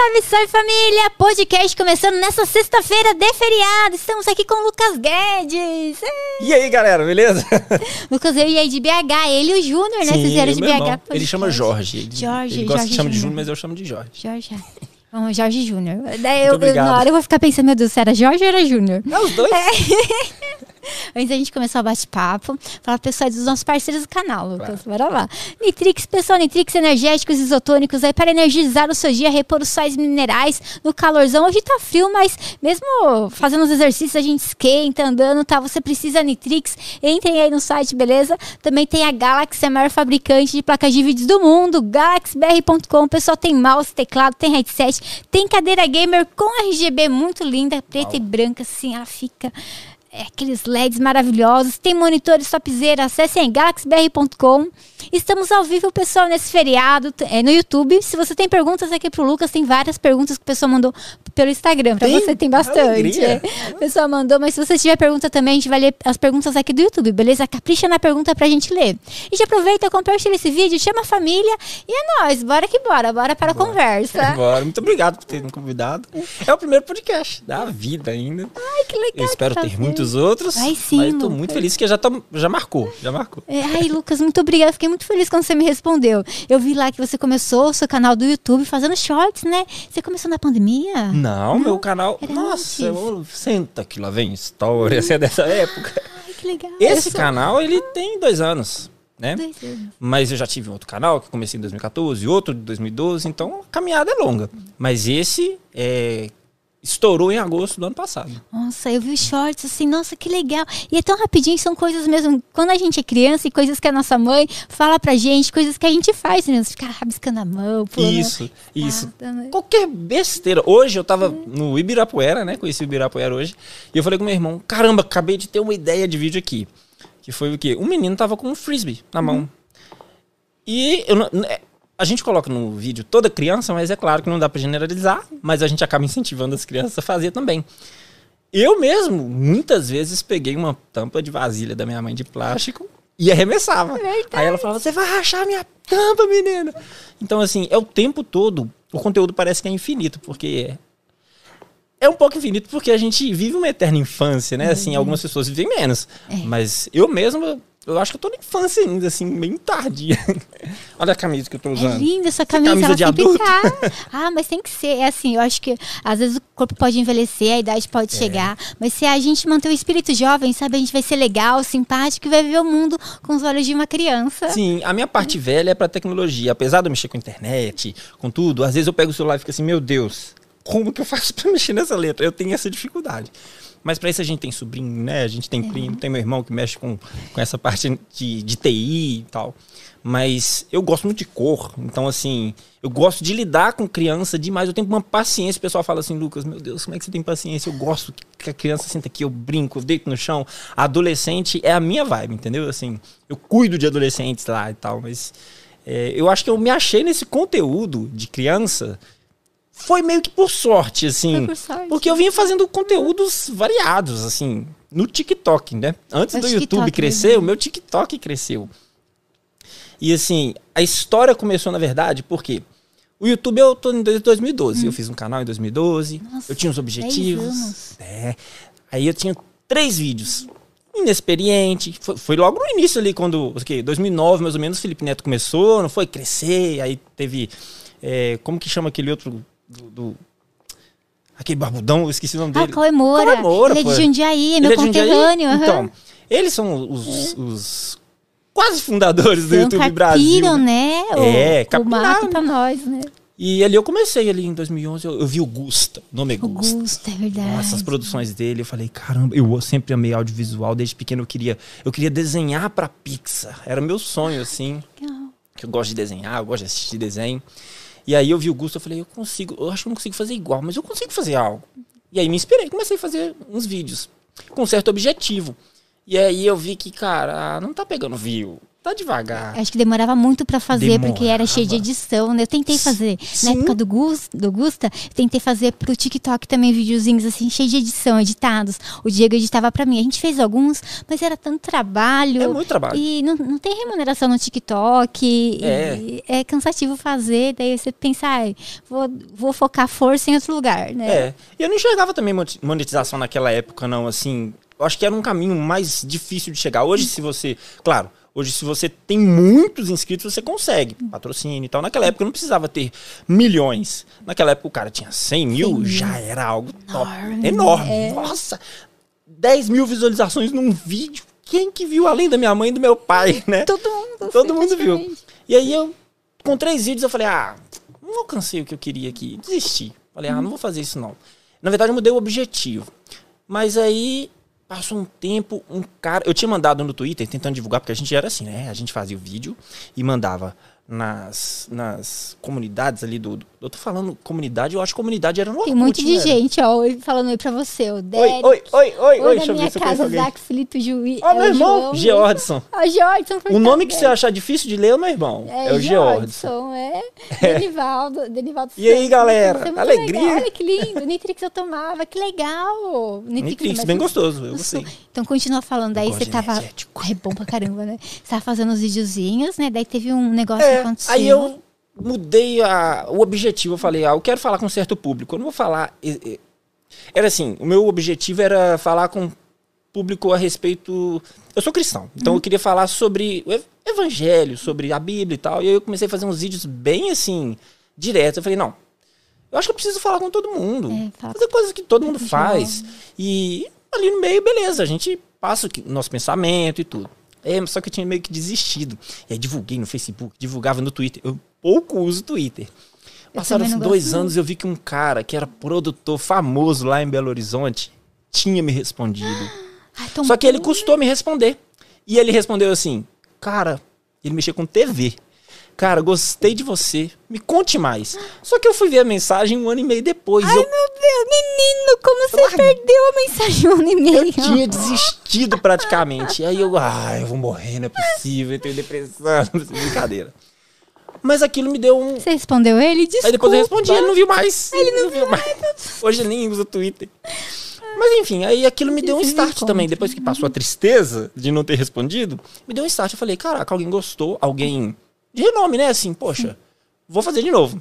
Salve, salve família! Podcast começando nessa sexta-feira de feriado. Estamos aqui com o Lucas Guedes. É. E aí, galera, beleza? Lucas, eu e aí de BH, ele e o Júnior, né? Sim, Fizeram de meu BH. irmão. Ele chama Jorge. Ele, Jorge, ele gosta Jorge de chama de Júnior. Mas eu chamo de Jorge. Jorge. Vamos, Jorge Júnior. Daí eu, obrigado. na hora eu vou ficar pensando, meu Deus, se era Jorge ou era Júnior? É os dois? Antes da gente começar o bate-papo, falar pessoal dos nossos parceiros do canal, Lucas. Bora lá. Nitrix, pessoal, Nitrix energéticos isotônicos aí para energizar o seu dia, repor os sais minerais no calorzão. Hoje tá frio, mas mesmo fazendo os exercícios, a gente esquenta, andando, tá? Você precisa Nitrix. Entrem aí no site, beleza? Também tem a Galaxy, a maior fabricante de placas de vídeos do mundo, galaxybr.com. Pessoal tem mouse, teclado, tem headset, tem cadeira gamer com RGB muito linda, preta e branca, assim, ela fica aqueles LEDs maravilhosos. Tem monitores topzera. Acessem galaxybr.com. Estamos ao vivo, pessoal, nesse feriado é, no YouTube. Se você tem perguntas aqui pro Lucas, tem várias perguntas que o pessoal mandou pelo Instagram. Pra Tem? você tem bastante. É. O pessoal mandou, mas se você tiver pergunta também, a gente vai ler as perguntas aqui do YouTube, beleza? Capricha na pergunta pra gente ler. E já aproveita, compartilha esse vídeo, chama a família e é nóis. Bora que bora, bora para a conversa. Agora, muito obrigado por ter me convidado. É o primeiro podcast da vida ainda. Ai, que legal. Eu espero que ter muitos outros. Vai sim, Mas tô Lucas. muito feliz que já, tá, já marcou. Já marcou. É, ai, Lucas, muito obrigada. Fiquei muito feliz quando você me respondeu. Eu vi lá que você começou o seu canal do YouTube fazendo shorts, né? Você começou na pandemia? Não, meu canal. era Nossa, eu- senta que lá vem história. Essa é dessa época. Ai, que legal. Esse sou- canal, ele tem dois anos, né? Dois anos. Mas eu já tive outro canal que comecei em 2014, outro de 2012, então a caminhada é longa. Mas esse é, estourou em agosto do ano passado. Nossa, eu vi os shorts assim, nossa, que legal. E é tão rapidinho, são coisas mesmo. Quando a gente é criança e coisas que a nossa mãe fala pra gente, coisas que a gente faz, né? Ficar rabiscando a mão, pulando. Isso, isso. Ah, né? Qualquer besteira. Hoje eu tava no Ibirapuera, né? Conheci o Ibirapuera hoje. E eu falei com meu irmão: caramba, acabei de ter uma ideia de vídeo aqui. Que foi o quê? Um menino tava com um frisbee na mão. E eu não- é, a gente coloca no vídeo toda criança, mas é claro que não dá pra generalizar, mas a gente acaba incentivando as crianças a fazer também. Eu mesmo, muitas vezes, peguei uma tampa de vasilha da minha mãe de plástico e arremessava. Aí ela falava: Você vai rachar minha tampa, menina. Então, assim, é o tempo todo. O conteúdo parece que é infinito, porque. É um pouco infinito porque a gente vive uma eterna infância, né? Assim, algumas pessoas vivem menos. Mas eu mesmo, eu acho que eu tô na infância ainda, assim, bem tardia. Olha a camisa que eu tô É usando. linda essa camisa, camisa ela de adulto. Ah, mas tem que ser. É assim, eu acho que às vezes o corpo pode envelhecer, a idade É. pode chegar. Mas se a gente manter o espírito jovem, sabe, a gente vai ser legal, simpático e vai ver o mundo com os olhos de uma criança. Sim, a minha parte velha é pra tecnologia. Apesar de eu mexer com internet, com tudo, às vezes eu pego o celular e fico assim, meu Deus, como que eu faço pra mexer nessa letra? Eu tenho essa dificuldade. Mas pra isso a gente tem sobrinho, né? A gente tem primo, tem meu irmão que mexe com, com essa parte de, de TI e tal. Mas eu gosto muito de cor. Então, assim, eu gosto de lidar com criança demais. Eu tenho uma paciência. O pessoal fala assim, Lucas, meu Deus, como é que você tem paciência? Eu gosto que a criança senta aqui, eu brinco, eu deito no chão. Adolescente é a minha vibe, entendeu? Assim, eu cuido de adolescentes lá e tal, mas é, eu acho que eu me achei nesse conteúdo de criança. Foi meio que por sorte, assim. Por sorte. Porque eu vinha fazendo conteúdos variados, assim, no TikTok, né? Antes No do TikTok, YouTube crescer, mesmo. o meu TikTok cresceu. E assim, a história começou, na verdade, porque o YouTube eu tô em 2012. Eu fiz um canal em 2012. Hum. Nossa, eu tinha uns 10 objetivos. É. Aí eu tinha três vídeos. Inexperiente. Foi, foi logo no início ali, quando. O quê? 2009, mais ou menos, o Felipe Neto começou, não foi? Crescer. Aí teve. é, como que chama aquele outro. Do, do- aquele barbudão, eu esqueci o nome Ah, dele. Cauê Moura. Cauê Moura, Ele é de Jundiaí, é meu Jundiaí? conterrâneo. aham. Então, eles são os, os quase fundadores do YouTube Brasil. capiram, né? né? É, capinaram. pra nós, né? E ali eu comecei ali em 2011, eu, eu vi o Gusta, o nome é O Gusta. É verdade. Nossa, as produções dele, eu falei, caramba, eu sempre amei audiovisual, desde pequeno eu queria, eu queria desenhar pra Pixar. Era meu sonho, assim, Legal. que eu gosto de desenhar, eu gosto de assistir desenho. E aí eu vi o Gusto, eu falei, eu consigo, eu acho que eu não consigo fazer igual, mas eu consigo fazer algo. E aí me inspirei, comecei a fazer uns vídeos com certo objetivo. E aí eu vi que, cara, não tá pegando view. Tá devagar. Acho que demorava muito pra fazer, porque era cheio de Demorava. edição, né? Eu tentei fazer. Sim. Na época do, Gus, do Gusta, tentei fazer pro TikTok também videozinhos assim, cheio de edição, editados. O Diego editava pra mim. A gente fez alguns, mas era tanto trabalho. É muito trabalho. E não, não tem remuneração no TikTok. É. e é cansativo fazer. Daí você pensa, ai, vou, vou focar força em outro lugar, né? É. E eu não enxergava também monetização naquela época, não, assim. Eu acho que era um caminho mais difícil de chegar. Hoje, se você. Claro, hoje, se você tem muitos inscritos, você consegue. Patrocínio e tal. Naquela época não precisava ter milhões. Naquela época o cara tinha 100 mil, 100 mil. já era algo top. Enorme, Enorme. é. Nossa! 10 mil visualizações num vídeo. Quem que viu além da minha mãe e do meu pai, né? Todo mundo. Todo mundo viu. E aí eu, com três vídeos, eu falei, ah, não alcancei o que eu queria aqui. Desisti. Falei, ah, não vou fazer isso não. Na verdade, eu mudei o objetivo. Mas aí, passou um tempo, um cara. Eu tinha mandado no Twitter tentando divulgar, porque a gente era assim, né? A gente fazia o vídeo e mandava nas, nas comunidades ali do, do- Eu tô falando comunidade, eu acho que comunidade era no Tem um monte de era? gente, ó, falando oi pra você. O Oi, Derek, oi, oi, oi, Oi, oi, deixa eu minha ver se eu casa. Zac Filito Juiz. Ó, meu irmão, Geordson. Ó, Geordson. O nome que você acha achar difícil de ler é o meu irmão. É, o Geordson. É, Denivaldo, Denivaldo E aí, galera? É Alegria. Olha que lindo. Nitrix eu tomava, que legal. Nitrix, bem gostoso, eu gostei. Então continua falando, aí você tava... É bom pra caramba, né? Você tava fazendo os videozinhos, né? Daí teve um negócio É, que aconteceu. aí eu mudei a- o objetivo. Eu falei, ah, eu quero falar com um certo público. Eu não vou falar. Era assim, o meu objetivo era falar com público a respeito. Eu sou cristão, então eu queria falar sobre o ev- evangelho, sobre a Bíblia e tal. E aí eu comecei a fazer uns vídeos bem assim, direto. Eu falei, não, eu acho que eu preciso falar com todo mundo. É, fala fazer coisas que todo mundo com faz. E ali no meio, beleza, a gente passa o nosso pensamento e tudo. É, só que eu tinha meio que desistido. E aí divulguei no Facebook, divulgava no Twitter. Eu pouco uso Twitter. Passaram dois anos eu vi que um cara que era produtor famoso lá em Belo Horizonte tinha me respondido. Ai, Só que ele custou me responder. E ele respondeu assim: Cara, ele mexia com TV. Cara, gostei de você. Me conte mais. Só que eu fui ver a mensagem um ano e meio depois. Ai, eu, meu Deus, menino, como você Larga- perdeu a mensagem um ano e meio? eu tinha desistido praticamente. Aí eu, ah, eu vou morrer, não é possível, eu tenho depressão. Brincadeira. Mas aquilo me deu um. Você respondeu ele? Desculpa. Aí depois eu respondi, ele não viu mais. Ele não, viu mais. Hoje ele nem usa o Twitter. Mas enfim, aí aquilo me deu um start também. Depois que passou a tristeza de não ter respondido, me deu um start. Eu falei, caraca, alguém gostou, alguém de renome, né? Assim, poxa, vou fazer de novo.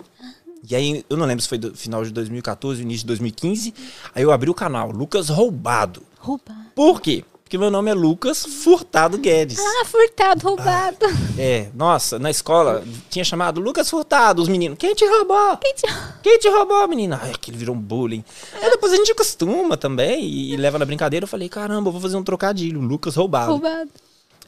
E aí, eu não lembro se foi do final de 2014, início de 2015. Aí eu abri o canal, Lucas Roubado. Rouba. Por quê? Porque meu nome é Lucas Furtado Guedes. Ah, furtado, roubado. É, nossa, na escola tinha chamado Lucas Furtado, os meninos. Quem te roubou? Quem te- Quem te roubou, menina? Ai, aquilo virou um bullying. Aí depois a gente acostuma também e, e leva na brincadeira. Eu falei, caramba, eu vou fazer um trocadilho, Lucas roubado. Roubado.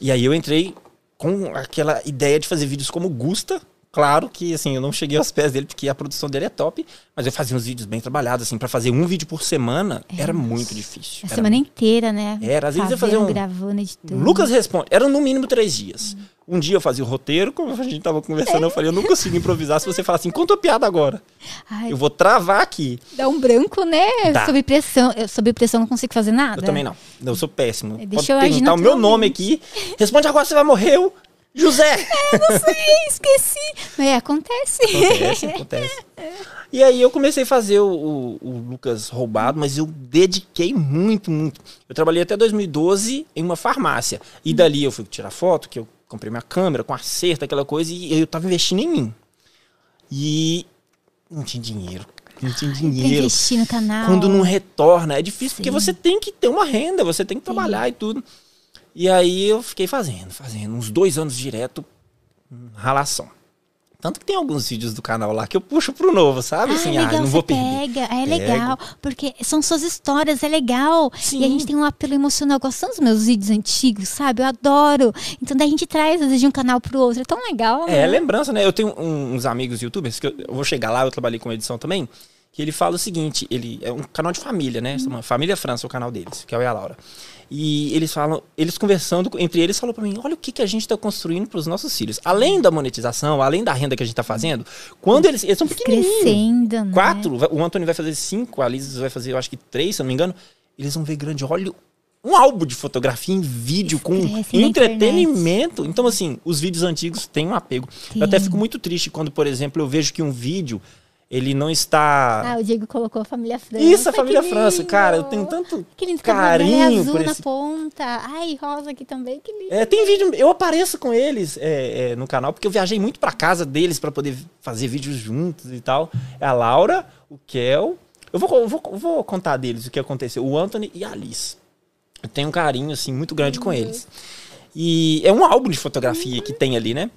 E aí eu entrei com aquela ideia de fazer vídeos como Gusta. Claro que, assim, eu não cheguei aos pés dele, porque a produção dele é top. Mas eu fazia uns vídeos bem trabalhados, assim, pra fazer um vídeo por semana era muito difícil. A Era semana inteira, né? Era, às vezes eu Fazendo, fazia um- gravando, editando. Lucas responde. Eram no mínimo três dias. Um dia eu fazia o roteiro, como a gente tava conversando, eu falei, eu não consigo improvisar se você falar assim, conta a piada agora. Ai, Eu vou travar aqui. dá um branco, né? Dá. Sob pressão. Eu, sob pressão não consigo fazer nada. Eu também não. Eu sou péssimo. É, Pode deixa eu agir perguntar o meu nome aqui. Responde agora, você vai morrer. Eu, José. Não sei, esqueci. Mas é, acontece. Acontece, acontece. E aí eu comecei a fazer o, o- o Lucas roubado, mas eu dediquei muito, muito. Eu trabalhei até 2012 em uma farmácia. E dali eu fui tirar foto, que eu comprei minha câmera com acerto, aquela coisa, e eu tava investindo em mim. E não tinha dinheiro. Não tinha dinheiro. investir no canal. Quando não retorna, é difícil, porque Sim. você tem que ter uma renda, você tem que trabalhar e tudo. E aí eu fiquei fazendo, fazendo, uns dois anos direto, hum, ralação. Tanto que tem alguns vídeos do canal lá que eu puxo pro novo, sabe? Ah, assim, legal, ah, não vou perder. pega. É Pego. legal, porque são suas histórias, é legal. Sim. E a gente tem um apelo emocional. Gostando dos meus vídeos antigos, sabe? Eu adoro. Então daí a gente traz, às vezes, de um canal pro outro. É tão legal, É, né? lembrança, né? Eu tenho uns amigos youtubers, que eu, eu vou chegar lá, eu trabalhei com edição também, que ele fala o seguinte, ele é um canal de família, né? Chama Família França, é o canal deles, que é o e a Laura. E eles falam, eles conversando entre eles, falou pra mim, olha o que, que a gente tá construindo pros nossos filhos. Além da monetização, além da renda que a gente tá fazendo, quando eles, eles são pequenininhos, Crescendo, né? quatro, o Antônio vai fazer cinco, a Liz vai fazer, eu acho que três, se eu não me engano, eles vão ver grande, olha um álbum de fotografia em vídeo com Cresce na entretenimento. Então, assim, os vídeos antigos têm um apego. Eu até fico muito triste quando, por exemplo, eu vejo que um vídeo ele não está. Ah, o Diego colocou a família França. Isso, a família França, cara, eu tenho tanto Que lindo, carinho azul por na esse. ponta. Ai, rosa aqui também, que lindo. É, tem vídeo, eu apareço com eles é, é, no canal, porque eu viajei muito pra casa deles pra poder fazer vídeos juntos e tal. É a Laura, o Kel. Eu vou, eu vou, eu vou contar deles o que aconteceu. O Anthony e a Alice. Eu tenho um carinho, assim, muito grande com eles. E é um álbum de fotografia que tem ali, né?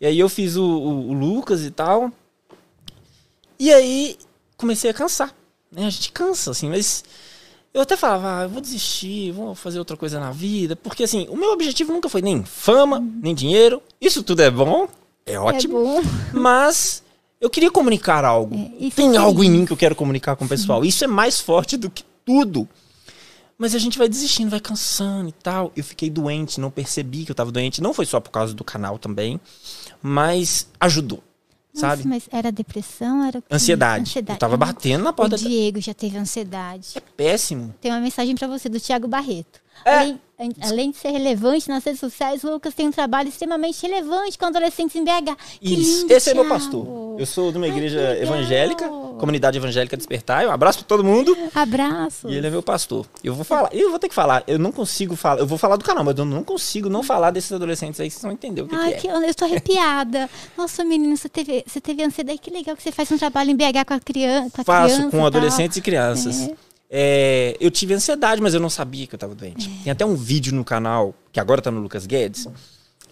E aí eu fiz o, o- o Lucas e tal. E aí comecei a cansar. Né? A gente cansa, assim, mas eu até falava, ah, eu vou desistir, vou fazer outra coisa na vida. Porque, assim, o meu objetivo nunca foi nem fama, nem dinheiro. Isso tudo é bom, é ótimo. É bom. Mas eu queria comunicar algo. É, e Tem algo em mim que eu quero comunicar com o pessoal. Isso é mais forte do que tudo. Mas a gente vai desistindo, vai cansando e tal. Eu fiquei doente, não percebi que eu tava doente. Não foi só por causa do canal também, mas ajudou, Nossa, sabe? mas era depressão? Era o quê? Ansiedade. Eu tava Nossa, batendo na O porta. da- Diego já teve ansiedade. É péssimo. Tem uma mensagem pra você do Thiago Barreto. É. Além, além de ser relevante nas redes sociais, Lucas tem um trabalho extremamente relevante com adolescentes em BH. Que Isso. lindo, Esse é meu Thiago. pastor. Eu sou de uma Ai, igreja que legal. evangélica, comunidade evangélica Despertar. Um abraço pra todo mundo. Abraço. E ele é meu pastor. Eu vou falar, eu vou ter que falar. Eu não consigo falar. Eu vou falar do canal, mas eu não consigo não falar desses adolescentes aí que vocês vão entender o que, Ai, que que, é. eu tô arrepiada. Nossa, menino, você teve, você teve ansiedade. Que legal que você faz um trabalho em BH com a criança. Com a Faço criança com adolescentes e crianças. É, eu tive ansiedade, mas eu não sabia que eu tava doente. Tem até um vídeo no canal, que agora tá no Lucas Guedes,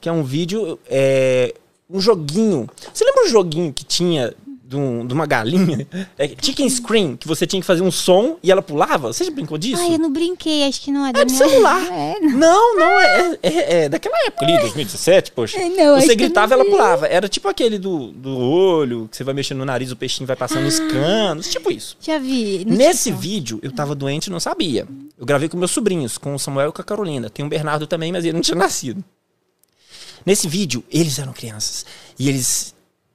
que é um vídeo, é, um joguinho. Você lembra um joguinho que tinha de, um- de uma galinha? É, chicken screen, que você tinha que fazer um som e ela pulava? Você já brincou disso? Ai, eu não brinquei, acho que não é da É do minha... celular. É, Não, não, é, é, é daquela época ali, 2017, poxa. É, não, você gritava, não ela pulava. Era tipo aquele do, do olho, que você vai mexendo no nariz, o peixinho vai passando os canos, tipo isso. já vi. Nesse TikTok. vídeo, eu tava doente e não sabia. Eu gravei com meus sobrinhos, com o Samuel e com a Carolina. Tem o Bernardo também, mas ele não tinha nascido. Nesse vídeo, eles eram crianças. E eles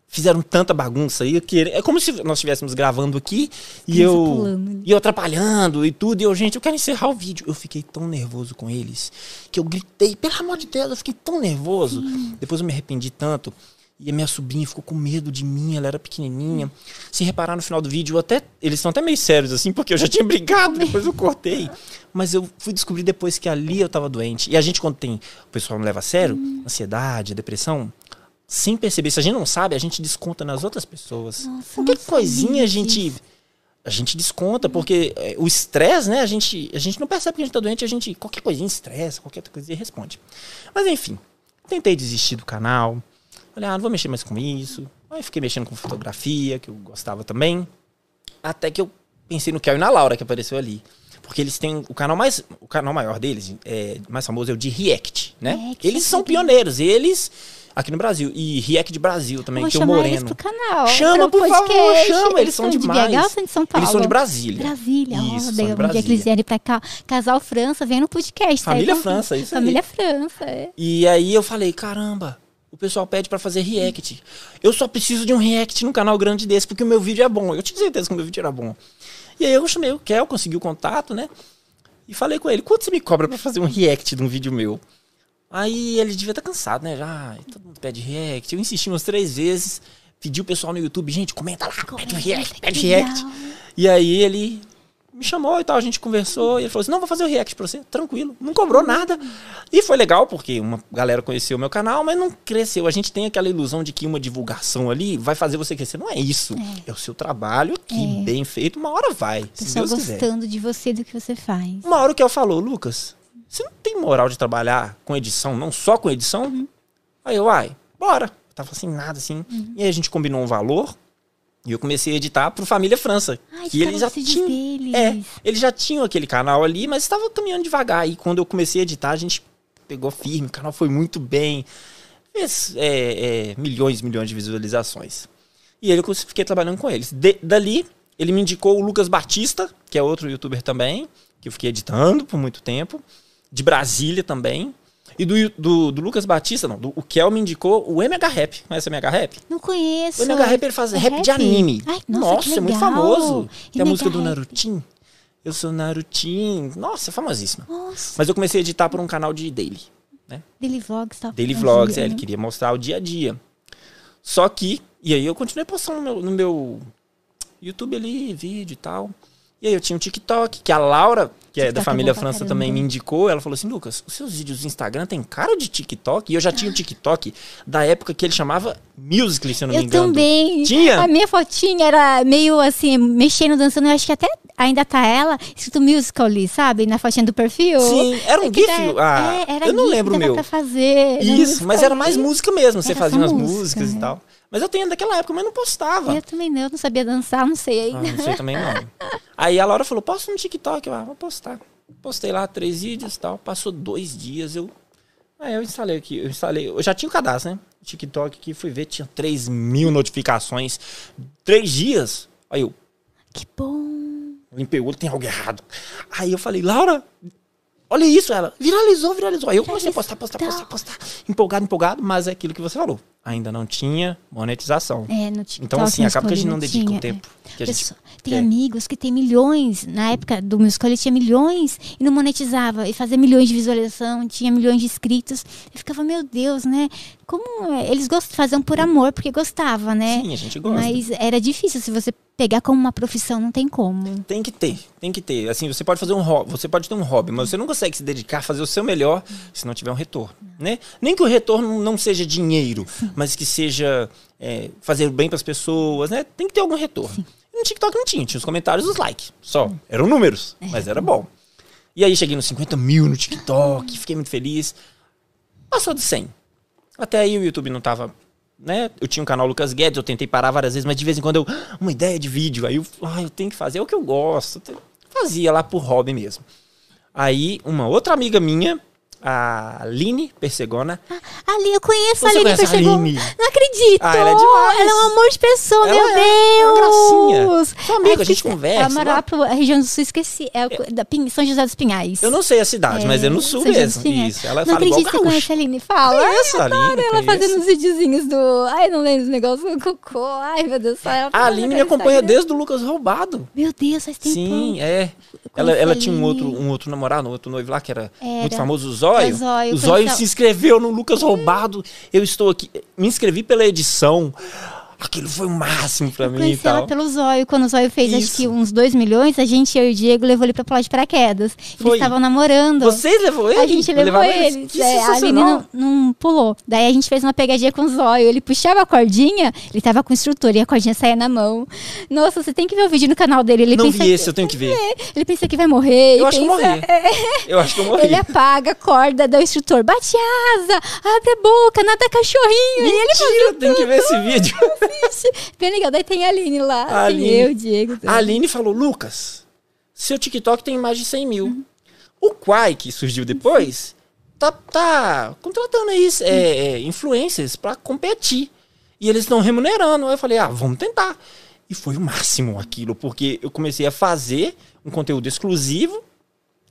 fizeram tanta bagunça aí que é como se nós estivéssemos gravando aqui e eu pulando. e eu atrapalhando e tudo. E eu, gente, eu quero encerrar o vídeo. Eu fiquei tão nervoso com eles que eu gritei, pelo amor de Deus, eu fiquei tão nervoso. Depois eu me arrependi tanto. E a minha sobrinha ficou com medo de mim, ela era pequenininha. Se reparar no final do vídeo, eu até eles estão até meio sérios assim, porque eu já tinha brincado, depois eu cortei. Mas eu fui descobrir depois que ali eu tava doente. E a gente quando tem, o pessoal não leva a sério, ansiedade, depressão, sem perceber, se a gente não sabe, a gente desconta nas outras pessoas. Nossa, Qualquer coisinha a gente a gente desconta, porque é, o estresse, né? A gente, a gente não percebe que a gente tá doente, a gente qualquer coisinha estressa, qualquer coisinha responde. Mas enfim, tentei desistir do canal. Falei, ah, não vou mexer mais com isso. Aí fiquei mexendo com fotografia, que eu gostava também. Até que eu pensei no Kel e na Laura que apareceu ali. Porque eles têm o canal mais. O canal maior deles, é, mais famoso, é o de React, né? React, eles são pioneiros, eles aqui no Brasil. E React Brasil também, Vou que é o chamar eles Moreno. pro canal. Chama, por favor, podcast. chama, eles são de demais. BH ou são de São Paulo? Eles são de Brasília. Brasília. Isso, Ó, são de daí, um dia que eles vierem pra cá, Casal França, vem no podcast. tá? Família Então, França, isso aí. Família França, é. E aí eu falei, caramba, o pessoal pede pra fazer react. Eu só preciso de um react num canal grande desse, porque o meu vídeo é bom. Eu tinha certeza que o meu vídeo era bom. E aí eu chamei o Kel, consegui o contato, né? E falei com ele, quanto você me cobra pra fazer um react de um vídeo meu? Aí ele devia estar cansado, né? Já, "Ai, todo mundo pede react. Eu insisti umas três vezes, pedi o pessoal no YouTube, gente, comenta lá, pede um react, Que pede legal. react. E aí ele me chamou e tal, a gente conversou, e ele falou assim, não, vou fazer o react pra você, tranquilo, não cobrou nada. E foi legal, porque uma galera conheceu o meu canal, mas não cresceu. A gente tem aquela ilusão de que uma divulgação ali vai fazer você crescer. Não é isso. É, o seu trabalho aqui, bem feito, uma hora vai, se Pessoal Deus quiser. gostando de você, do que você faz. Uma hora o que eu falou, Lucas, você não tem moral de trabalhar com edição, não só com edição? Aí eu, ai, bora. Eu tava sem nada, assim. E aí a gente combinou um valor e eu comecei a editar pro Família França. Ai, que eles já tinham. deles. É, eles já tinham aquele canal ali, mas estava caminhando devagar. E quando eu comecei a editar, a gente pegou firme, o canal foi muito bem. Fez é, é, milhões e milhões de visualizações. E ele eu fiquei trabalhando com eles. De- dali, ele me indicou o Lucas Batista, que é outro youtuber também, que eu fiquei editando por muito tempo. De Brasília também. E do, do, do Lucas Batista, não, do, o Kel me indicou o MH Rap. Conhece o MH Rap? Não conheço. O MH Rap ele faz É rap, de anime. Ai, nossa, que é muito famoso. Tem a música do Rap. Narutinho. Eu sou Narutinho. Nossa, famosíssima. Nossa. Mas eu comecei a editar por um canal de daily. Daily Vlogs, tá? Daily Vlogs, é, ele queria mostrar o dia a dia. Só que, e aí eu continuei postando no meu, no meu YouTube ali, vídeo e tal. E aí eu tinha um TikTok, que a Laura, que é TikTok da é família bom pra França, caramba. também me indicou. Ela falou assim, Lucas, os seus vídeos do Instagram tem cara de TikTok. E eu já tinha o TikTok da época que ele chamava Musical.ly, se eu não me Eu engano. também. Tinha? A minha fotinha era meio assim, mexendo, dançando. Eu acho que até ainda tá ela, escrito Musical.ly, sabe? Na fotinha do perfil. Sim, era um É GIF. ah, é, era eu não GIF, lembro o meu. pra fazer. Isso, mas era mais música mesmo. Você Era fazia umas música, músicas e né? tal. Mas eu tenho daquela época, mas não postava. Eu também não, eu não sabia dançar, não sei Ah, ainda. não sei também não. Aí a Laura falou, posta no TikTok. Eu, ah, vou postar. Postei lá três vídeos e tal. Passou dois dias, eu... Aí eu instalei aqui, eu instalei... Eu já tinha o cadastro, né? TikTok que fui ver, tinha 3 mil notificações. Três dias. Aí eu Que bom. limpei o olho, tem algo errado. Aí eu falei, Laura, olha isso. Ela, viralizou, viralizou. Aí eu comecei a postar, postar, postar, postar. Empolgado, empolgado. Mas é aquilo que você falou. Ainda não tinha monetização. É, no TikTok. Então, assim, acaba que a gente não dedica o tinha, tempo é. que a gente Pessoa- Tem quer. amigos que tem milhões, na época do Musical.ly tinha milhões e não monetizava, e fazia milhões de visualização, tinha milhões de inscritos. Eu ficava, meu Deus, né? Como é? eles gostam, faziam por amor, porque gostava, né? Sim, a gente gosta. Mas era difícil, se você pegar como uma profissão, não tem como. Tem que ter, tem que ter. Assim, você pode fazer um hobby, você pode ter um hobby, mas você não consegue se dedicar a fazer o seu melhor se não tiver um retorno, né? Nem que o retorno não seja dinheiro, mas que seja é, fazer bem para as pessoas, né? Tem que ter algum retorno. No TikTok não tinha, tinha os comentários e os likes, só. Eram números, mas era bom. E aí cheguei nos 50 mil no TikTok, fiquei muito feliz. Passou de 100. Até aí o YouTube não tava, né? Eu tinha um canal Lucas Guedes, eu tentei parar várias vezes, mas de vez em quando eu, "Ah, uma ideia de vídeo, aí eu, ah, eu tenho que fazer é o que eu gosto. Fazia lá por hobby mesmo. Aí uma outra amiga minha, a Aline Persegona, Ali, eu conheço Você a Aline Persegona. Aline? Não acredito! Ah, ela é demais. Ela é um amor de pessoa, Ela meu é, Deus! é uma gracinha. Sou amigo, a gente conversa, Ela mora lá. pra região do sul, esqueci. É, o- da São José dos Pinhais. eu não sei a cidade, mas é no sul São mesmo. Isso, ela não fala igual acredito que você conhece a Aline. Fala. Conheço Ai, adoro Aline, ela fazendo os videozinhos do... Ai, não lembro os negócios do cocô. Ai, meu Deus. Ela A Aline me acompanha desde o Lucas Roubado. Meu Deus, faz tempo. Sim, é. Ela, ela tinha um outro, um outro namorado, um outro noivo lá, que era, Era. muito famoso, o Zóio. É, Zóio, o Zóio se inscreveu no Lucas Roubado. Eu estou aqui, me inscrevi pela edição. Aquilo foi o máximo pra mim e Conheci ela tal. pelo Zóio. Quando o Zóio fez, acho Isso. que uns 2 milhões, a gente, eu e o Diego, levou ele pra pular de paraquedas. Eles Foi. estavam namorando. Vocês levou ele? A gente levou ele. Que É, a sensacional. não, não pulou. Daí a gente fez uma pegadinha com o zóio. Ele puxava a cordinha, ele tava com o instrutor e a cordinha saía na mão. Nossa, você tem que ver o vídeo no canal dele. Ele Não pensa vi esse, que, eu tenho que ver. Ele pensa que vai morrer. Eu e acho que eu pensa- morri. Eu acho que eu morri. Ele apaga a corda do instrutor, bate asa, abre a boca, nada cachorrinho. E ele Mentira, tem que ver esse vídeo. Assiste. Bem legal. Daí tem a Aline lá. A tem Aline. eu, Diego. A Aline falou, Lucas, seu TikTok tem mais de 100 mil. O Quai, que surgiu depois, tá, tá contratando aí é, é, influencers pra competir. E eles estão remunerando. Aí eu falei, ah, vamos tentar. E foi o máximo aquilo, porque eu comecei a fazer um conteúdo exclusivo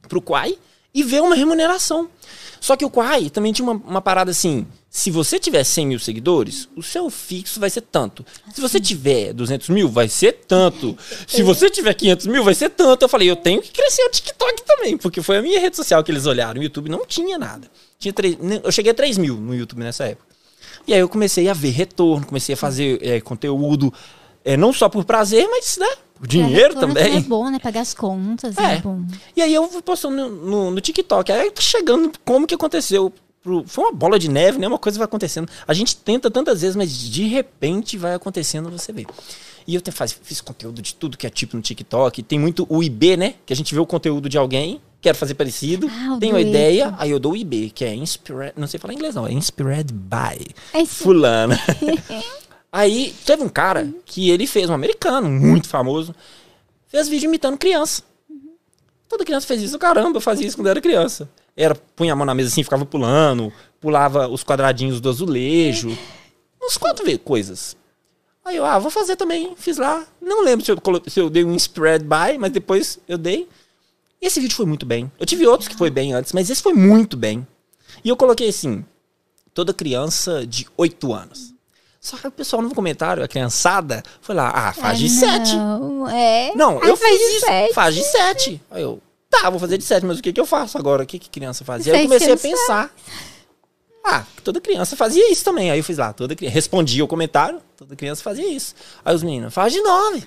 pro Quai e ver uma remuneração. Só que o Quai também tinha uma, uma parada assim: se você tiver 100 mil seguidores, o seu fixo vai ser tanto. Se você tiver 200 mil, vai ser tanto. Se você tiver 500 mil, vai ser tanto. Eu falei: eu tenho que crescer o TikTok também, porque foi a minha rede social que eles olharam. O YouTube não tinha nada. Tinha três, nem- eu cheguei a 3 mil no YouTube nessa época. E aí eu comecei a ver retorno, comecei a fazer é, conteúdo, é, não só por prazer, mas né, por dinheiro também. É bom, né? Pagar as contas. É, É. bom. E aí eu fui postando no, no, no TikTok. Aí tá chegando como que aconteceu. Pro- Foi uma bola de neve, né? Uma coisa vai acontecendo. A gente tenta tantas vezes, mas de repente vai acontecendo, você vê. E eu te- faz, fiz conteúdo de tudo que é tipo no TikTok. Tem muito o IB, né? Que a gente vê o conteúdo de alguém, quero fazer parecido, Ah, o tenho uma dueto. ideia, aí eu dou o IB, que é Inspired. Não sei falar inglês, não. É Inspired by É isso. Fulana. aí teve um cara que ele fez, um americano, muito famoso, fez vídeo imitando criança. Toda criança fez isso, caramba, eu fazia isso quando era criança. Era, punha a mão na mesa assim, ficava pulando, pulava os quadradinhos do azulejo. Uns quatro coisas. Aí eu, ah, vou fazer também. Fiz lá. Não lembro se eu, se eu dei um spread by, mas depois eu dei. E esse vídeo foi muito bem. Eu tive outros que foi bem antes, mas esse foi muito bem. E eu coloquei assim: toda criança de 8 anos. Só que o pessoal no comentário, a criançada, foi lá, ah, faz de Ah, 7. Não, é. Não, Ai, eu faz fiz de isso. sete. Faz de 7. Aí eu, tá, vou fazer de 7, mas o que, que eu faço agora? O que, que criança fazia? Aí eu Sete comecei a pensar. Ah, toda criança fazia isso também. Aí eu fiz lá, toda criança. Respondia o comentário, toda criança fazia isso. Aí os meninos, faz de 9,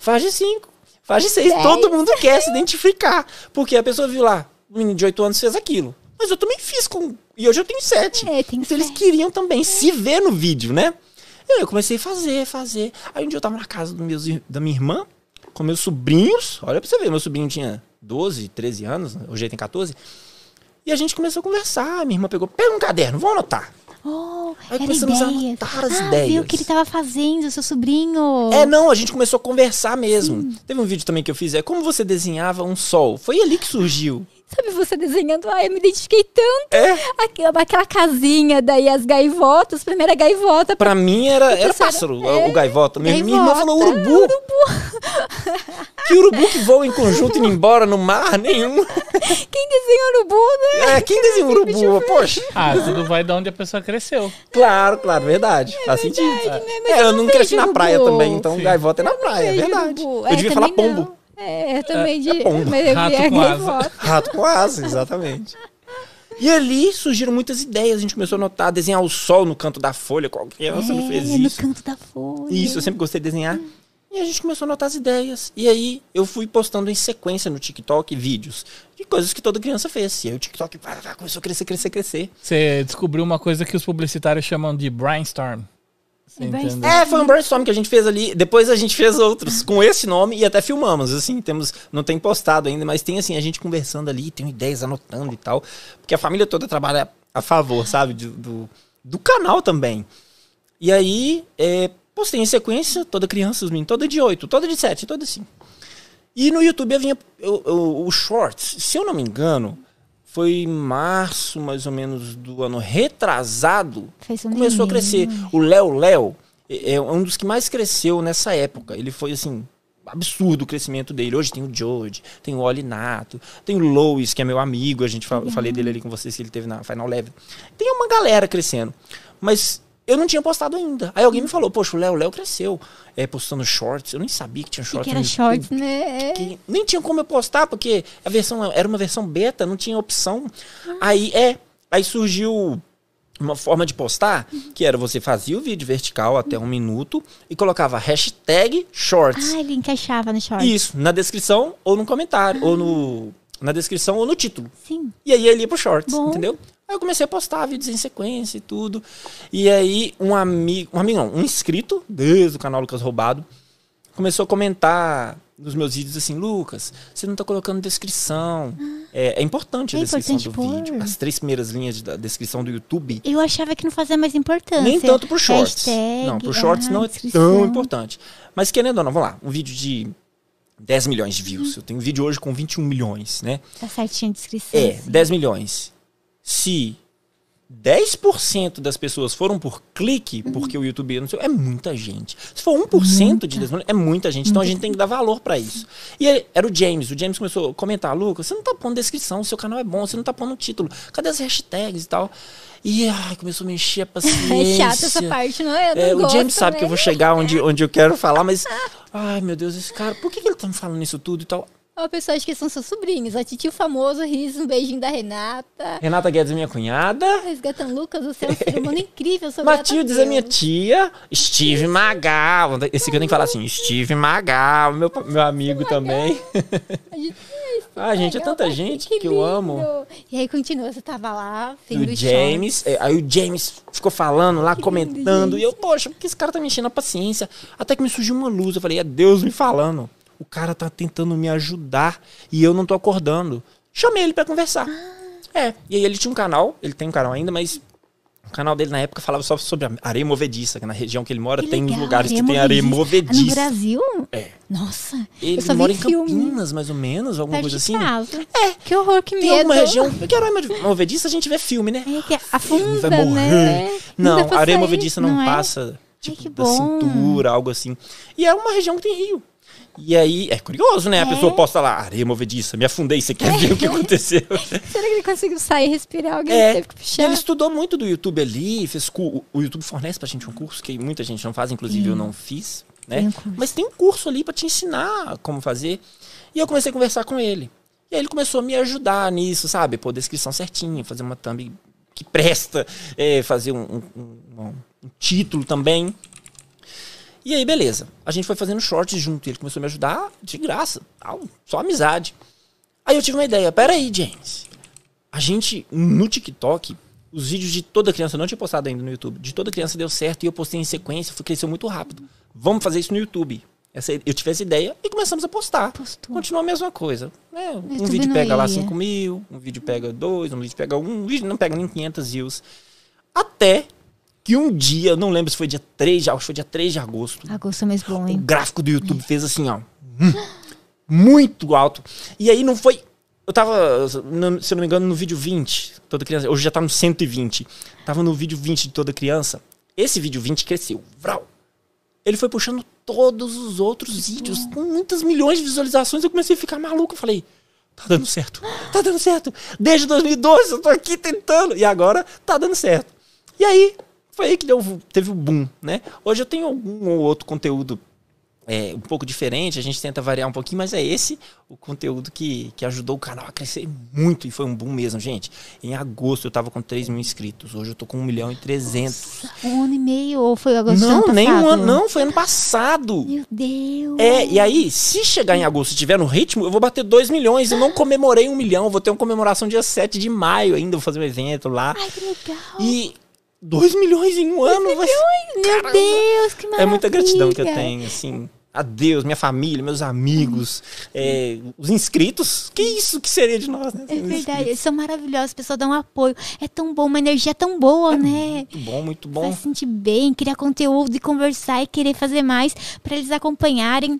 faz de 5, faz de 6. Dez. Todo mundo quer se identificar. Porque a pessoa viu lá, o menino de 8 anos fez aquilo. Mas eu também fiz com. E hoje eu tenho 7. É, tem então eles sete. queriam também se ver no vídeo, né? E eu comecei a fazer, fazer. Aí um dia eu tava na casa do meus, da minha irmã, com meus sobrinhos. Olha pra você ver, meu sobrinho tinha 12, 13 anos, hoje ele tem 14. E a gente começou a conversar. Minha irmã pegou, pega um caderno, vamos anotar. Oh, Aí começamos a ideias. anotar as ah, ideias. viu o que ele tava fazendo, seu sobrinho. É, não, a gente começou a conversar mesmo. Teve um vídeo também que eu fiz, é como você desenhava um sol. Foi ali que surgiu. Sabe você desenhando? Ai, eu me identifiquei tanto. É, Aquela, aquela casinha, daí as gaivotas, primeira gaivota. pra mim era, era pássaro, é, o gaivota. Minha, minha irmã falou urubu. Que urubu que voa em conjunto e indo embora no mar? Nenhum. Quem desenha urubu, né? É, quem desenha urubu? Poxa. Ah, tudo vai de onde a pessoa cresceu. Claro, claro, verdade. Faz sentido. né? É, eu eu não não cresci na praia urubu. também, então Sim. gaivota é na praia, é verdade. urubu. Eu É, devia falar pombo. não. É, eu também de. pombo. Mas eu Rato vi com asa. Rato com asa, exatamente. E ali surgiram muitas ideias. A gente começou a notar, desenhar o sol no canto da folha. Qual criança não fez É, no isso? canto da folha. Isso, eu sempre gostei de desenhar. E a gente começou a notar as ideias. E aí eu fui postando em sequência no TikTok vídeos de coisas que toda criança fez. E aí o TikTok pá, pá, começou a crescer, crescer, crescer. Você descobriu uma coisa que os publicitários chamam de brainstorm. É foi um brainstorm que a gente fez ali. Depois a gente fez outros com esse nome e até filmamos. Assim, temos. Não tem postado ainda, mas tem assim, a gente conversando ali, tem ideias, anotando e tal. Porque a família toda trabalha a favor, sabe? de- do, do canal também. E aí, é, postei em sequência, toda criança, os meninos, toda de 8, toda de 7, toda assim. E no YouTube eu vinha. eu- eu- o Shorts, se eu não me engano, foi em março, mais ou menos, do ano retrasado. Um começou a crescer. né? O Léo Léo é é um dos que mais cresceu nessa época. Ele foi assim. Absurdo o crescimento dele. Hoje tem o George, tem o Olinato, tem o Lois, que é meu amigo. A gente fa- eu falei dele ali com vocês que ele teve na Final Level. Tem uma galera crescendo. Mas eu não tinha postado ainda. Aí alguém me falou, poxa, o Léo Léo cresceu é, postando shorts. Eu nem sabia que tinha shorts. que era no shorts, né? É. Que nem tinha como eu postar, porque a versão era uma versão beta, não tinha opção. Aí é, aí surgiu uma forma de postar, que era você fazia o vídeo vertical até um minuto e colocava hashtag shorts. Ah, ele encaixava no shorts. Isso, na descrição ou no comentário, ou no na descrição ou no título. Sim. E aí ele ia pro shorts, Bom. entendeu? Aí eu comecei a postar vídeos em sequência e tudo. E aí um amigo, um amigo não, um inscrito desde o canal Lucas Roubado começou a comentar nos meus vídeos assim, Lucas, você não tá colocando descrição. É, é importante a É descrição importante do vídeo. pôr. As três primeiras linhas da descrição do YouTube. Eu achava que não fazia mais importância. Nem tanto pro shorts. Hashtag, não, pro shorts ah, não é descrição. tão importante. Mas querendo ou não, vamos lá, um vídeo de 10 milhões de Hum. views. Eu tenho um vídeo hoje com 21 milhões, né? Tá certinho a descrição. É, assim. 10 milhões. Se 10% das pessoas foram por clique, porque o YouTube não sei, é muita gente. Se for 1% de 10 milhões, é muita gente. Então a gente tem que dar valor pra isso. E era o James. O James começou a comentar: Lucas, você não tá pondo descrição, o seu canal é bom, você não tá pondo título. Cadê as hashtags e tal? E ai, começou a me encher a paciência. É chato essa parte, não é? Não É, o gosto, James sabe que eu vou chegar onde, onde eu quero falar, mas. Ai, meu Deus, esse cara, por que, que ele tá me falando isso tudo e tal? Ó, pessoal, acho que são seus sobrinhos. A titio famoso, Riz, um beijinho da Renata. Renata Guedes minha cunhada. Resgatando Lucas, você é um ser humano incrível. Matildes é minha tia. Steve Magal. Esse aqui eu tenho que falar assim, Steve Magal, meu, meu amigo também. A gente- Ah, gente, é tanta gente que que eu amo. E aí continua, você tava lá, vendo o James, é, aí o James ficou falando lá, Que comentando, e eu, poxa, porque esse cara tá me enchendo a paciência. Até que me surgiu uma luz, eu falei, é Deus me falando. O cara tá tentando me ajudar e eu não tô acordando. Chamei ele pra conversar. Ah. É, e aí ele tinha um canal, ele tem um canal ainda, mas o canal dele na época falava só sobre areia movediça, que na região que ele mora Que tem legal, lugares que tem areia Ah, no movediça. Brasil? É. Nossa, Ele mora em filme. Campinas, mais ou menos, alguma Perto coisa assim. casa. É. Que horror, que Tem medo. alguma região. Que areia movediça a gente vê filme, né? É que afunda, vai morrer. né? Não, pra areia sair, movediça não, é? passa tipo que da bom. cintura, algo assim. E é uma região que tem rio. E aí, é curioso, né? A É. pessoa posta lá, areia movediça, me afundei, você quer ver o que aconteceu? Será que ele conseguiu sair, respirar? Alguém É, teve que puxar? ele estudou muito do YouTube ali, fez cu- o YouTube fornece pra gente um curso que muita gente não faz, inclusive eu não fiz, né? Tem um. Mas tem um curso ali pra te ensinar como fazer. E eu comecei a conversar com ele. E aí ele começou a me ajudar nisso, sabe? Pôr descrição certinha, fazer uma thumb que presta, é, fazer um, um- um- um título também. E aí, beleza. A gente foi fazendo shorts junto. Ele começou a me ajudar de graça. Só amizade. Aí eu tive uma ideia. Pera aí, James. A gente, no TikTok, os vídeos de toda criança, eu não tinha postado ainda no YouTube, de toda criança deu certo e eu postei em sequência, foi, cresceu muito rápido. Vamos fazer isso no YouTube. Essa, eu tive essa ideia e começamos a postar. Postou. Continua a mesma coisa. né? Um vídeo pega lá ia. 5 mil, um vídeo pega 2, um vídeo pega 1, um vídeo não pega nem 500 views. Até que um dia, não lembro se foi dia 3, de- acho que foi dia 3 de agosto, Agosto é mais bom, o hein? gráfico do YouTube fez assim, ó. muito alto. E aí não foi. Eu tava, se eu não me engano, no vídeo 20, toda criança. Hoje já tá no 120. Tava no vídeo 20 de toda criança. Esse vídeo 20 cresceu. Vral. Ele foi puxando todos os outros vídeos com muitas milhões de visualizações. Eu comecei a ficar maluco. Eu falei, tá dando certo. Tá dando certo. Desde 2012 eu tô aqui tentando. E agora tá dando certo. E aí, foi aí que deu, teve o boom, né? Hoje eu tenho algum ou outro conteúdo é, um pouco diferente, a gente tenta variar um pouquinho, mas é esse o conteúdo que, que ajudou o canal a crescer muito e foi um boom mesmo, gente. Em agosto eu tava com 3 mil inscritos, hoje eu tô com 1 milhão e 300. Um ano e meio ou foi agosto Não, nem um ano, não, foi ano passado. Meu Deus. É, e aí, se chegar em agosto e tiver no ritmo, eu vou bater 2 milhões. Eu não comemorei um milhão, vou ter uma comemoração dia 7 de maio ainda, vou fazer um evento lá. Ai, que legal. E 2 milhões em um ano vai ser. Meu Deus, que maravilha. É muita gratidão que eu tenho, assim. A Deus, minha família, meus amigos, é, os inscritos. Que isso que seria de nós, né? É verdade, eles são maravilhosos, as pessoas dão um apoio. É tão bom, uma energia tão boa, né? Muito bom, muito bom. Faz sentir bem, criar conteúdo e conversar e querer fazer mais pra eles acompanharem.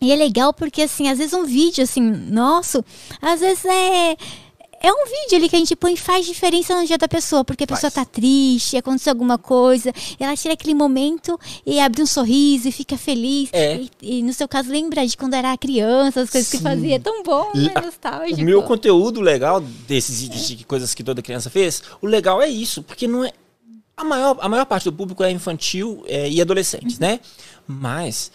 E é legal porque, assim, às vezes um vídeo, assim, nosso, às vezes é. É um vídeo ali que a gente põe e faz diferença no dia da pessoa, porque a pessoa Faz. tá triste, aconteceu alguma coisa, e ela tira aquele momento e abre um sorriso e fica feliz. É. E, e no seu caso, lembra de quando era criança, as coisas que Sim. fazia. É tão bom, né? Nostálgico. O meu conteúdo legal desses vídeos de coisas que toda criança fez, o legal é isso, porque não é. A maior, a maior parte do público é infantil é, e adolescentes, né? Mas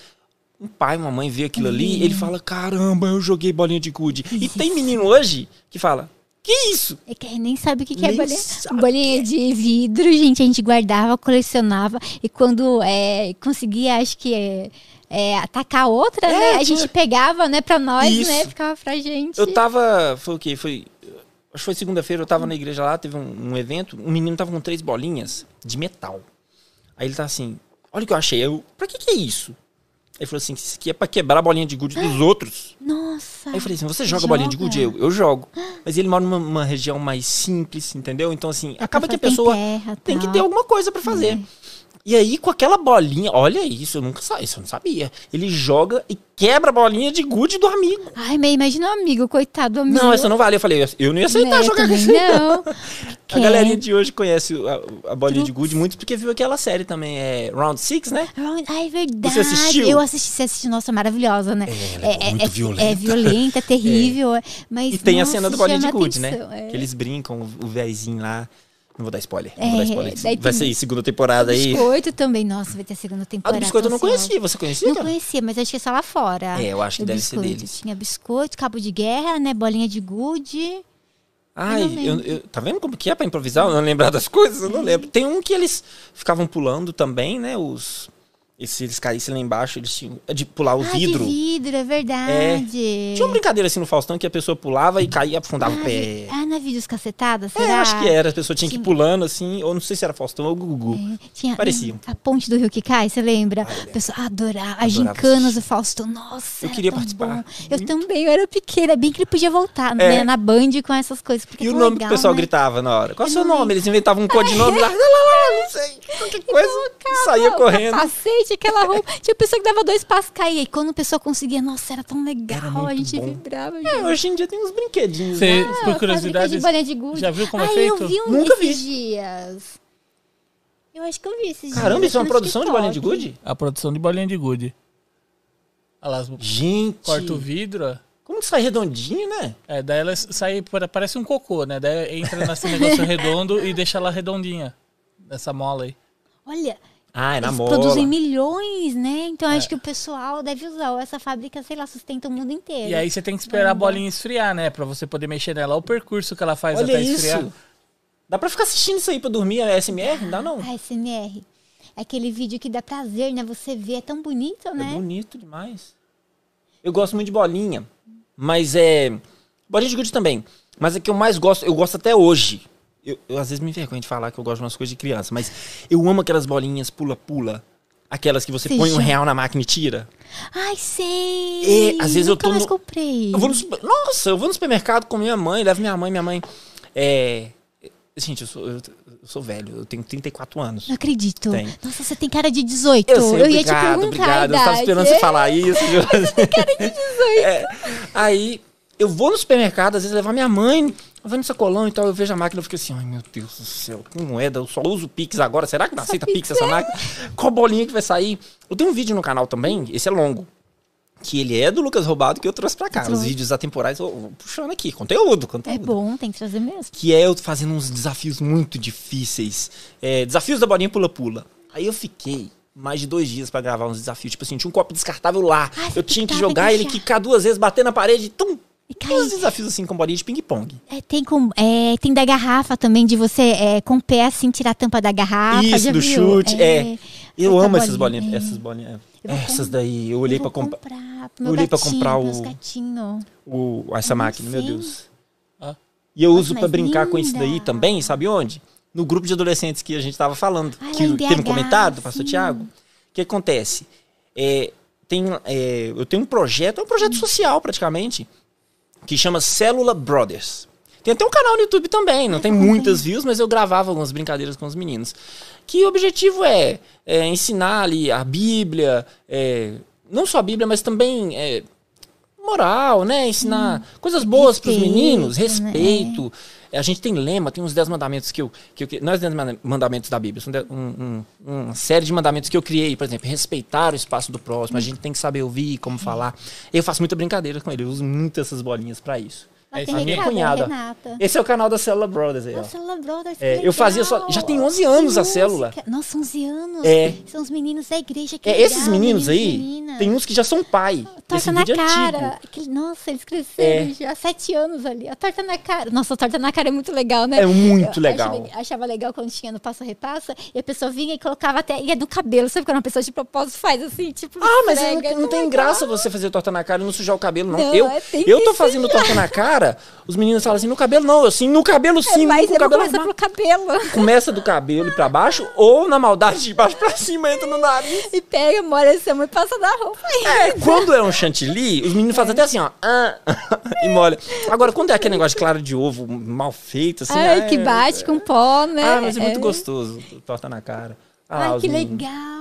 um pai, uma mãe vê aquilo ali, ele fala: caramba, eu joguei bolinha de gude. E tem menino hoje que fala: que isso? É que nem sabe o que, que é bolinha. sabe Bolinha de vidro, gente. A gente guardava, colecionava. E quando é, conseguia, acho que é, é, atacar outra, É, né? A gente pegava, né, pra nós, Isso. né? Ficava pra gente. Eu tava. Foi o quê? Foi. Acho que foi segunda-feira, eu tava na igreja lá, teve um, um evento, um menino tava com três bolinhas de metal. Aí ele tá assim, olha o que eu achei. Eu, pra que que é isso? Ele falou assim, isso aqui é pra quebrar a bolinha de gude dos outros. Nossa. Aí eu falei assim, você joga, bolinha de Joga? gude? Eu, eu jogo. Mas ele mora numa uma região mais simples, entendeu? Então assim, Dá acaba que a pessoa terra, tem que ter alguma coisa pra fazer. E aí, com aquela bolinha, olha isso, eu nunca sabia, isso eu não sabia. Ele joga e quebra a bolinha de gude do amigo. Ai, mas imagina um amigo, coitado do amigo. Não, essa não vale. Eu falei, eu não ia aceitar Né, jogar com isso. não. A galerinha de hoje conhece a, a bolinha de gude muito porque viu aquela série também, é Round Six, né? Ai, verdade. Você assistiu? Eu assisti, você assistiu, nossa, maravilhosa, né? ela é muito violenta. É violenta, terrível. é. Mas, E tem a nossa, cena do bolinha de gude, né? é. Que eles brincam, o- o véizinho lá. Não vou dar spoiler. É, vou dar spoiler. daí Vai tem- sair segunda temporada aí. Biscoito também, nossa, vai ter segunda temporada. do biscoito eu não conhecia. Você conhecia, Não cara? conhecia, mas acho que é só lá fora. É, eu acho que deve ser biscoito. deles. Tinha biscoito, cabo de guerra, né? Bolinha de gude. Ai, Eu eu- tá vendo como que é pra improvisar? Eu não lembrar das coisas? Eu não lembro. Tem um que eles ficavam pulando também, né? Os. E se eles caíssem lá embaixo, eles tinham. De pular o ah, vidro. de vidro, é verdade. Tinha uma brincadeira assim no Faustão que a pessoa pulava e caía, afundava o ah, pé. vi- ah, na vídeos cacetadas, É, será? eu acho que era. A pessoa tinha que ir pulando assim, ou não sei se era Faustão ou Gugu. É, Tinha Parecia. A ponte do Rio que cai, você lembra? Lembro. A pessoa adorava. As gincanas do Faustão. Nossa, Eu queria tão participar. bom. Eu também, eu era pequena. Bem que ele podia voltar, É. né? Na Band com essas coisas. Porque E é o nome legal, que o pessoal né? gritava na hora? Qual é o Eu seu nome? Eles inventavam um codinome lá, lá, lá, lá, não sei, qualquer coisa, saía correndo. Capacete, aquela roupa. Tinha pessoa que dava dois passos caía. E quando a pessoa conseguia, nossa, era tão legal. Era a gente bom. vibrava. É, gente. hoje em dia tem uns brinquedinhos, Você, né? por curiosidade, já viu como é feito? eu vi um Nunca vi. dias. Eu acho que eu vi esses dias. Caramba, isso é uma produção de bolinha de gude? A produção de bolinha de gude. Elas Gente. cortam o vidro, ó. Como que sai redondinho, né? É, daí ela sai, pare- parece um cocô, né? Daí entra nesse negócio redondo e deixa ela redondinha. Essa mola aí. Olha, Ah, é na eles mola. produzem milhões, né? Então acho que o pessoal deve usar. Essa fábrica, sei lá, sustenta o mundo inteiro. E aí você tem que esperar a bolinha esfriar, né? Pra você poder mexer nela. Olha o percurso que ela faz Olha até isso. esfriar. Dá pra ficar assistindo isso aí pra dormir, é SMR? Não dá não. A SMR. É aquele vídeo que dá prazer, né? Você vê, é tão bonito, É né? bonito demais. Eu gosto muito de bolinha, mas é... Bolinha de gude também. Mas é que eu mais gosto, eu gosto até hoje. Eu, eu, às vezes me envergonho de falar que eu gosto de umas coisas de criança, mas eu amo aquelas bolinhas pula-pula. Aquelas que você Sim, põe um real na máquina e tira. Ai, sei! É, às vezes eu Nunca tô mais no- comprei. Eu vou no Nossa, eu vou no supermercado com minha mãe, levo minha mãe, minha mãe. É. Gente, eu sou, eu, eu sou velho, eu tenho 34 anos. Não acredito. Tem. Nossa, você tem cara de 18. Eu sei, ia te obrigado, perguntar obrigado. Eu tava esperando você falar isso, viu? É, aí, eu vou no supermercado, às vezes levar minha mãe, no sacolão e tal, eu vejo a máquina, eu fico assim, ai meu Deus do céu, com moeda, eu só uso Pix agora, será que não aceita Pix essa máquina? Qual bolinha que vai sair? Eu tenho um vídeo no canal também, esse é longo, que ele é do Lucas Roubado, que eu trouxe pra cá. Os vídeos atemporais, eu vou puxando aqui, conteúdo, É conteúdo. bom, tem que trazer mesmo. que é eu fazendo uns desafios muito difíceis. É, desafios da bolinha pula-pula. Aí eu fiquei mais de dois dias pra gravar uns desafios. Tipo assim, tinha um copo descartável lá. Ah, eu tinha que e jogar ele, quicar duas vezes, bater na parede, tum. E Tem cair. uns desafios assim com bolinha de ping-pong. É, tem, com, é, tem da garrafa também, de você é, com o pé assim tirar a tampa da garrafa. Isso, do viu? chute, é. Eu Essa amo essas bolinha, bolinhas. é. Essas bolinhas. Eu Essas daí, eu olhei Eu pra vou comprar eu olhei pra gatinho, comprar o- o, essa Eu máquina, meu. Deus. Ah. E eu Nossa, uso pra mas brincar com isso linda. daí também, sabe onde? No grupo de adolescentes que a gente tava falando. Ah, que teve um BH, comentário do pastor sim. Tiago. O que acontece? É, tem, é, eu tenho um projeto, é um projeto social praticamente, que chama Célula Brothers. Tem até um canal no YouTube também, não tem muitas views, mas eu gravava algumas brincadeiras com os meninos. Que o objetivo é, é ensinar ali a Bíblia, é, não só a Bíblia, mas também é, moral, né? Ensinar coisas boas para os Respeito, meninos, né? respeito. A gente tem lema, tem uns 10 mandamentos que eu. Que eu não é os 10 manda- mandamentos da Bíblia, são um- um- uma série de mandamentos que eu criei. Por exemplo, respeitar o espaço do próximo, a gente tem que saber ouvir, como falar. Eu faço muita brincadeira com ele, eu uso muito essas bolinhas para isso. É tem isso aí. Minha cunhada. Renata. Esse é o canal da Célula Brothers aí, ó. Célula Brothers, É, eu fazia só- já tem 11 anos a célula. Nossa, 11 anos. É. São os meninos da igreja. Que É, legal, esses meninos aí, e meninas. tem uns que já são pai. Torta na é cara. Aquele- nossa, eles cresceram É. já há sete anos ali. A torta na cara. Nossa, a torta na cara é muito legal, né? É muito Eu legal. Achava, achava legal quando tinha no Passa Repassa e a pessoa vinha e colocava até. E é do cabelo, sabe quando uma pessoa de propósito faz assim, tipo. Ah, mas não, é não tão tem graça você fazer torta na cara e não sujar o cabelo, não. Não, eu é, eu tô fazendo torta na cara, os meninos falam assim, no cabelo não, eu sim, no cabelo sim, É, mas no ele cabelo começa normal. pelo cabelo. Começa do cabelo e pra baixo, ou na maldade de baixo pra cima, entra no nariz. E pega, molha essa mão e passa na roupa. É, quando é um chantilly, os meninos fazem até assim, ó, ah, e molha. Agora, quando é aquele negócio de clara de ovo mal feito, assim... Ai, ah, que é- bate com pó, né? Ah, mas é muito gostoso, torta na cara. Ah, Ai, que meninos- legal.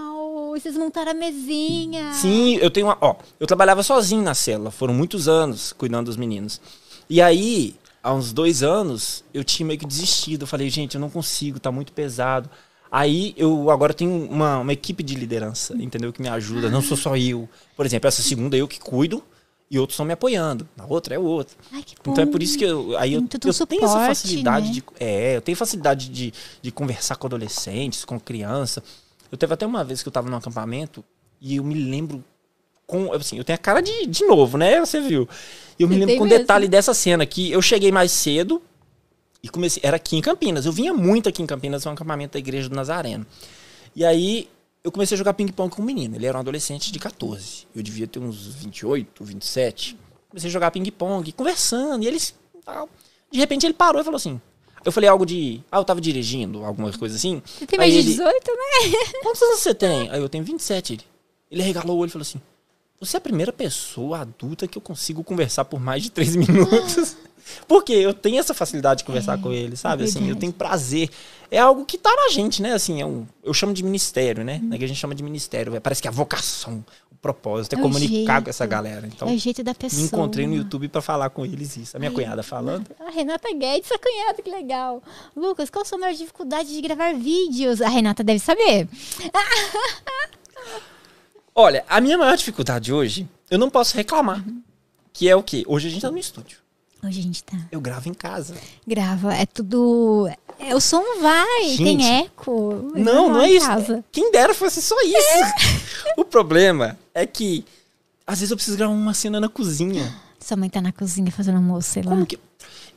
Vocês montaram a mesinha. Sim, eu tenho uma. Ó, eu trabalhava sozinho na célula, foram muitos anos cuidando dos meninos. E aí, há uns dois anos, eu tinha meio que desistido. Eu falei, gente, eu não consigo, tá muito pesado. Aí eu agora tenho uma, uma equipe de liderança, entendeu? Que me ajuda. Não sou só eu. Por exemplo, essa segunda eu que cuido e outros estão me apoiando. Na outra é o outro. Ai, que bom. Então é por isso que eu, aí eu, eu tenho essa facilidade né? de. É, eu tenho facilidade de, de conversar com adolescentes, com criança. Eu teve até uma vez que eu tava num acampamento e eu me lembro. Com, assim, eu tenho a cara de, de novo, né? Você viu. E eu me Você lembro com mesmo. detalhe dessa cena que eu cheguei mais cedo e comecei. Era aqui em Campinas. Eu vinha muito aqui em Campinas, é um acampamento da igreja do Nazareno. E aí eu comecei a jogar ping-pong com um menino. Ele era um adolescente de 14. Eu devia ter uns 28, 27. Comecei a jogar ping-pong, conversando, e eles. De repente ele parou e falou assim. Eu falei algo de. Ah, eu tava dirigindo, alguma coisa assim. Você tem mais de ele- 18, né? Quantos anos você tem? Aí eu tenho 27. Ele, ele regalou o olho e falou assim: Você é a primeira pessoa adulta que eu consigo conversar por mais de três minutos. Porque eu tenho essa facilidade de conversar com ele, sabe? assim, eu tenho prazer. É algo que tá na gente, né? Assim, é um, eu chamo de ministério, né? Na igreja a gente chama de ministério. é, Parece que a vocação, o propósito é, É comunicar jeito. com essa galera. Então, é o jeito da pessoa. me encontrei no YouTube pra falar com eles isso. A minha Ai, cunhada falando. A Renata Guedes, sua cunhada, que legal. Lucas, qual a sua maior dificuldade de gravar vídeos? A Renata deve saber. Olha, a minha maior dificuldade hoje eu não posso reclamar. Que é o quê? Hoje a gente tá no estúdio. Hoje a gente tá. Eu gravo em casa. Grava, é tudo. É, o som vai, Gente, tem eco. Não, não é isso. casa. Quem dera fosse só isso. o problema é que às vezes eu preciso gravar uma cena na cozinha. Sua mãe tá na cozinha fazendo almoço, sei lá. Como que...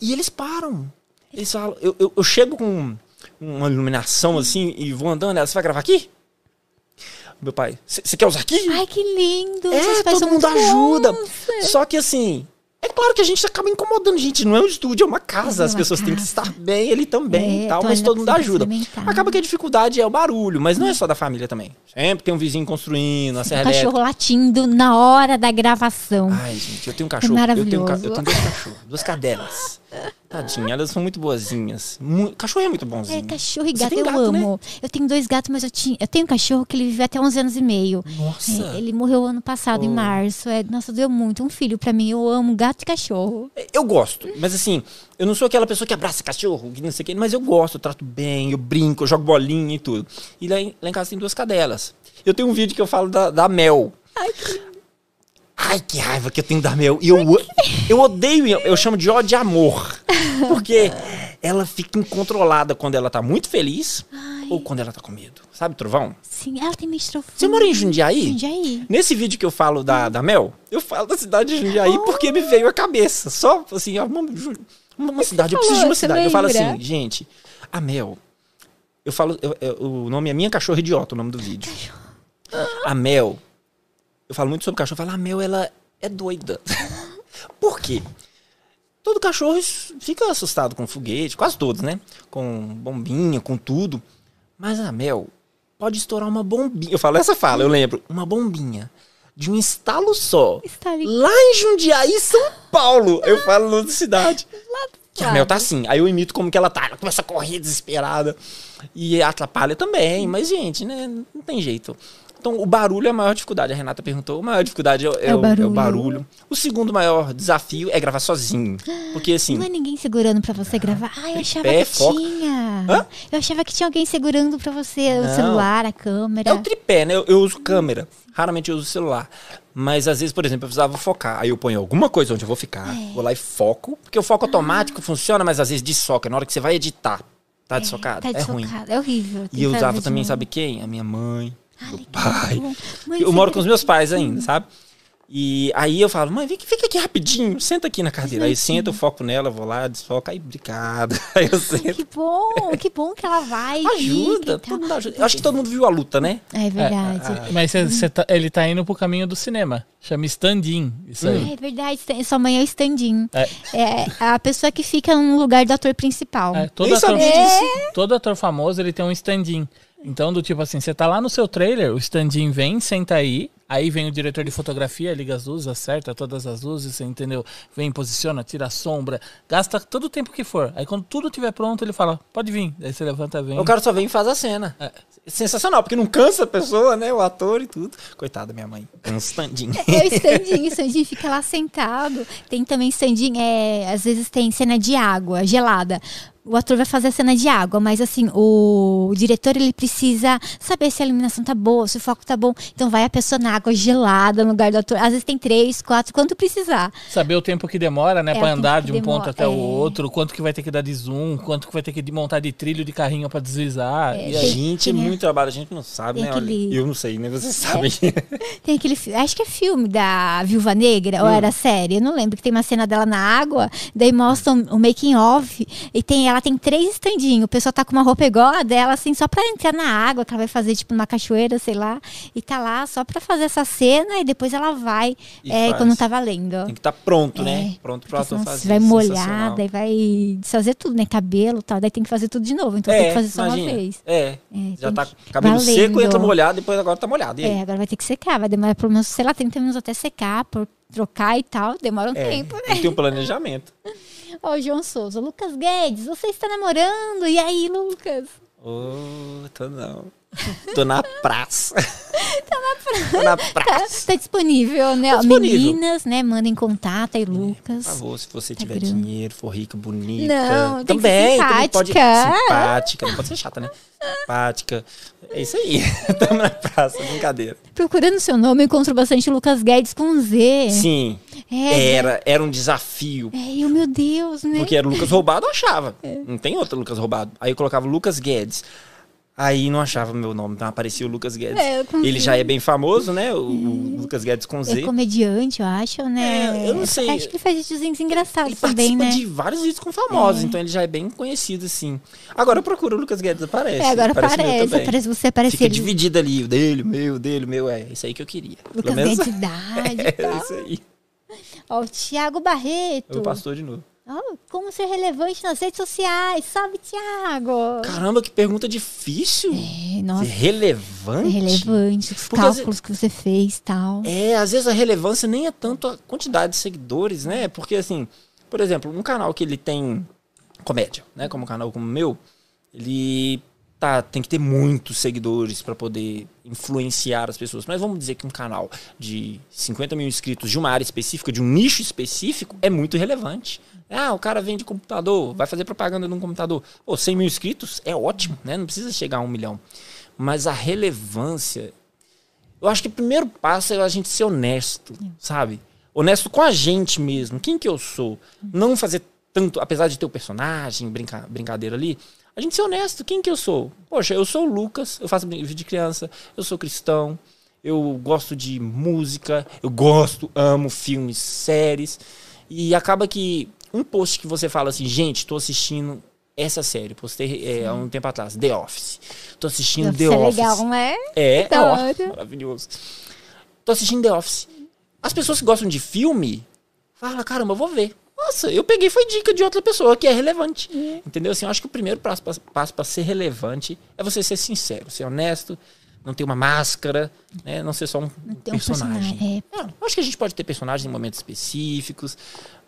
E eles param. Eles falam, eu, eu, eu chego com uma iluminação assim e vou andando, ela, você vai gravar aqui? Meu pai, você quer usar aqui? Ai, que lindo! É, todo mundo ajuda. bons. Só que assim, é claro que a gente acaba incomodando, gente. Não é um estúdio, é uma casa. É As uma pessoas têm que casa. estar bem, ele também É, e tal, tô mas todo mundo ajuda. Acaba que a dificuldade é o barulho, mas não é só da família também. Sempre tem um vizinho construindo, a serra cachorro elétrica. latindo na hora da gravação. Ai, gente, eu tenho um cachorro. eu, tenho, um ca- maravilhoso. eu tenho dois cachorros, duas cadelas. Tadinha, elas são muito boazinhas. Mu- cachorro é muito bonzinho. É, cachorro e gato tem eu gato, né? amo. Eu tenho dois gatos, mas eu, tinha, eu tenho um cachorro que ele vive até 11 anos e meio. Nossa. É, ele morreu ano passado, em Oh. março. É, nossa, doeu muito. Um filho pra mim. Eu amo gato e cachorro. Eu gosto, mas assim, eu não sou aquela pessoa que abraça cachorro, que não sei o quê, mas eu gosto, eu trato bem, eu brinco, eu jogo bolinha e tudo. E lá em, lá em casa tem duas cadelas. Eu tenho um vídeo que eu falo da, da Mel. Ai, que raiva que eu tenho da Mel. E eu, eu odeio, eu chamo de ódio de amor. Porque ela fica incontrolada quando ela tá muito feliz ou quando ela tá com medo. Sabe, Trovão? Sim, ela tem mistrofone. Você mora em Jundiaí? Jundiaí. Nesse vídeo que eu falo da, da Mel, eu falo da cidade de Jundiaí porque me veio à cabeça. Só assim, ó, uma, uma, cidade, eu preciso de uma cidade. Eu falo assim, gente, a Mel. Eu falo, eu- eu- o nome é Minha Cachorra Idiota, o nome do vídeo. A Mel. Eu falo muito sobre cachorro. Eu falo, a Mel, ela é doida. Por quê? Todo cachorro fica assustado com foguete, quase todos, né? Com bombinha, com tudo. Mas a Mel pode estourar uma bombinha. Eu falo essa fala, eu lembro. Uma bombinha. De um estalo só. Lá em Jundiaí, São Paulo. Eu falo outra cidade. Que a. Mel tá assim. Aí eu imito como que ela tá. Ela começa a correr desesperada. E atrapalha também. Mas, gente, né? Não tem jeito. Então, o barulho é a maior dificuldade. A Renata perguntou. A maior dificuldade é, o- é É o o, é o barulho. barulho. O segundo maior desafio é gravar sozinho. Porque, assim... Não é ninguém segurando pra você gravar. Ah, eu achava Tripé, que foca. tinha. Hã? Eu achava que tinha alguém segurando pra você o Não. celular, a câmera. É o tripé, né? Eu, eu uso câmera. Raramente eu uso celular. Mas às vezes, por exemplo, eu precisava focar. Aí eu ponho alguma coisa onde eu vou ficar, É. vou lá e foco. Porque o foco automático funciona, mas às vezes desfoca. Na hora que você vai editar, tá desfocado. Tá é ruim. É horrível. E eu usava também, sabe quem? A minha mãe, Ai, pai. que bom. Mãe, Eu moro com os meus pais ainda, sabe? E aí eu falo, mãe, vem, aqui- fica aqui rapidinho, senta aqui na cadeira. Aí senta, eu foco nela, vou lá, desfoca, aí obrigado. Aí eu sento. Que bom, que bom que ela vai. Ajuda, fica todo mundo ajuda. Eu acho que todo mundo viu a luta, né? É verdade. Mas cê- cê tá- ele tá indo pro caminho do cinema. Chama stand-in. Isso aí. É verdade, sua mãe é o stand-in. É. É a pessoa que fica no lugar do ator principal. É, todo, ator, todo ator famoso ele tem um stand-in. Então, do tipo assim, você tá lá no seu trailer, o stand-in vem, senta aí, aí vem o diretor de fotografia, liga as luzes, acerta todas as luzes, você entendeu? Vem, posiciona, tira a sombra, gasta todo o tempo que for. Aí quando tudo estiver pronto, ele fala, pode vir. Daí você levanta, vem. O cara só vem e faz a cena. É. Sensacional, porque não cansa a pessoa, né? O ator e tudo. Coitada da minha mãe. É o stand-in, o stand-in fica lá sentado. Tem também stand-in, é, às vezes tem cena de água gelada. O ator vai fazer a cena de água, mas assim, o, diretor ele precisa saber se a iluminação tá boa, se o foco tá bom. Então vai a pessoa na água gelada no lugar do ator. Às vezes tem três, quatro, quanto precisar. Saber o tempo que demora, né, É, o pra andar de um ponto até o é. outro, quanto que vai ter que dar de zoom, quanto que vai ter que montar de trilho de carrinho pra deslizar. É, e A gente, é tem- muito trabalho, a gente não sabe, tem né? Olha, aquele- eu não sei, né? Vocês sabem. Tem aquele acho que é filme da Viúva Negra, Hum. ou era série, eu não lembro, que tem uma cena dela na água, daí mostram o making off, e tem, ela tem três standinhos, o pessoal tá com uma roupa igual a dela, assim, só pra entrar na água, que ela vai fazer, tipo, numa cachoeira, sei lá, e tá lá só pra fazer essa cena, e depois ela vai, E é, faz. quando tá valendo. Tem que estar pronto, É, né? Pronto pro Porque ator fazer. vai molhar, daí vai fazer tudo, né? Cabelo e tal, daí tem que fazer tudo de novo. Então tem que fazer só imagina. uma vez. É. É, Já tá cabelo valendo. seco, entra molhado, depois agora tá molhado. É, agora vai ter que secar, vai demorar pelo menos, sei lá, 30 minutos até secar, por trocar e tal, demora um É, tempo, né? tem um planejamento. Ó, o João Souza, Lucas Guedes, você está namorando? E aí, Lucas? Ô, tô não. Tô na praça. Tô na Tá, praça. tá disponível, né? Tá disponível. Meninas, né? Mandem contato aí, Por Lucas. favor, se você tiver Instagram. dinheiro, for rica, bonita. Não, também, também pode simpática. simpática, não pode ser chata, né? Simpática. É isso aí. Tamo na praça, brincadeira. Procurando seu nome, eu encontro bastante Lucas Guedes com Z. Sim. É, Era, era um desafio. É, meu Deus, né? Porque era Lucas roubado, eu achava. É. Não tem outro Lucas roubado. Aí eu colocava Lucas Guedes. Aí não achava meu nome, então aparecia o Lucas Guedes. É, Ele já é bem famoso, né? O, o Lucas Guedes com Z. É comediante, eu acho, né? É, eu não sei. Acho que ele faz videozinhos engraçados Ele também, participa né? de vários vídeos com famosos, então ele já é bem conhecido, assim. Agora eu procuro o Lucas Guedes, aparece. É, agora Aparece aparece, aparece você aparecer. Fica dividido ali, o dele, o meu, o dele, o meu. É isso aí que eu queria. Lucas Guedes idade é isso aí. Ó, o Thiago Barreto. O pastor de novo. Ó, como ser relevante nas redes sociais. Salve, Thiago. Caramba, que pergunta difícil. É, nossa, relevante? relevante. Os Porque cálculos que você fez e tal. É, às vezes a relevância nem é tanto a quantidade de seguidores, né? Porque assim, por exemplo, um canal que ele tem comédia, né? Como um canal como o meu, ele tá, tem que ter muitos seguidores para poder influenciar as pessoas. Mas vamos dizer que um canal de 50 mil inscritos de uma área específica, de um nicho específico, é muito relevante. Ah, o cara vende computador, vai fazer propaganda num computador. Pô, 100 mil inscritos é ótimo, né? Não precisa chegar a um milhão. Mas a relevância eu acho que o primeiro passo é a gente ser honesto, sabe? Honesto com a gente mesmo. Quem que eu sou? Não fazer tanto, apesar de ter o personagem, brinca, brincadeira ali, a gente ser honesto. Quem que eu sou? Poxa, eu sou o Lucas, eu faço vídeo de criança, eu sou cristão, eu gosto de música, eu gosto, amo filmes, séries. E acaba que um post que você fala assim, gente, tô assistindo essa série, postei é, há um tempo atrás, The Office. Tô assistindo The é Office. legal, não é? É, é hora. maravilhoso. Tô assistindo The Office. As pessoas que gostam de filme, falam, caramba, eu vou ver. Nossa, eu peguei, foi dica de outra pessoa que é relevante. Entendeu? Assim, eu acho que o primeiro passo passo para ser relevante é você ser sincero, ser honesto, não ter uma máscara, né? não ser só um ter um personagem. personagem, É, eu acho que a gente pode ter personagens em momentos específicos,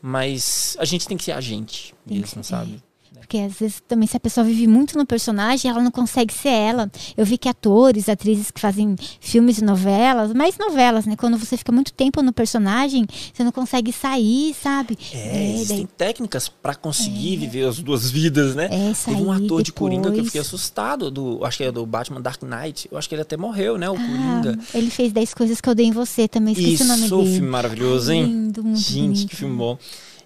mas a gente tem que ser a gente Tem mesmo, sabe? Porque às vezes também se a pessoa vive muito no personagem, ela não consegue ser ela. Eu vi que atores, atrizes que fazem filmes e novelas, mais novelas, né? Quando você fica muito tempo no personagem, você não consegue sair, sabe? É, existem daí- técnicas pra conseguir viver as duas vidas, né? É, Teve um ator de Coringa que eu depois. fiquei assustado, do, acho que é do Batman Dark Knight. Eu acho que ele até morreu, né? O Ah, Coringa. ele fez 10 coisas que eu dei em você também, esqueci Isso, o nome filme dele. maravilhoso, hein? Lindo, muito Gente, que filme bom.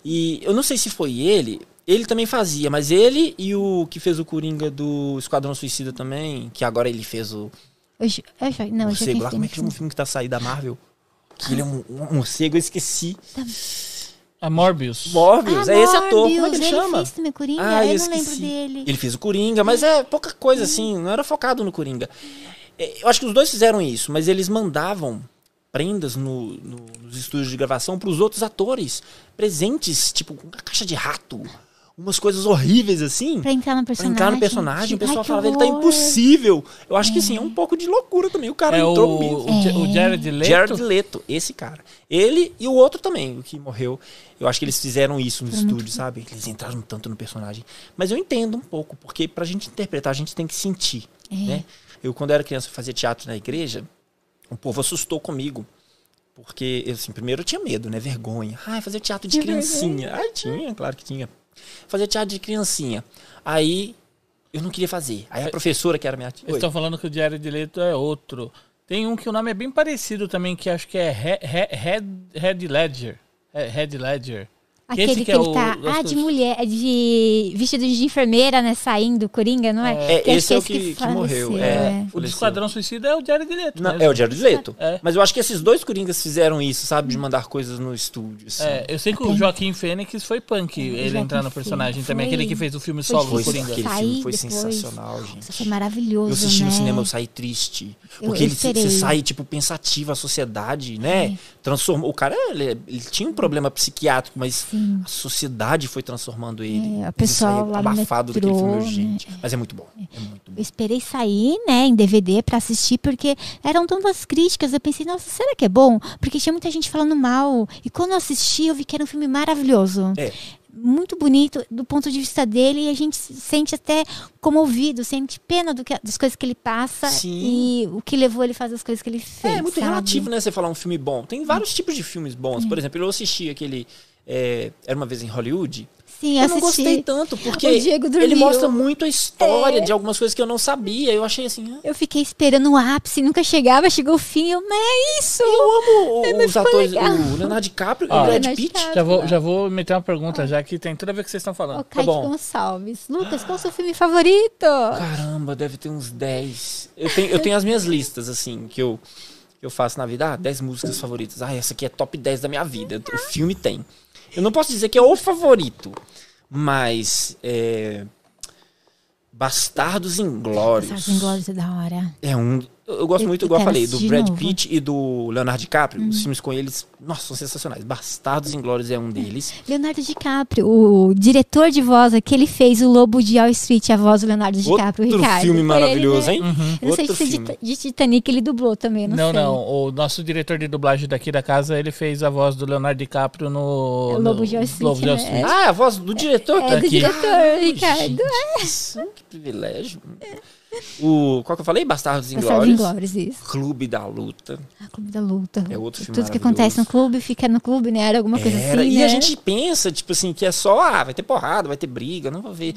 E eu não sei se foi ele, ele também fazia, mas ele e o que fez o Coringa do Esquadrão Suicida também, que agora ele fez o Eu, eu, não, eu lá. Como é que chama o filme que tá saindo da Marvel? Que ele é um, um morcego, eu esqueci. A Morbius. Morbius, Ah, é esse ator. Como é que ele, Morbius, chama? fez também Coringa? Ah, eu eu não lembro esqueci. dele. Ele fez o Coringa, mas é pouca coisa assim, não era focado no Coringa. É, Eu acho que os dois fizeram isso, mas eles mandavam prendas no- no- nos estúdios de gravação para os outros atores, presentes, tipo uma caixa de rato, umas coisas horríveis assim. Pra entrar no Pra personagem. entrar no personagem, o pessoal Ai, que falava, ele tá impossível. Eu acho que sim, é um pouco de loucura também. O cara É entrou o, mesmo. o, Ja- o Jared Leto. Jared Leto, esse cara. Ele e o outro também, o que morreu. Eu acho que eles fizeram isso no estúdio, sabe? Eles entraram tanto no personagem. Mas eu entendo um pouco, porque pra gente interpretar, a gente tem que sentir, É. né? Eu, quando era criança, fazia teatro na igreja, o povo assustou comigo. Porque, eu, assim, primeiro eu tinha medo, né? Vergonha. Ai, fazer teatro de Que criancinha. Ai, tinha, claro que tinha. Fazer teatro de criancinha. Aí, eu não queria fazer. Aí a professora, que era minha tia... Eles estão falando que o Jared Leto é outro. Tem um que o nome é bem parecido também, que acho que é Head Ledger. É, Head Ledger. Aquele Esse que, é ele o- tá. Ah, de mulher, de vestido de enfermeira, né? Saindo, Coringa, não é? É, Que esse é o que, que morreu. é. É, O do. Esquadrão Suicida é o Jared Leto. Não, mesmo. é o Jared Leto. É. Mas eu acho que esses dois Coringas fizeram isso, sabe? De mandar coisas no estúdio. assim. É, eu sei que o Joaquim Fênix foi punk, ele Joaquim entrar no personagem também. foi. Aquele que fez o filme Foi solo do Foi, difícil. Coringa. aquele filme foi depois. sensacional, Isso gente. foi maravilhoso. Eu assisti no né? cinema, eu saí triste. Porque eu ele, você sai, tipo, pensativo a sociedade, né? É. Transformou. O cara, ele, ele tinha um problema psiquiátrico, mas Sim. A sociedade foi transformando ele. É, a pessoa Isso aí é lá abafado daquele metrô, filme, né? gente. Mas é muito bom. É muito bom. Eu esperei sair, né, em DVD pra assistir, porque eram tantas críticas. Eu pensei, nossa, será que é bom? Porque tinha muita gente falando mal. E quando eu assisti, eu vi que era um filme maravilhoso. É. Muito bonito do ponto de vista dele, e a gente se sente até comovido, sente pena do que, das coisas que ele passa Sim. e o que levou ele a fazer as coisas que ele fez. É, é muito sabe? relativo, né? Você falar um filme bom. Tem vários tipos de filmes bons. É. Por exemplo, eu assisti aquele. É, Era uma vez em Hollywood. Sim, Eu não assisti. gostei tanto, porque ele mostra muito a história É. de algumas coisas que eu não sabia. Eu achei assim. ah, Eu fiquei esperando o ápice, nunca chegava, chegou o fim, eu, mas é isso! Eu amo o- mas os atores, legal. o Leonardo DiCaprio, Ó, o Brad Pitt. Já vou, já vou meter uma pergunta, já que tem tudo a ver com o que vocês estão falando. O Kaique bom. Gonçalves. Lucas, qual é o seu filme favorito? Caramba, deve ter uns 10. Eu tenho, eu tenho as minhas listas, assim, que eu, que eu faço na vida. Ah, 10 músicas favoritas. Ah, essa aqui é top 10 da minha vida. O filme tem. Eu não posso dizer que é o favorito, mas. É, Bastardos Inglórios. Sargento Inglórios é da hora. É um. Eu eu gosto Eu- muito, igual eu falei, do Brad novo. Uhum. Pitt e do Leonardo DiCaprio. Os filmes com eles, nossa, são sensacionais. Bastardos Inglórios é um deles. Leonardo DiCaprio, o diretor de voz que ele fez o Lobo de Wall Street, a voz do Leonardo DiCaprio, Outro Ricardo. filme maravilhoso, ele, né? hein? Eu não sei Outro se de, filme. de Titanic ele dublou também, não, Não, sei. não. O nosso diretor de dublagem daqui da casa, ele fez a voz do Leonardo DiCaprio no. É o Lobo de Wall Street, Lobo de Wall né? Street. Ah, a voz do diretor É tá do aqui. diretor, Ricardo. Gente, isso, que privilégio. O, qual que eu falei? Bastardos Bastardos Inglórios. Inglórios, isso. Clube da Luta. Ah, Clube da Luta. É outro filme Tudo que acontece no clube fica no clube, né? Era alguma coisa Era. assim, e né? a gente pensa, tipo assim, que é só, ah, vai ter porrada, vai ter briga, não vai ver.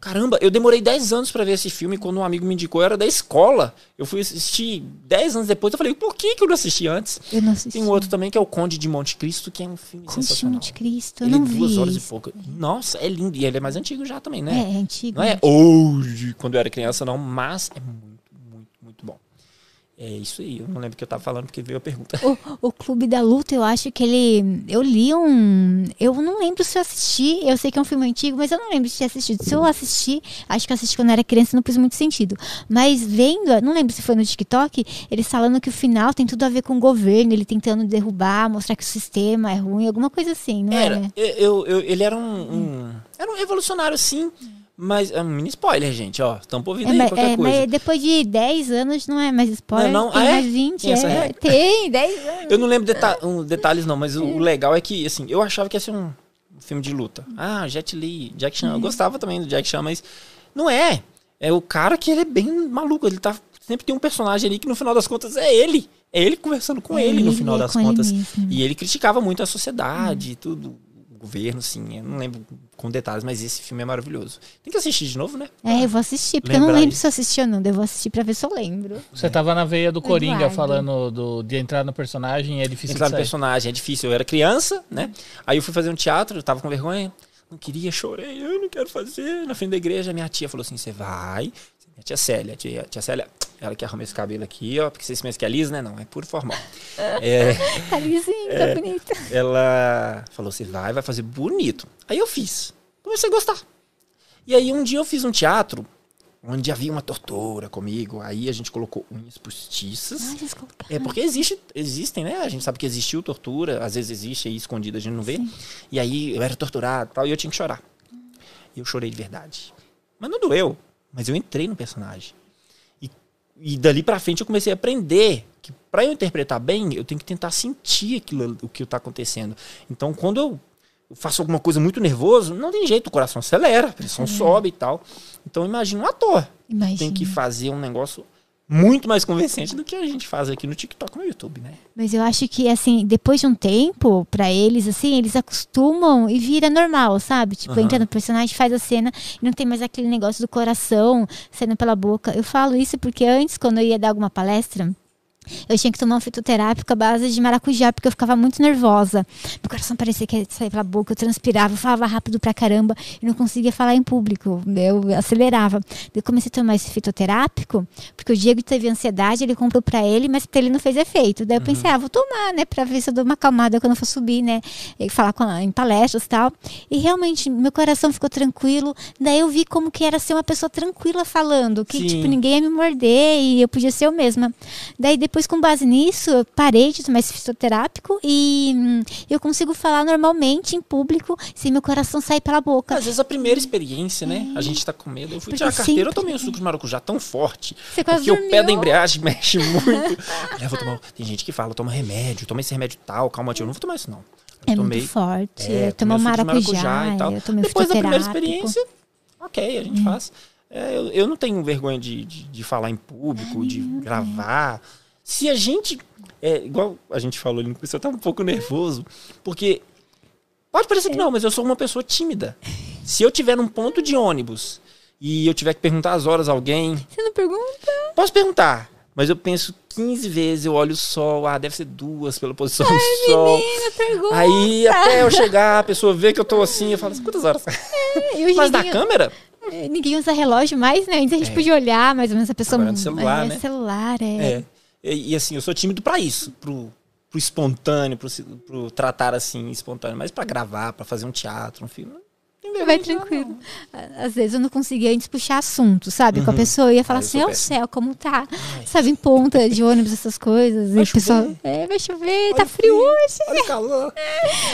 Caramba, eu demorei 10 anos pra ver esse filme. Quando um amigo me indicou, eu era da escola. Eu fui assistir 10 anos depois. Eu falei, por que, que eu não assisti antes? Eu não assisti. Tem um outro também que é o Conde de Monte Cristo, que é um filme Conde de sensacional. Monte Cristo, eu Ele é não duas vi horas e pouco. Nossa, é lindo. E ele é mais antigo já também, né? É, é antigo. Não é hoje, quando eu era criança, não, mas é muito. É isso aí. Eu não lembro o que eu tava falando porque veio a pergunta. O, o Clube da Luta, eu acho que ele. Eu li um. Eu não lembro se eu assisti. Eu sei que é um filme antigo, mas eu não lembro de ter assistido. Se eu assisti, acho que eu assisti quando eu era criança não fez muito sentido. Mas vendo, não lembro se foi no TikTok, eles falando que o final tem tudo a ver com o governo, ele tentando derrubar, mostrar que o sistema é ruim, alguma coisa assim, não Era. era? Eu, eu- ele era um, um- Era um revolucionário, sim. Mas é um mini spoiler, gente, ó. Estão ouvindo É, aí qualquer é, coisa. mas depois de 10 anos não é mais spoiler, Não, não? tem Ah, é? mais 20. Tem é, tem, 10 anos. Eu não lembro deta um, detalhes, não, mas o, o legal é que, assim, eu achava que ia ser um filme de luta. Ah, Jet Li, Jack Chan. Eu gostava também do Jack Chan, mas não é. É o cara que ele é bem maluco. Ele tá. Sempre tem um personagem ali que no final das contas é ele. É ele conversando com É ele no ele, final é das ele contas. mesmo. E ele criticava muito a sociedade, tudo. Governo, assim. Eu não lembro com detalhes, mas esse filme é maravilhoso. Tem que assistir de novo, né? É, eu vou assistir, porque eu não lembro isso. se eu assisti ou não. Eu vou assistir pra ver se eu lembro. Você tava na veia do Coringa Eduardo. falando do, de entrar no personagem, é difícil Entrar de no personagem é difícil. Eu era criança, né? Aí eu fui fazer um teatro, eu tava com vergonha. Não queria, chorei, eu não quero fazer. Na frente da igreja, minha tia falou assim: você vai. Minha tia Célia, tia, tia Célia, ela que arruma esse cabelo aqui, ó, porque vocês pensam que é liso, né? Não, é puro formal. É, Tá lisinho, tá bonito. ela falou: você vai, vai fazer bonito. Aí eu fiz. Comecei a gostar. E aí um dia eu fiz um teatro onde havia uma tortura comigo. Aí a gente colocou unhas postiças. Colocaram. É porque existe, existem, né? A gente sabe que existiu tortura, às vezes existe aí escondida, a gente não vê. E aí eu era torturado e tal, e eu tinha que chorar. E eu chorei de verdade. Mas não doeu, mas eu entrei no personagem. E, e dali pra frente eu comecei a aprender que pra eu interpretar bem, eu tenho que tentar sentir aquilo, o que tá acontecendo. Então, quando eu faço alguma coisa muito nervoso, não tem jeito, o coração acelera, a pressão sobe e tal. Então, imagina um ator Imagina. tem que fazer um negócio muito mais convincente do que a gente faz aqui no TikTok no YouTube, né? Mas eu acho que, assim, depois de um tempo, pra eles, assim, eles acostumam e vira normal, sabe? Tipo, Aham. entra no personagem, faz a cena e não tem mais aquele negócio do coração saindo pela boca. Eu falo isso porque antes, quando eu ia dar alguma palestra, eu tinha que tomar um fitoterápico à base de maracujá, porque eu ficava muito nervosa. Meu coração parecia que ia sair pela boca, eu transpirava, eu falava rápido pra caramba e não conseguia falar em público. Eu acelerava. Daí Eu comecei a tomar esse fitoterápico, porque o Diego teve ansiedade, ele comprou pra ele, mas pra ele não fez efeito. Daí eu pensei, ah, vou tomar, né, pra ver se eu dou uma acalmada quando eu for subir, né, e falar com em palestras e tal. E realmente, meu coração ficou tranquilo. Daí eu vi como que era ser uma pessoa tranquila falando, que, Sim. tipo, ninguém ia me morder e eu podia ser eu mesma. Daí depois depois, com base nisso, eu parei de tomar esse fisioterápico e hum, eu consigo falar normalmente em público sem meu coração sair pela boca. Às vezes a primeira experiência, né? A gente tá com medo. Eu fui Porque tirar a carteira, eu sempre tomei um suco de maracujá tão forte. Você quase Porque o pé dormiu. da embreagem mexe muito. Eu vou tomar- Tem gente que fala, toma remédio, toma esse remédio tal, calma, tio. Eu não vou tomar isso, não. Eu É tomei, muito forte. é, eu tomei suco de maracujá, e tal. eu tomei Depois da primeira experiência, ok, a Hum. gente faz. É, eu, eu não tenho vergonha de, de, de falar em público, de gravar. Se a gente. É, igual a gente falou ali no eu tava um pouco nervoso, porque. Pode parecer que não, mas eu sou uma pessoa tímida. Se eu tiver num ponto de ônibus e eu tiver que perguntar as horas a alguém, Você não pergunta? posso perguntar. Mas eu penso 15 vezes, eu olho o sol, ah, deve ser duas pela posição do sol. Menina, pergunta. Aí até eu chegar, a pessoa vê que eu tô assim, eu falo assim, quantas horas? Hoje Mas da câmera? eh, ninguém usa relógio mais, né? Antes a gente É. podia olhar mais ou menos a pessoa. Agora é no celular, é, né? celular, é. É. E, e, assim, eu sou tímido pra isso, pro, pro espontâneo, pro, pro tratar assim, espontâneo. Mas pra gravar, pra fazer um teatro, um filme, não Vai de tranquilo. Às vezes eu não conseguia antes puxar assunto, sabe? Com a pessoa. Eu ia falar Ah, eu assim, meu péssimo. céu, como tá? Ai. Sabe, em ponta de ônibus, essas coisas. Vai e o pessoal, chover. é, vai chover, Olha tá o frio frio. hoje. Olha o calor.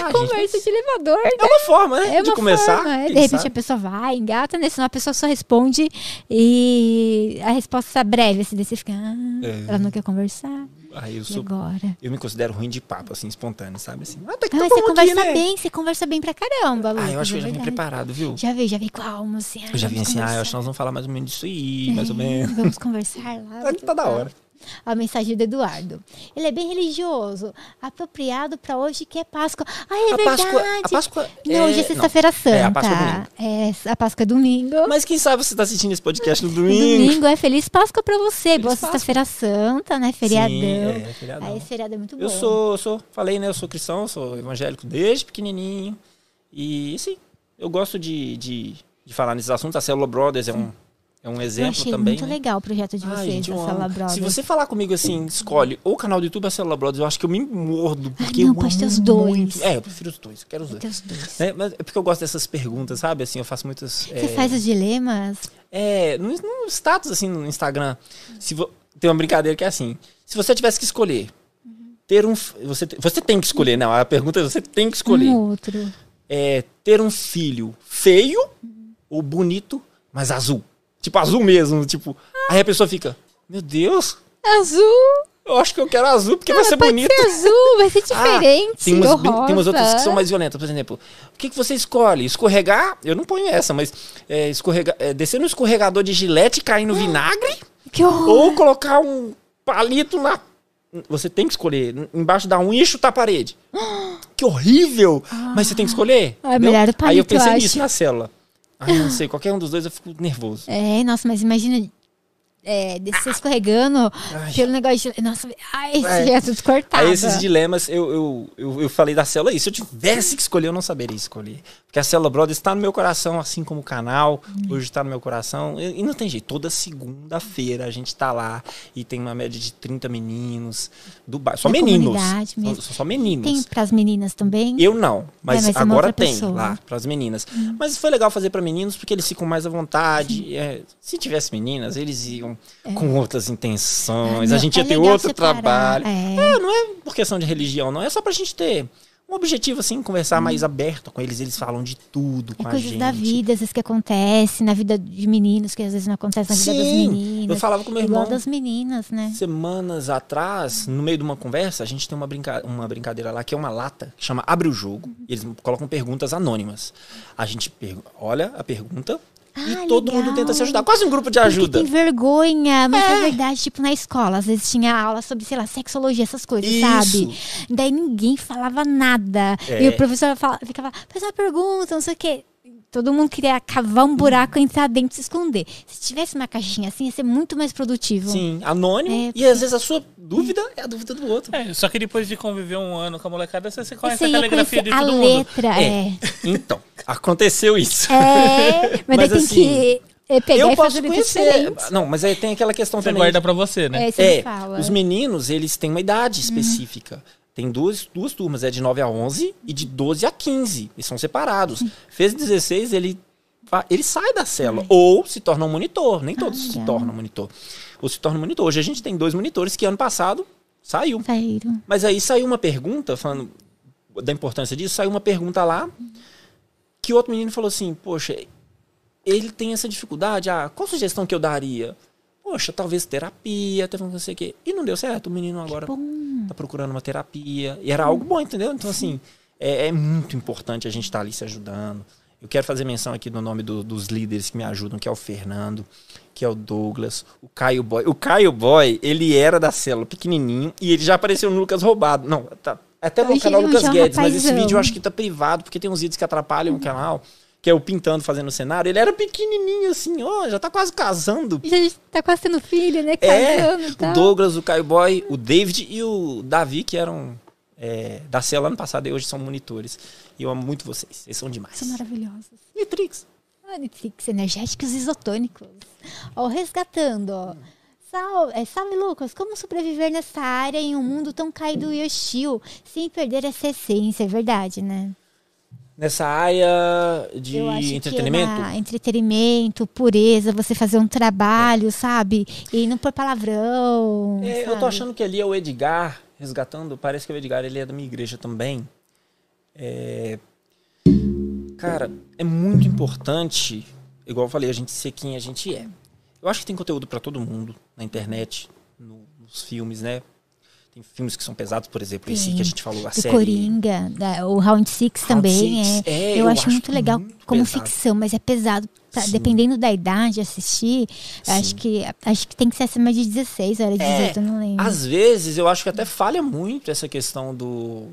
Ah, Conversa gente, de elevador, É né? uma forma, né? É de uma começar. forma, é. De repente sabe? a pessoa vai, engata, né? Senão a pessoa só responde e a resposta é breve, assim, daí você fica, ah, É. ela não quer conversar. Aí eu sou. agora? Eu me considero ruim de papo, assim, espontâneo, sabe? Assim, ah, tá que Ah, tá mas você conversa aqui, né? bem, você conversa bem pra caramba, Lucas, Ah, eu acho que é eu já vim preparado, viu? Já veio, já veio com a alma, assim. Eu já vim assim, ah, eu conversar. acho que nós vamos falar mais ou menos disso aí, mais ou menos. Vamos conversar lá. Aqui tá da hora. A mensagem do Eduardo. Ele é bem religioso, apropriado pra hoje que é Páscoa. Ah, é A verdade. Páscoa, a Páscoa Não, hoje é não. sexta-feira santa. É, a Páscoa é domingo. É, a Páscoa é domingo. Mas quem sabe você tá assistindo esse podcast no domingo. Domingo é feliz Páscoa pra você. Boa Páscoa. sexta-feira santa, né? Feriadão. Sim, é, feriadão. Aí esse feriado é muito bom. Eu sou, eu sou, falei, né? Eu sou cristão, sou evangélico desde pequenininho. E sim, eu gosto de, de, de falar nesses assuntos. A Célula Brothers é um, é um Eu exemplo achei também. muito né? legal o projeto de Ai, vocês, gente, eu da. Sala Brothers. Se você falar comigo assim, escolhe ou o canal do YouTube ou a Célula Brothers, eu acho que eu me mordo. Porque não, eu pode ter os dois. muito. É, eu prefiro os dois, eu quero os dois. Os dois. Né? Mas é porque eu gosto dessas perguntas, sabe? Assim, eu faço muitas. Você é, faz os dilemas? É, no, no status, assim, no Instagram, se vo- tem uma brincadeira que é assim: se você tivesse que escolher, ter um. Você, te- você tem que escolher, não. A pergunta é: você tem que escolher. Um outro. É, ter um filho feio ou bonito, mas azul. Tipo, azul mesmo. Tipo, aí a pessoa fica: Meu Deus, Azul! eu acho que eu quero azul porque vai ser bonito. ser azul, vai ser Ah, diferente. tem, umas, bem- tem umas outras que são mais violentas. Por exemplo, o que, que você escolhe? Escorregar? Eu não ponho essa, mas é, escorregar, é, descer no escorregador de gilete e cair no vinagre? Que horror! Ou colocar um palito na. Você tem que escolher. Embaixo da unha e chutar a parede. Que horrível! Mas você tem que escolher. Ah, é melhor o Aí eu palito, eu pensei acho. nisso na célula. Ah, não sei, qualquer um dos dois eu fico nervoso. É, nossa, mas imagina é, descer escorregando Ai. pelo negócio de. Nossa, ai, É. tudo cortado. Aí esses dilemas, eu, eu, eu, eu falei da célula aí. Se eu tivesse que escolher, eu não saberia escolher. Porque a Célula Brothers está no meu coração, assim como o canal. Hoje está no meu coração. E, e não tem jeito. Toda segunda-feira a gente tá lá e tem uma média de 30 meninos do bairro. Só Da meninos. comunidade Só, mesmo. só meninos. Tem pras meninas também? Eu não, mas, mas é uma agora tem pessoa. Hum. lá para as meninas. Mas foi legal fazer para meninos porque eles ficam mais à vontade. É, se tivesse meninas, eles iam com outras intenções. É. Ah, a gente é ia ter legal outro separar, trabalho. é. É, não é por questão de religião, não. É só pra gente ter um objetivo, assim, conversar mais aberto com eles. Eles falam de tudo É com a coisas gente. da vida, às vezes que acontece na vida de meninos, que às vezes não acontece na vida das meninas. eu falava com meu Igual irmão. das meninas, né? Semanas atrás, no meio de uma conversa, a gente tem uma, brinca uma brincadeira lá que é uma lata que chama Abre o Jogo. E eles colocam perguntas anônimas. A gente olha a pergunta Ah, e todo mundo legal. tenta se ajudar. Quase um grupo de Porque ajuda. tem vergonha, mas é. verdade, tipo, na escola, às vezes tinha aula sobre, sei lá, sexologia, essas coisas, Isso. sabe? Daí ninguém falava nada. É. E o professor fala- ficava, faz uma pergunta, não sei o quê. Todo mundo queria cavar um buraco, entrar dentro e se esconder. Se tivesse uma caixinha assim, ia ser muito mais produtivo. Sim, anônimo. É, E às vezes a sua dúvida é a dúvida do outro. É, só que depois de conviver um ano com a molecada, você, você conhece Você a ia caligrafia conhecer de a todo mundo. letra, é. Então, aconteceu isso. É, mas, Mas tem assim, que é, pegar eu e posso conhecer. diferentes. Não, mas aí tem aquela questão Você também. guarda pra você, né? É, você É, os meninos, eles têm uma idade específica. Tem duas, duas turmas, é de 9 a 11 e de 12 a 15. Eles são separados. Fez 16, ele, ele sai da célula. Ou se torna um monitor. Nem todos se legal. tornam monitor. Ou se torna um monitor. Hoje a gente tem dois monitores que ano passado Saiu. Saíram. Mas aí saiu uma pergunta, falando da importância disso, saiu uma pergunta lá que o outro menino falou assim, poxa, ele tem essa dificuldade, ah, qual sugestão que eu daria? Poxa, talvez terapia, talvez não sei o quê. E não deu certo, o menino agora tá procurando uma terapia. E era algo bom, entendeu? Então, assim, é, é muito importante a gente estar ali se ajudando. Eu quero fazer menção aqui do nome do- dos líderes que me ajudam, que é o Fernando, que é o Douglas, o Caio Boy. O Caio Boy, ele era da célula pequenininho e ele já apareceu no Lucas Roubado. Não, tá, até no Hoje canal Lucas é Guedes, mas esse rapazão. vídeo eu acho que tá privado, porque tem uns vídeos que atrapalham o canal, que é o pintando, fazendo o cenário. Ele era pequenininho assim, ó, já tá quase casando. Já tá quase tendo filho, né? É, Casando e o tal. Douglas, o Caio Boy, o David e o Davi, que eram é, da célula ano passado e hoje são monitores. E eu amo muito vocês, vocês são demais. São maravilhosos. Nitrix. Ah, Nitrix, energéticos isotônicos. Ó, resgatando, ó. Salve, é, salve, Lucas. Como sobreviver nessa área em um mundo tão caído e hostil, sem perder essa essência? É verdade, né? Nessa área de acho entretenimento, na entretenimento, pureza, você fazer um trabalho, sabe? E não por palavrão. É, eu tô achando que ali é o Edgar resgatando. Parece que o Edgar ele é da minha igreja também. É, Cara, é muito importante, igual eu falei, a gente ser quem a gente é. Eu acho que tem conteúdo pra todo mundo na internet, no- nos filmes, né? Tem filmes que são pesados, por exemplo, esse Tem. que a gente falou, a Do série. Coringa, da- o Round Six também Six, é. é, eu, eu acho, acho muito legal muito como pesado. ficção, mas é pesado. Tá, Sim. dependendo da idade assistir, acho Sim. que acho que tem que ser acima de 16 horas, É, 18, eu não lembro. Às vezes, eu acho que até falha muito essa questão do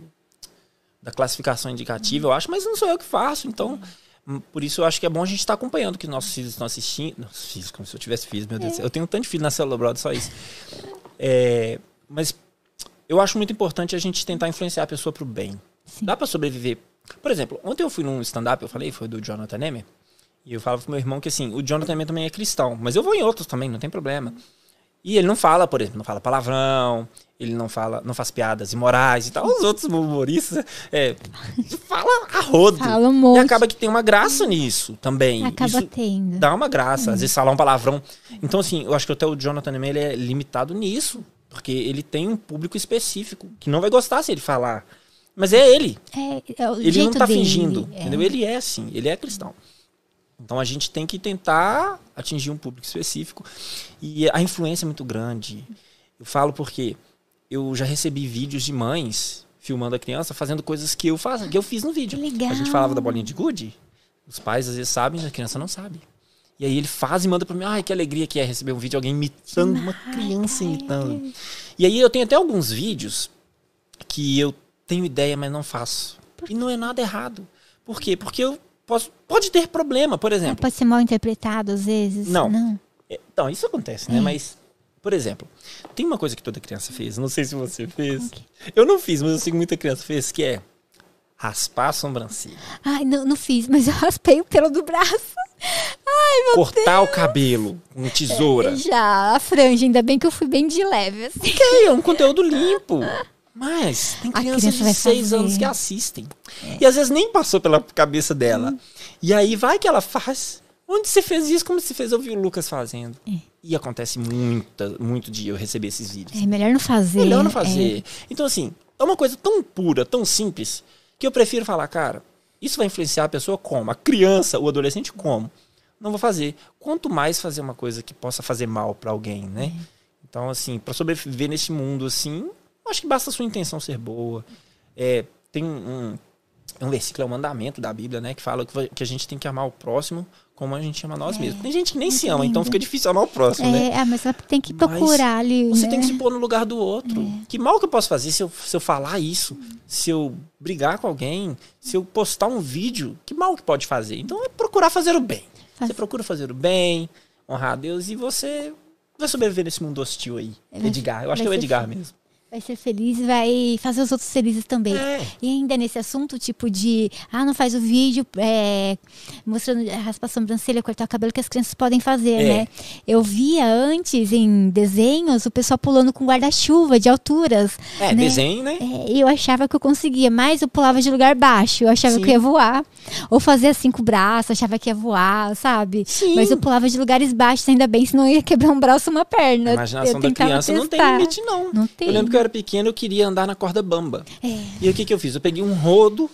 da classificação indicativa, eu acho, mas não sou eu que faço, então hum, por isso eu acho que é bom a gente estar acompanhando o que nossos filhos estão assistindo. Nossos filhos, como se eu tivesse filhos, meu Deus céu. Eu tenho um tanto de filho na célula Brother, só isso. É, mas eu acho muito importante a gente tentar influenciar a pessoa pro bem. Sim. Dá pra sobreviver. Por exemplo, ontem eu fui num stand-up, eu falei, foi do Jonathan Neme, e eu falava pro meu irmão que assim, o Jonathan Neme também é cristão, mas eu vou em outros também, não tem problema. E ele não fala, por exemplo, não fala palavrão, ele não fala, não faz piadas imorais e tal. Os outros humoristas é, fala a rodo. Fala um E monte. acaba que tem uma graça nisso também. Acaba Isso tendo. dá uma graça, às vezes falar um palavrão. Então, assim, eu acho que até o Jonathan Neme, ele é limitado nisso. Porque ele tem um público específico que não vai gostar se ele falar. Mas é ele. É, é Ele não tá dele, fingindo. é. Entendeu? Ele é assim, ele é cristão. Então a gente tem que tentar atingir um público específico. E a influência é muito grande. Eu falo porque eu já recebi vídeos de mães filmando a criança fazendo coisas que eu faço, que eu fiz no vídeo. Legal. A gente falava da bolinha de gude. Os pais às vezes sabem, a criança não sabe. E aí ele faz e manda pra mim, ai, que alegria que é receber um vídeo de alguém imitando uma criança imitando. E aí eu tenho até alguns vídeos que eu tenho ideia, mas não faço. E não é nada errado. Por quê? Porque eu posso. Pode ter problema, por exemplo. Pode ser mal interpretado às vezes. Não. Não. É, Então, isso acontece, né? Mas, por exemplo, tem uma coisa que toda criança fez. Não sei se você fez. Eu não fiz, mas eu sei que muita criança fez, que é raspar a sobrancelha. Ai, não, não fiz, mas eu raspei o pelo do braço. Ai, meu cortar o cabelo com tesoura. Já, a franja, ainda bem que eu fui bem de leve, assim. Ok, é um conteúdo limpo. Mas tem crianças criança de vai 6 fazer. É. anos que assistem. E às vezes nem passou pela cabeça dela. Hum. E aí vai que ela faz. Onde você fez isso? Como você fez? Eu vi o Lucas fazendo. É. E acontece muita, muito de eu receber esses vídeos. É melhor não fazer. Melhor não é. fazer. Então, assim, é uma coisa tão pura, tão simples, que eu prefiro falar, cara, isso vai influenciar a pessoa como? A criança, o adolescente como? Não vou fazer. Quanto mais fazer uma coisa que possa fazer mal pra alguém, né? Então, assim, pra sobreviver nesse mundo, assim, acho que basta a sua intenção ser boa. É, tem um, um versículo, é um mandamento da Bíblia, né? Que fala que, a gente tem que amar o próximo como a gente ama nós mesmos. Tem gente que nem se ama, então fica difícil amar o próximo, né? É, mas ela tem que Mas procurar ali. Você né? tem que se pôr no lugar do outro. Que mal que eu posso fazer se eu, se eu falar isso? Se eu brigar com alguém? Se eu postar um vídeo? Que mal que pode fazer? Então é procurar fazer o bem. Faz- Você procura fazer o bem, honrar a Deus e você vai sobreviver nesse mundo hostil aí. Edgar, eu acho que é o Edgar mesmo. Vai ser feliz e vai fazer os outros felizes também. É. E ainda nesse assunto, tipo de, ah, não faz o vídeo é, mostrando raspar a sobrancelha, cortar o cabelo que as crianças podem fazer, É. né? Eu via antes em desenhos o pessoal pulando com guarda-chuva de alturas. É, né? desenho, né? É, e eu achava que eu conseguia, mas eu pulava de lugar baixo, eu achava Sim. que ia voar. Ou fazia assim com o braço, achava que ia voar, sabe? Sim. Mas eu pulava de lugares baixos, ainda bem, senão eu ia quebrar um braço uma perna. A imaginação eu da criança não tem testar. limite, não. Não tem. Eu lembro que eu era pequeno, eu queria andar na corda bamba. É. E o que, que eu fiz? Eu peguei um rodo,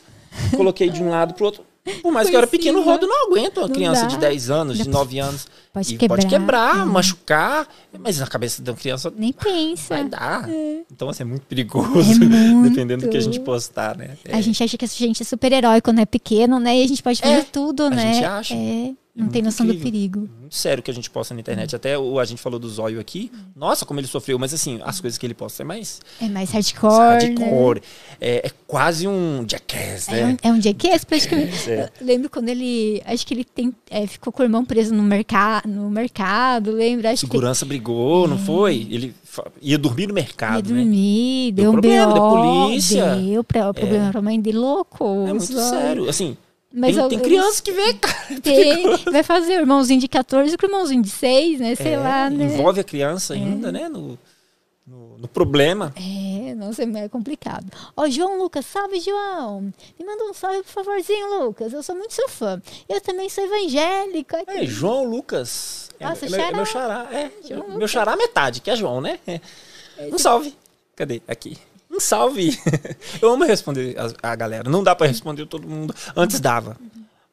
coloquei de um lado pro outro. Por mais que eu era pequeno, o rodo não aguenta uma Não criança dá. de 10 anos, de 9 anos. Pode quebrar. pode quebrar, É. machucar. Mas na cabeça da criança Nem pensa. vai dar. Então, assim, é muito perigoso. É muito. Dependendo do que a gente postar, né? É. A gente acha que a gente é super-herói quando é pequeno, né? E a gente pode fazer É, tudo, a né? gente acha. É, não muito tem noção do incrível. perigo. muito sério que a gente posta na internet. Até o, a gente falou do zóio aqui. Nossa, como ele sofreu. Mas assim, as coisas que ele posta é mais É mais hardcore. né? hardcore. É, é quase um jackass, É né? um, é um jackass, praticamente. É. Eu lembro quando ele. Acho que ele tem, é, ficou com o irmão preso no, merca, no mercado, lembra? Acho Segurança brigou, não foi? Ele ia dormir no mercado, ia né? dormir, Deu deu, um problema, BO, deu polícia. Deu pra, problema pra mãe dele, louco. É muito só. sério. Assim, Mas tem, eu- tem eu- criança que vê, cara. Tem, vai fazer o irmãozinho de 14 com o irmãozinho de 6, né? Sei É, lá, né? Envolve a criança ainda, né? No, no, no problema. É, nossa, é complicado. Ó, João Lucas, salve, João. Me manda um salve, por favorzinho, Lucas. Eu sou muito seu fã. Eu também sou evangélico. aqui. É, João Lucas. É, Nossa, é meu, é meu xará. xará. É, João meu Lucas. xará metade, que é João, né? É. Um salve. Cadê? Aqui. Um salve. Eu amo responder a, a galera. Não dá pra responder todo mundo. Antes dava.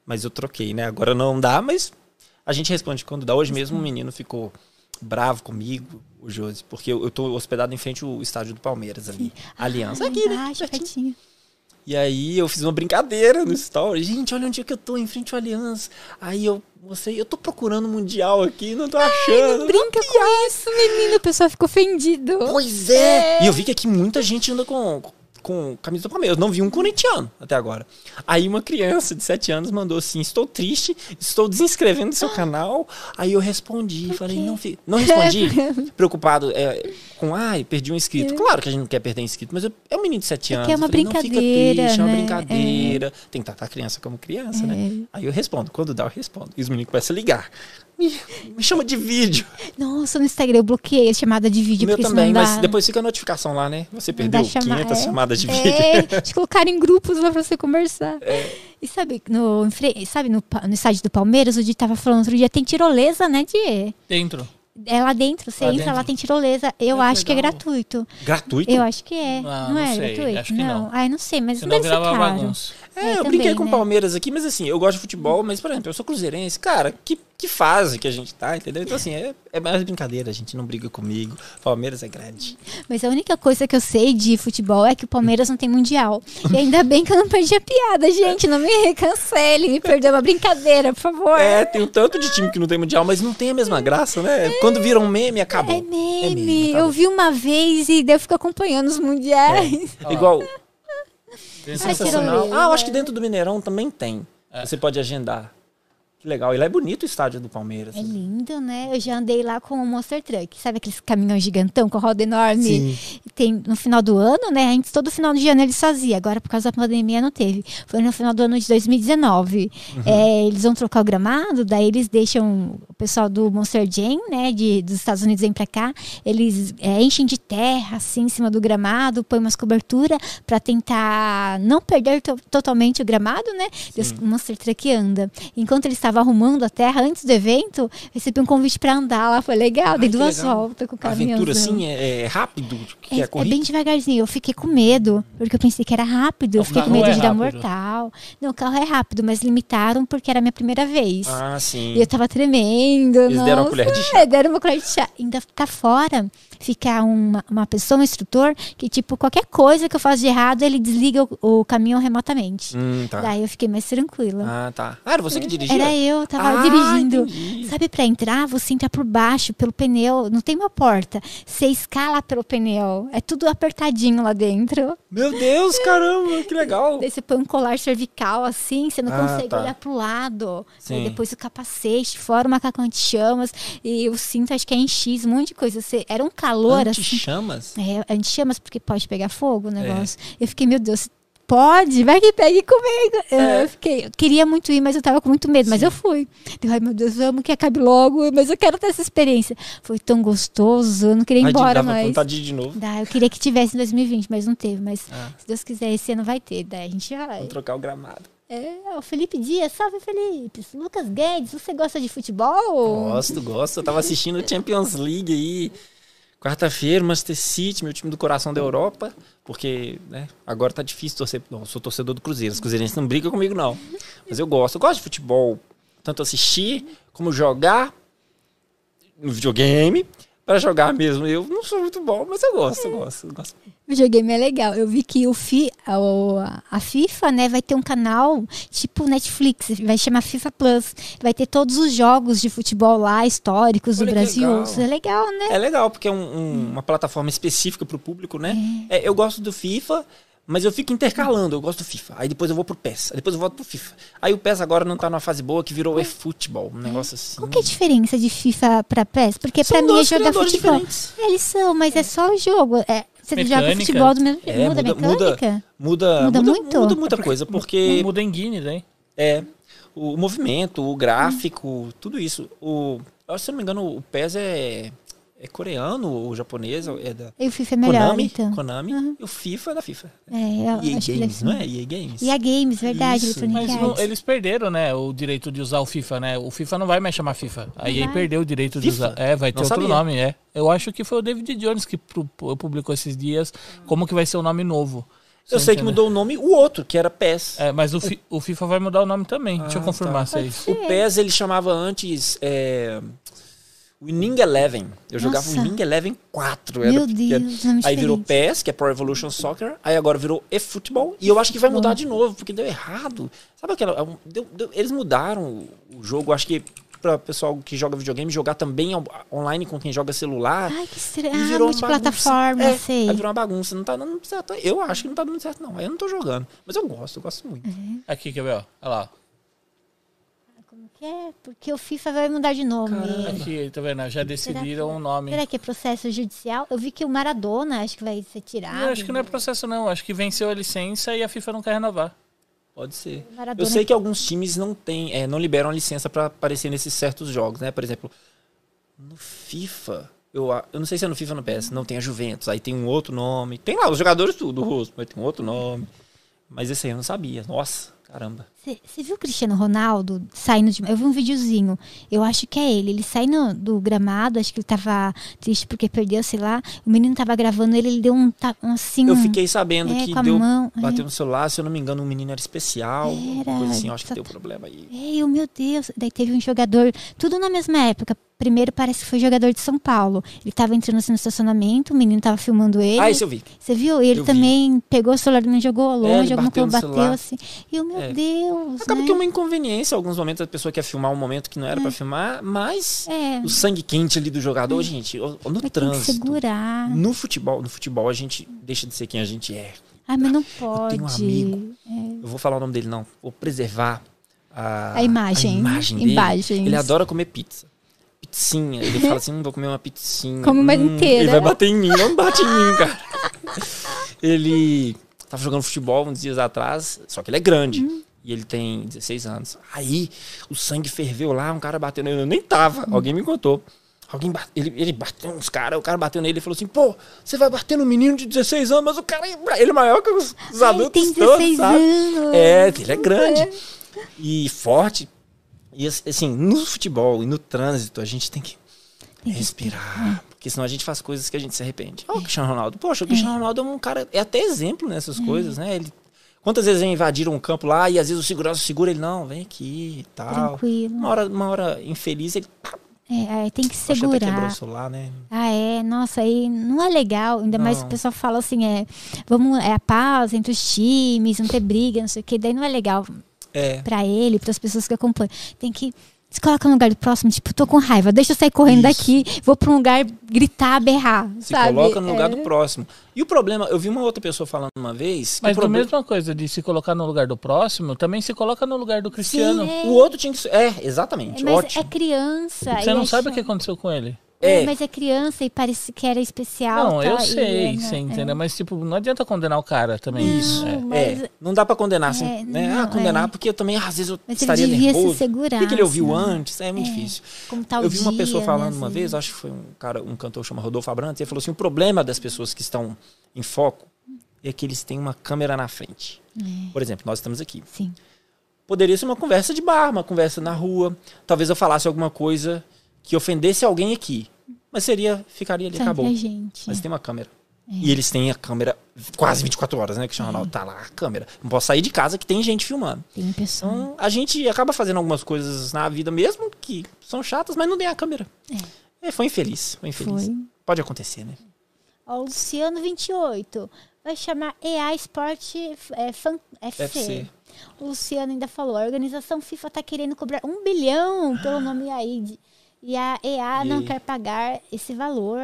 Mas eu troquei, né? Agora não dá, mas a gente responde quando dá. Hoje mesmo um menino ficou bravo comigo, o Josi, porque eu, eu tô hospedado em frente ao estádio do Palmeiras ali. Aliança. Aqui, né? Embaixo, pertinho. E aí eu fiz uma brincadeira no story. Gente, olha onde é que eu tô, em frente ao Aliança. Aí eu, você, eu tô procurando mundial aqui, não tô achando. Não brinca com isso, menino. O pessoal ficou ofendido. Pois é. E eu vi que aqui muita gente anda com, com camisa do Palmeiras. Não vi um corintiano até agora. Aí uma criança de 7 anos mandou assim: Estou triste, estou desinscrevendo do seu canal. Aí eu respondi, falei: Não, não respondi. Preocupado é, com, ai, perdi um inscrito. Claro que a gente não quer perder inscrito, mas eu- é um menino de 7 É anos. que é uma falei, não fica brincadeira, triste, é uma né? brincadeira. Tem que tratar a criança como criança, né? Aí eu respondo. Quando dá, eu respondo. E os meninos começam a ligar. Me, me chama de vídeo. Nossa, no Instagram eu bloqueei a chamada de vídeo. Meu também, dá, mas depois fica a notificação lá, né? Você não perdeu dá chama- 500 é, chamadas de vídeo. É, te colocar em grupos lá pra você conversar. É. E sabe, no, sabe no, no estádio do Palmeiras, o Di tava falando outro dia, tem tirolesa, né, Di? Dentro. É lá dentro, você Lá entra, dentro. lá tem tirolesa. Eu Ah, que acho que é legal. gratuito. Gratuito? Eu acho que é. Ah, não, não é sei, gratuito? acho que não. Ai, não sei, mas Senão deve ser caro. bagunça. É, eu também, brinquei com o né? Palmeiras aqui, mas assim, eu gosto de futebol, mas, por exemplo, eu sou cruzeirense. Cara, que, que fase que a gente tá, entendeu? Então, assim, é, é mais brincadeira, a gente não briga comigo. Palmeiras é grande. Mas a única coisa que eu sei de futebol é que o Palmeiras não tem mundial. E ainda bem que eu não perdi a piada, gente. Não me cancele, me perdeu uma brincadeira, por favor. É, tem um tanto de time que não tem mundial, mas não tem a mesma graça, né? Quando vira um meme, acabou. É meme. acabou. eu vi uma vez e daí eu fico acompanhando os mundiais. Igual, Sensacional. Ah, eu acho que dentro do Mineirão também tem. É. Você pode agendar. Que legal. E lá é bonito o estádio do Palmeiras. É lindo, né? Eu já andei lá com o Monster Truck. Sabe aqueles caminhões gigantão com roda enorme? Sim. Tem no final do ano, né? Antes todo final de ano eles faziam. Agora, por causa da pandemia, não teve. Foi no final do ano de 2019. Uhum. É, eles vão trocar o gramado, daí eles deixam o pessoal do Monster Jam, né? De, dos Estados Unidos vem pra cá. Eles é, enchem de terra, assim, em cima do gramado, põem umas coberturas pra tentar não perder to- totalmente o gramado, né? Deus, o Monster Truck anda. Enquanto eles estavam arrumando a terra antes do evento, recebi um convite pra andar lá. Foi legal, Ai, dei que duas legal. voltas com o A caminhão. aventura, assim, é, é rápido? É, é, é bem devagarzinho. Eu fiquei com medo, porque eu pensei que era rápido. Eu fiquei com medo é de dar mortal. Não, o carro é rápido, mas limitaram porque era a minha primeira vez. Ah, sim. E eu tava tremendo. Eles deram uma nossa. colher de chá. É, deram uma colher de chá. Ainda tá fora. Fica uma, uma pessoa, um instrutor, que, tipo, qualquer coisa que eu faço de errado, ele desliga o, o caminhão remotamente. Hum, tá. Daí eu fiquei mais tranquila. Ah, tá. Ah, era você que dirigia? Era eu, tava Ah, dirigindo. entendi. Sabe, pra entrar, você entra por baixo, pelo pneu. Não tem uma porta. Você escala pelo pneu. É tudo apertadinho lá dentro. Meu Deus, caramba, que legal. Você põe um colar cervical assim, você não Ah, consegue tá. olhar pro lado. Sim. Aí depois o capacete, fora o macacão anti-chamas. E o cinto, acho que é em X, um monte de coisa. Você, era um calor assim. Anti-chamas? É, anti-chamas, porque pode pegar fogo o negócio. Eu fiquei, meu Deus, pode? Vai que pegue comigo. É. Eu fiquei, eu queria muito ir, mas eu tava com muito medo. Mas eu fui. Eu, ai, meu Deus, vamos que acabe logo. Mas eu quero ter essa experiência. Foi tão gostoso, eu não queria ir Ai, embora dava mais. vontade de novo. Dá, eu queria que tivesse em 2020, mas não teve. Mas Ah. se Deus quiser, esse ano vai ter. Daí a gente vai. Vou trocar o gramado. É, o Felipe Dias, salve Felipe. Lucas Guedes, você gosta de futebol? Gosto, gosto. Eu tava assistindo Champions League aí Quarta-feira, Manchester City, meu time do coração da Europa. Porque, né, agora tá difícil torcer. Não, eu sou torcedor do Cruzeiro. Os cruzeirenses não brigam comigo, não. Mas eu gosto. Eu gosto de futebol. Tanto assistir, como jogar no videogame. Pra jogar mesmo. Eu não sou muito bom, mas eu gosto, eu gosto. Eu gosto. O videogame é legal. Eu vi que o fi, a, o- a FIFA, né, vai ter um canal tipo Netflix, vai chamar FIFA Plus. Vai ter todos os jogos de futebol lá, históricos do Olha que Brasil. legal. Isso é legal, né? É legal, porque é um- um- uma plataforma específica pro público, né? É, eu gosto do FIFA, mas eu fico intercalando. Eu gosto do FIFA. Aí depois eu vou pro PES. Aí depois eu volto pro FIFA. Aí o PES agora não tá numa fase boa, que virou eFootball. Um negócio assim. Qual que é a diferença de FIFA pra PES? Porque São pra mim é jogar futebol. diferentes. Eles são, mas é só o jogo. É, você joga Mecânica. futebol do mesmo jeito. É, muda, a muda- mecânica? Muda, Muda muda, muito? Muda muita coisa, porque muda em Guinness, hein? é o movimento, o gráfico, tudo isso. O, se eu não me engano, o PES é, é coreano ou japonês, é da E o FIFA é melhor, Konami, então. Konami e o FIFA é da FIFA. É, eu EA que Games, ser. não é? EA Games. E a Games, verdade, Isso. Mas não- eles perderam, né, o direito de usar o FIFA, né? O FIFA não vai mais chamar FIFA. A EA vai. perdeu o direito de FIFA? usar. É, vai ter Não outro sabia. nome, é. Eu acho que foi o David Jones que pu- pu- publicou esses dias como que vai ser o nome novo. Eu sei que entendeu? mudou o nome, o outro, que era PES. É, mas o, Fi- o FIFA vai mudar o nome também. Deixa eu Ah, confirmar tá. se é isso. O PES ele chamava antes é, Winning Eleven. Eu jogava Nossa. Winning Eleven 4. Meu era, Deus, nome Aí virou. PES, que é Pro Evolution Soccer. Aí agora virou eFootball. E eu acho que vai mudar de novo, porque deu errado. Sabe aquela. é deu- deu- eles mudaram o jogo. Acho que para pessoal que joga videogame jogar também on- online com quem joga celular. Ai, que estranho. E Ah, virou uma bagunça. É, sei. Aí virou uma bagunça. Não tá dando certo. Eu acho que não tá dando certo, não. Aí eu não tô jogando. Mas eu gosto, eu gosto muito. Aqui, quer ver, ó. Olha lá. É? Porque o FIFA vai mudar de nome. Aqui, tá vendo? Já decidiram o nome. Será que é processo judicial? Eu vi que o Maradona acho que vai ser tirado. Eu acho que não é processo, não. Acho que venceu a licença e a FIFA não quer renovar. Pode ser. Maradona- Eu sei que alguns times não tem, é, não liberam a licença pra aparecer nesses certos jogos, né? Por exemplo, no FIFA, eu, eu não sei se é no FIFA ou no PS, não tem a Juventus, aí tem um outro nome. Tem lá os jogadores tudo, o rosto, mas tem um outro nome. Mas esse aí eu não sabia. Nossa, caramba. Você viu o Cristiano Ronaldo saindo de. Eu vi um videozinho. Eu acho que é ele. Ele saindo do gramado, acho que ele tava triste porque perdeu, sei lá. O menino tava gravando ele, ele deu um, um assim. Eu fiquei sabendo é, que deu, mão, é. bateu no celular, se eu não me engano, um menino era especial, Era, coisa assim, eu acho que deu tá- problema aí. Ei, oh, meu Deus. Daí teve um jogador, tudo na mesma época. Primeiro parece que foi jogador de São Paulo. Ele tava entrando assim no estacionamento, o menino tava filmando ele. Ah, isso eu vi. Você viu? E ele Eu vi. também pegou o celular do menino, jogou longe, É, alguma bateu coisa bateu celular. assim. E o meu É. Acaba né? que é uma inconveniência, alguns momentos a pessoa quer filmar um momento que não era pra filmar, mas É. o sangue quente ali do jogador, gente, no trânsito. segurar. No futebol, no futebol a gente deixa de ser quem a gente é. Ai, mas não pode. tenho um amigo. Eu vou falar o nome dele não. Vou preservar a, A imagem. a imagem dele. Imagens. Ele adora comer pizza. Pizzinha. Ele fala assim, hum, vou comer uma pizzinha. Come uma Hum, inteira. Ele vai bater em mim. Não bate em mim, cara. Ele tava jogando futebol uns dias atrás, só que ele é grande. Hum. E ele tem 16 anos. Aí o sangue ferveu lá, um cara bateu nele. Eu nem tava, alguém me contou. Alguém bate, ele, ele bateu uns caras, o cara bateu nele e falou assim: pô, você vai bater no menino de 16 anos, mas o cara, é- ele é maior que os, os Ai, adultos tem todos, 16 sabe? anos. É, ele é grande e forte. E assim, no futebol e no trânsito, a gente tem que Tem que respirar. Porque senão a gente faz coisas que a gente se arrepende. Olha o Cristiano Ronaldo. Poxa, o Cristiano Ronaldo é um cara, é até exemplo nessas coisas, né? Ele, quantas vezes já invadiram um campo lá e às vezes o segurança segura ele, não, vem aqui e tal. Tranquilo. Uma hora, uma hora infeliz, ele É, é, tem que que até quebrou segurar. o celular, né? Ah, é, nossa, aí não é legal. Ainda mais Não. o pessoal fala assim, é, vamos, é a paz entre os times, não ter briga, não sei o que. Daí não é legal É. pra ele, para as pessoas que acompanham. Tem que se coloca no lugar do próximo, tipo, tô com raiva, deixa eu sair correndo Isso. daqui, vou pra um lugar gritar, berrar, Se sabe? coloca no lugar É. do próximo. E o problema, eu vi uma outra pessoa falando uma vez. que Mas o da problema- mesma coisa de se colocar no lugar do próximo, também se coloca no lugar do Cristiano. é. O outro tinha que ser. É, exatamente. Mas ótimo. é criança. Você não é sabe o que aconteceu com ele. É. Mas é criança e parece que era especial. Não, tá? eu E sei, é, você né? entendeu? Mas, tipo, não adianta condenar o cara também. Isso. É. Mas- É, não dá pra condenar assim, É, né? não, ah, condenar é. porque eu também, às vezes, eu Mas ele estaria devia se nervoso. segurar, Por que, que ele ouviu assim, antes? É muito difícil. Como o eu vi uma dia, pessoa né, falando às uma vezes. vez, acho que foi um cara, um cantor chamado Rodolfo Abrantes, ele falou assim: o problema das pessoas que estão em foco é que eles têm uma câmera na frente. É. Por exemplo, nós estamos aqui. Sim. Poderia ser uma conversa de bar, uma conversa na rua. Talvez eu falasse alguma coisa que ofendesse alguém aqui. Mas seria, ficaria ali, acabou. gente. Mas tem uma câmera. E eles têm a câmera quase 24 horas, né? Que chama Ronaldo. Tá lá a câmera. Não posso sair de casa que tem gente filmando. Tem pessoa. Então, a gente acaba fazendo algumas coisas na vida mesmo que são chatas, mas não tem a câmera. É, foi infeliz. Foi infeliz. Foi. Pode acontecer, né? Ó, o Luciano 28. Vai chamar EA Sport é, Fan, FC. FC. O Luciano ainda falou: a organização FIFA tá querendo cobrar um bilhão pelo nome AID. E a EA não quer pagar esse valor.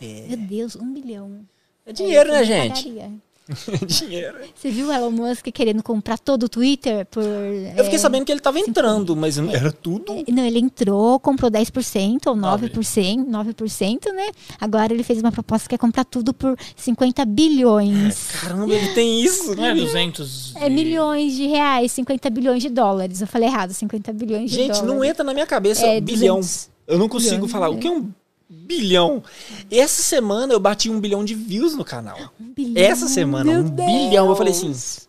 Meu Deus, um bilhão. É dinheiro, Eu né, gente? pagaria. dinheiro. Você viu o Elon Musk querendo comprar todo o Twitter por. Eu fiquei sabendo que ele tava entrando, mas não- era tudo. Não, ele entrou, comprou 10% ou 9%, 9%, né? Agora ele fez uma proposta que é comprar tudo por 50 bilhões. Caramba, ele tem isso. Não é 200. É milhões de reais, 50 bilhões de dólares. Eu falei errado, 50 bilhões de Gente, dólares. não entra na minha cabeça É, bilhão. 200 Eu não consigo bilhões, falar. né? O que é um bilhão? Essa semana eu bati um bilhão de views no canal. Um bilhão, Essa semana, meu um bilhão. Eu falei assim. Deus.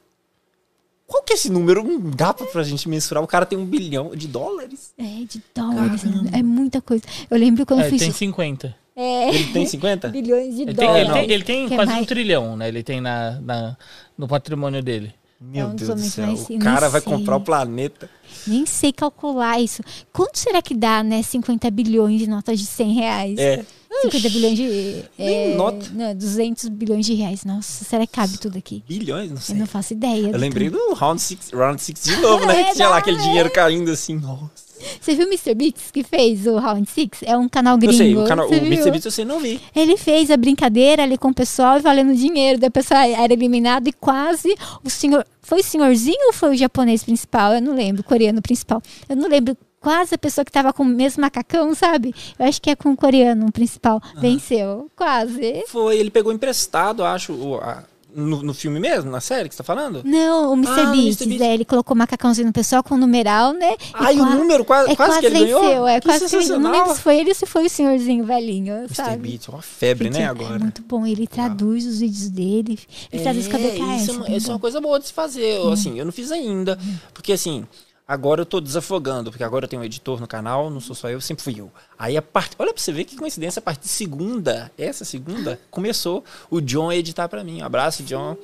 Qual que é esse número? Não dá pra, pra gente mensurar. O cara tem um bilhão de dólares. É, de dólares. É muita coisa. Eu lembro quando É, eu ele fiz. tem 50. É, Ele tem 50? bilhões de Ele tem, dólares. ele tem, ele tem é quase mais- um trilhão, né? Ele tem na, na- no patrimônio dele. Meu Deus do céu. mais- O eu cara nem vai sei. comprar o planeta. Nem sei calcular isso. Quanto será que dá, né? 50 bilhões de notas de 100 reais? É. 50 bilhões de. É, nota. Não, 200 bilhões de reais. Nossa, será que cabe tudo aqui? Bilhões, não Eu sei. não faço ideia. Eu lembrei tanto. do Round 6 Round Six de novo, né? Que tinha lá aquele dinheiro caindo assim. Nossa. Você viu o Mr. Beats que fez o Round Six? É um canal Eu gringo. sei, o, canal, o? Mr. Beast eu sei, não vi. Ele fez a brincadeira ali com o pessoal e valendo dinheiro. Daí o pessoal era eliminado e quase o senhor. Foi o senhorzinho ou foi o japonês principal? Eu não lembro, o coreano principal. Eu não lembro. Quase a pessoa que tava com o mesmo macacão, sabe? Eu acho que é com o coreano principal. Venceu. Quase. Foi, ele pegou emprestado, acho, o- a- no, no filme mesmo, na série que você tá falando? Não, o Mr. Ah, Beast, Mr. Beast. é, ele colocou macacãozinho no pessoal com o numeral, né? E Ai, o número, quase, é, quase, que ele venceu, ganhou. é Que quase que não lembro se foi ele ou se foi o senhorzinho velhinho, Mr. sabe? Beast, uma febre, Gente, né, é agora. muito bom, ele traduz os vídeos dele, ele traduz com a BKS. isso, é isso é uma coisa boa de se fazer. Eu, Assim, eu não fiz ainda. Porque assim, agora eu tô desafogando, porque agora eu tenho um editor no canal, não sou só eu, sempre fui eu. Aí a parte. Olha pra você ver que coincidência, a partir de segunda, essa segunda, começou o John a editar pra mim. Um abraço, John.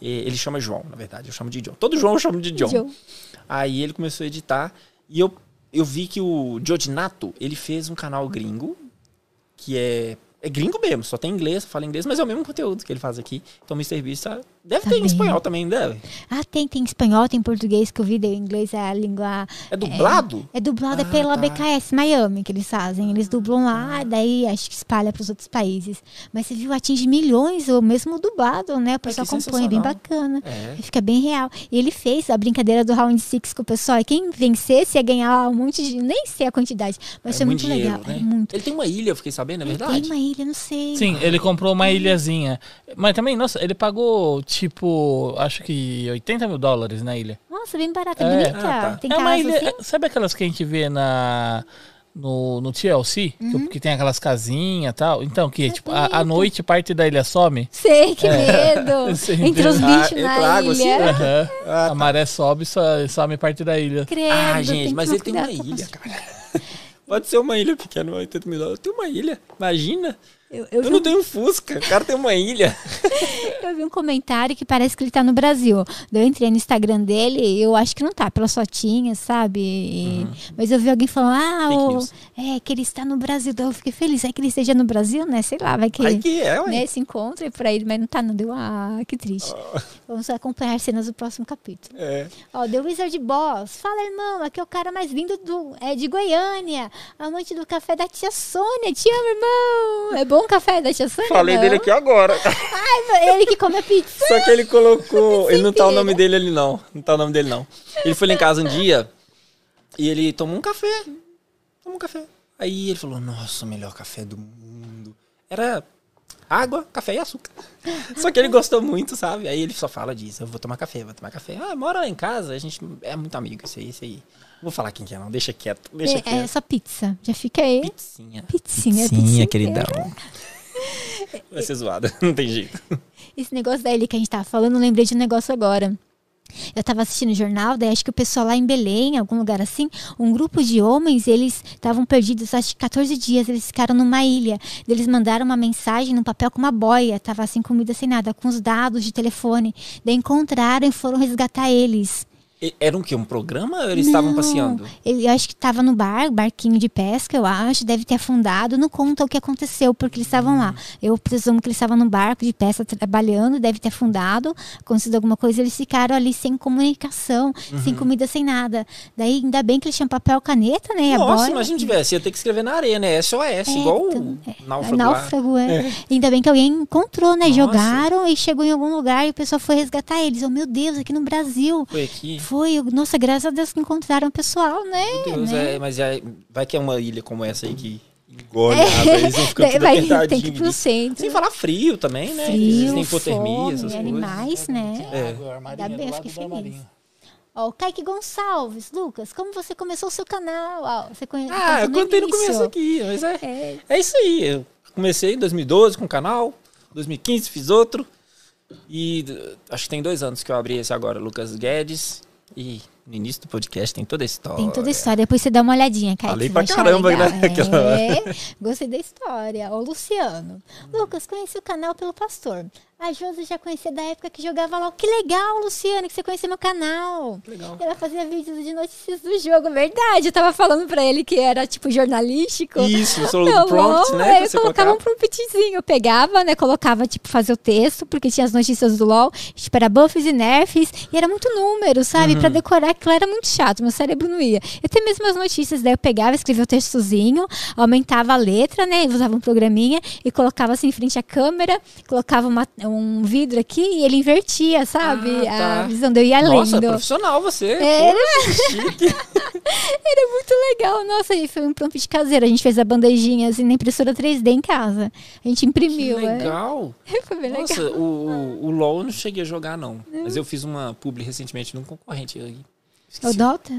E Ele chama João, na verdade, eu chamo de John. Todo João eu chamo de John. John. Aí ele começou a editar e eu, eu vi que o Jodinato, ele fez um canal gringo, que é, é gringo mesmo, só tem inglês, fala inglês, mas é o mesmo conteúdo que ele faz aqui. Então o Mr. Beast tá- deve ter em Também. espanhol também, deve. Ah, tem, tem espanhol, tem português que eu vi, daí o inglês é a língua. É dublado? É dublado Ah, pela tá. BKS Miami que eles fazem. Eles dublam lá, daí acho que espalha para os outros países. Mas você viu, atinge milhões, ou mesmo dublado, né? O pessoal que acompanha, é bem bacana. É. Fica bem real. E ele fez a brincadeira do Round Six com o pessoal. E quem vencesse ia ganhar um monte de. Nem sei a quantidade, mas foi muito, dinheiro, legal. né? É muito. Ele tem uma ilha, eu fiquei sabendo, é Ele verdade? Tem uma ilha, não sei. Sim, ele comprou uma ilhazinha. Mas também, nossa, ele pagou, tipo, acho que 80 mil dólares na ilha. Nossa, bem barata, É. bonita. Ah, tá. Tem é casa uma ilha. assim. Sabe aquelas que a gente vê na. No, no TLC, que- Uhum. que, tem aquelas casinhas e tal. Então, que tipo, a, a noite parte da ilha some. Sei, que medo. Você Entre os entendeu? bichos Ah, na água assim, ilha. né? Aham. Ah, tá. A maré sobe e so- some parte da ilha. Credo, Ah, gente, tem mas ele tem uma ilha, cara. Pode ser uma ilha pequena, 80 mil dólares. Tem uma ilha, imagina. Eu, eu Eu, não um- tenho Fusca, o cara tem uma ilha. Eu vi um comentário que parece que ele tá no Brasil. Daí eu entrei no Instagram dele e eu acho que não tá, pelas fotinhas, sabe? E- Mas eu vi alguém falando, ah, o- é que ele está no Brasil. Daí eu fiquei feliz. É que ele esteja no Brasil, né? Sei lá, vai que, Aí que é, né, se encontra por aí, mas não tá, não deu. Ah, que triste. Vamos acompanhar cenas do próximo capítulo. É. Ó, The Wizard Boss. Fala, irmão, aqui é o cara mais lindo do, é, de Goiânia. Amante do café da tia Sônia. Te amo, irmão. É bom o café da tia Sônia? Falei não? dele aqui agora. Ai, ele que come a pizza. Só que ele colocou. Ele não tá o nome dele ali, não. Não tá o nome dele, não. Ele foi lá em casa um dia e ele tomou um café. Tomou um café. Aí ele falou: Nossa, o melhor café do mundo. Era água, café e açúcar. Só que ele gostou muito, sabe? Aí ele só fala disso: Eu vou tomar café, vou tomar café. Ah, mora lá em casa, a gente é muito amigo, isso aí, isso aí. Vou falar quem que é, não. Deixa quieto, deixa É, é quieto. só pizza. Já fica aí. Pizzinha. Pizzinha, Pizzinha, queridão. Vai ser zoada, não tem jeito. Esse negócio da ilha que a gente tava falando, eu lembrei de um negócio agora. Eu tava assistindo o jornal, daí acho que o pessoal lá em Belém, algum lugar assim, um grupo de homens, eles estavam perdidos, acho que 14 dias, eles ficaram numa ilha. Eles mandaram uma mensagem num papel com uma boia, tava sem comida, sem nada, com os dados de telefone. Daí encontraram e foram resgatar eles. Era um quê? Um programa ou eles estavam Não, passeando? Ele, eu acho que estava no bar, barquinho de pesca, eu acho, deve ter afundado. Não conta o que aconteceu, porque eles estavam lá. Eu presumo que eles estavam no barco de pesca trabalhando, deve ter afundado, acontecido alguma coisa, eles ficaram ali sem comunicação, Uhum. sem comida, sem nada. Daí, ainda bem que eles tinham papel, caneta, né? a Nossa, boia. imagina se tivesse. Ia ter que escrever na areia, né? SOS, É, igual então, o é, náufrago. Náufrago, é. Ainda bem que alguém encontrou, né? Nossa. Jogaram e chegou em algum lugar e o pessoal foi resgatar eles. Oh, meu Deus, aqui no Brasil. Foi aqui. Foi, nossa, graças a Deus que encontraram o pessoal, né? Deus, né? é, mas é, vai que é uma ilha como essa aí que engole a água, eles vão ficando tudo vai, tem que ir pro centro. Sem falar frio também, né? Frio, Existem hipotermia, fome, essas coisas. animais, né? É. Ainda bem, eu fiquei feliz. Ó, o Kaique Gonçalves, Lucas, como você começou o seu canal? Ó, você conhe... Ah, eu contou contei no começo aqui, mas é, É, é isso aí. Eu comecei em 2012 com o canal, 2015 fiz outro. E acho que tem dois anos que eu abri esse agora, Lucas Guedes. E no início do podcast tem toda a história. tem toda a história. Depois você dá uma olhadinha, Kaique. Falei pra caramba, legal. né. É, gostei da história. Ô, Luciano. Lucas, conheci o canal pelo pastor. A Josi já conhecia da época que jogava lá. Que legal, Luciano, que você conheceu meu canal. Legal. Ela fazia vídeos de notícias do jogo, verdade. Eu tava falando pra ele que era, tipo, jornalístico. Isso, Tá do prompt, né? aí Eu colocava colocar. um promptzinho. Eu pegava, né? Colocava, tipo, fazer o texto, porque tinha as notícias do LOL. Tipo, era buffs e nerfs. E era muito número, sabe? Uhum. Pra decorar aquilo era muito chato. Meu cérebro não ia. Eu tenho mesmo as notícias, daí eu pegava, escrevia o textozinho, aumentava a letra, né? Usava um programinha e colocava assim em frente à câmera, colocava uma- um vidro aqui e ele invertia, sabe? Ah, tá. A visão deu ia Nossa, lendo. profissional você. Era. Poxa, chique. Era muito legal. Nossa, e foi um prompt caseiro. A gente fez a bandejinha assim na impressora 3D em casa. A gente Que imprimiu. é. legal. Foi bem legal. Nossa, o, o, o LoL eu não cheguei a jogar, não. Mas eu fiz uma publi recentemente num concorrente. aí. O Esqueci. Dota?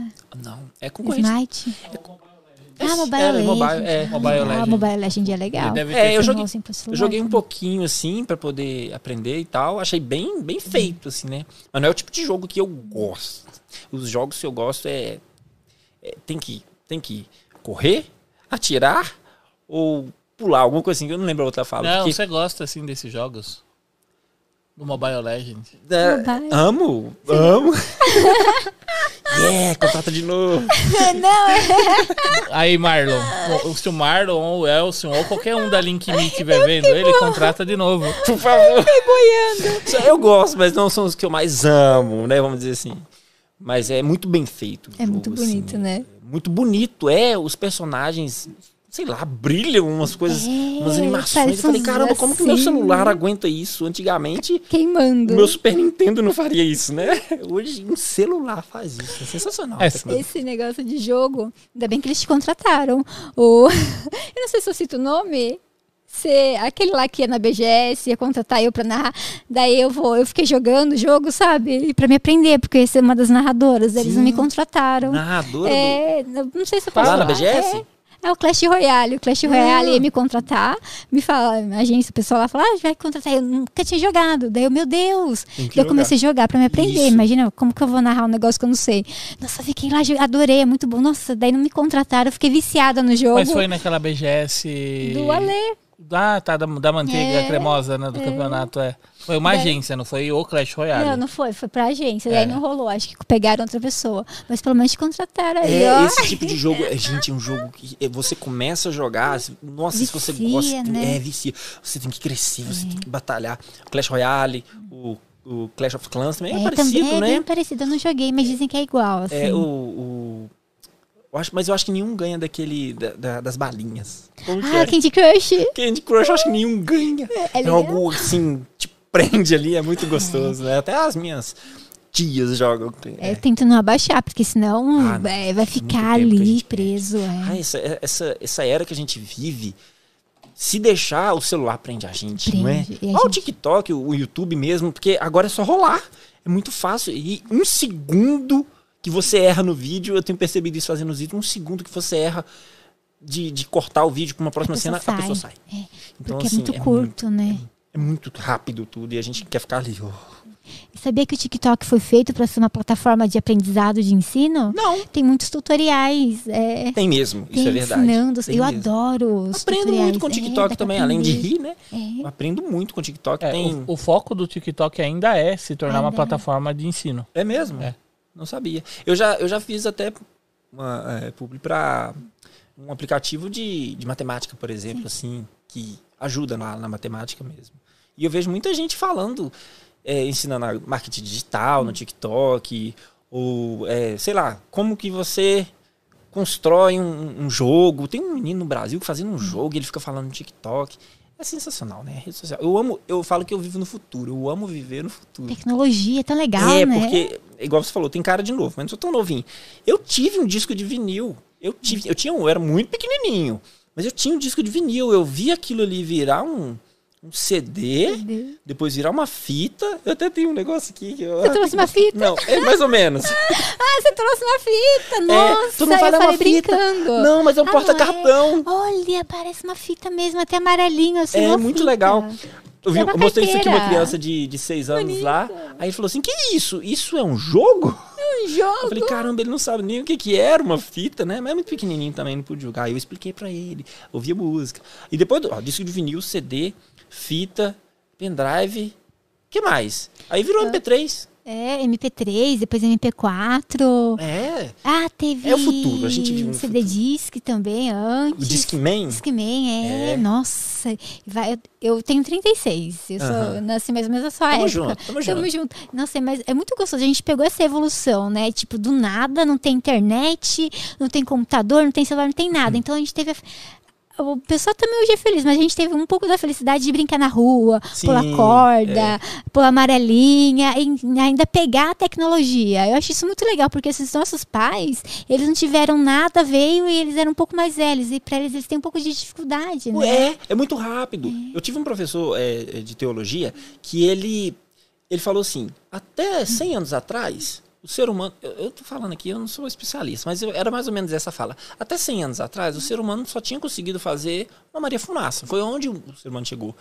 Não, é concorrente. Smite? Ah, Mobile é, Legends. mobile, é. Mobile Ah, Legends. Mobile Legends é legal. É, eu joguei, celular eu joguei um também. pouquinho assim pra poder aprender e tal. Achei bem, bem feito assim, né? Mas não é o tipo de jogo que eu gosto. Os jogos que eu gosto é, é- tem que tem que correr, atirar ou pular, alguma coisa assim. que Eu não lembro a outra fala. Não, porque- você gosta assim desses jogos? Do Mobile Legends? É, Mobile. amo, amo. yeah, contrata de novo. não, é. Aí, Marlon, o- se o Marlon ou o Elson ou qualquer um da Link Me estiver vendo, ele contrata de novo. Por favor. Isso Eu gosto, mas não são os que eu mais amo, né? Vamos dizer assim. Mas é muito bem feito. É muito jogo, bonito, assim. né? Muito bonito, é. Os personagens, sei lá, brilham umas coisas, É, umas animações. Eu falei, caramba, como que meu assim, celular né? aguenta isso? Antigamente, Queimando. o meu Super Nintendo não faria isso, né? Hoje, um celular faz isso. É sensacional. É. Esse negócio de jogo, ainda bem que eles te contrataram. O... eu não sei se eu cito o nome. Você, aquele lá que ia na BGS, ia contratar eu pra narrar. Daí eu vou, eu fiquei jogando o jogo, sabe? E pra me aprender, porque eu ia ser uma das narradoras. Eles não me contrataram. Narradora do... É, não não sei se eu Tá posso lá na falar. BGS? É, é o Clash Royale. O Clash Royale ia me contratar, me fala, a agência, o pessoal lá fala, ah, vai contratar. Eu nunca tinha jogado. Daí eu, meu Deus. Daí eu comecei a jogar pra me aprender. Isso. Imagina, como que eu vou narrar um negócio que eu não sei? Nossa, fiquei lá, adorei, é muito bom. Nossa, daí não me contrataram, eu fiquei viciada no jogo. Mas foi naquela BGS. Do Alê. Ah, tá, da, da manteiga É, cremosa, né? Do campeonato, é. Foi uma Daí- agência, não foi o Clash Royale. Não, não foi, foi pra agência. É. Daí não rolou, acho que pegaram outra pessoa. Mas pelo menos contrataram aí, É, ó. esse tipo de jogo, é, gente, é um jogo que é, você começa a jogar, se- nossa, se você Vicia, gosta, né? é, vicia. Você tem que crescer, você tem que batalhar. Clash Royale, o, o Clash of Clans também é, É, parecido, também é né? bem parecido. Eu não joguei, mas dizem que é igual, assim. É, o, o- eu acho, mas eu acho que nenhum ganha daquele, da- da- das balinhas. Como que Ah, é? Candy Crush. Candy Crush, eu acho que nenhum ganha. É É, legal. algo assim, te prende ali, é muito gostoso, né? Até as minhas tias jogam. É, tento não abaixar, porque senão Ah, não. é, vai ficar que ali preso. é. Ah, essa, essa, essa era que a gente vive, se deixar, o celular prende a gente, não é? Prende, e a Olha o gente- TikTok, o, o YouTube mesmo, porque agora é só rolar. É muito fácil. E um segundo que você erra no vídeo, eu tenho percebido isso fazendo os vídeos, um segundo que você erra de, de cortar o vídeo para uma próxima pessoa cena, a pessoa sai. É, Então, porque assim, é muito é curto, né? É muito rápido tudo e a gente quer ficar ali. ó. Sabia que o TikTok foi feito para ser uma plataforma de aprendizado de ensino? Não. Tem muitos tutoriais. É, Tem mesmo, tem isso é verdade. ensinando. Tem eu mesmo. adoro os Aprendo tutoriais. muito com o É, TikTok pra também, além de rir, né? É. Aprendo muito com o TikTok. É, tem... o, o foco do TikTok ainda é se tornar uma Ainda é. plataforma de ensino. É mesmo? É. Não sabia. Eu já, eu já fiz até uma é, publi para um aplicativo de, de matemática, por exemplo, assim, que ajuda na, na matemática mesmo. E eu vejo muita gente falando, é, ensinando a marketing digital no TikTok, ou, é, sei lá, como que você constrói um, um jogo. Tem um menino no Brasil fazendo um jogo e ele fica falando no TikTok. É sensacional, né? Rede social. Eu amo, eu falo que eu vivo no futuro. Eu amo viver no futuro. Tecnologia é tão legal, É, né? porque, igual você falou, tem cara de novo, mas não sou tão novinho. Eu tive um disco de vinil. Eu tive, eu tinha um, eu era muito pequenininho, mas eu tinha um disco de vinil. Eu vi aquilo ali virar um, um CD, Deus. depois virar uma fita. Eu até tenho um negócio aqui que eu. Você trouxe uma fita? Não, é mais ou menos. Ah, você trouxe uma fita! Nossa, tu não fala eu uma fita. brincando. Não, mas é um Ah, porta-cartão. é? Olha, parece uma fita mesmo, até amarelinho. Assim, É muito fita. legal. Eu, vi, É eu mostrei isso aqui pra uma criança de, de seis anos Bonito. lá. Aí ele falou assim: que isso? Isso é um jogo? Um jogo. Eu falei, caramba, ele não sabe nem o que, que era uma fita, né? Mas é muito pequenininho também, não pude jogar. Aí eu expliquei pra ele, ouvia música. E depois, ó, disco de vinil, CD, fita, pendrive, que mais? Aí virou MP3. É, MP3, depois MP4. É, Ah, teve. É o futuro, a gente vive no CD futuro. Disc também, antes. o Discman. Discman, é, É. nossa. Vai, eu, tenho 36. Eu sou, Aham. nasci mais ou menos na sua Tamo época. junto, tamo junto. junto. Nossa, mas é muito gostoso. A gente pegou essa evolução, né? Tipo, do nada, não tem internet, não tem computador, não tem celular, não tem Uhum. nada. Então a gente teve. a- O pessoal também hoje é feliz, mas a gente teve um pouco da felicidade de brincar na rua, Sim, pular corda, é. pular amarelinha, e ainda pegar a tecnologia. Eu acho isso muito legal, porque esses nossos pais, eles não tiveram nada, veio e eles eram um pouco mais velhos. E para eles, eles têm um pouco de dificuldade, né? É, é muito rápido. Eu tive um professor é, de teologia que ele, ele falou assim: até 100 anos atrás, o ser humano. Eu, eu tô falando aqui, eu não sou especialista, mas eu- era mais ou menos essa fala. Até 100 anos atrás, o ser humano só tinha conseguido fazer uma Maria Fumaça. Foi onde o ser humano chegou.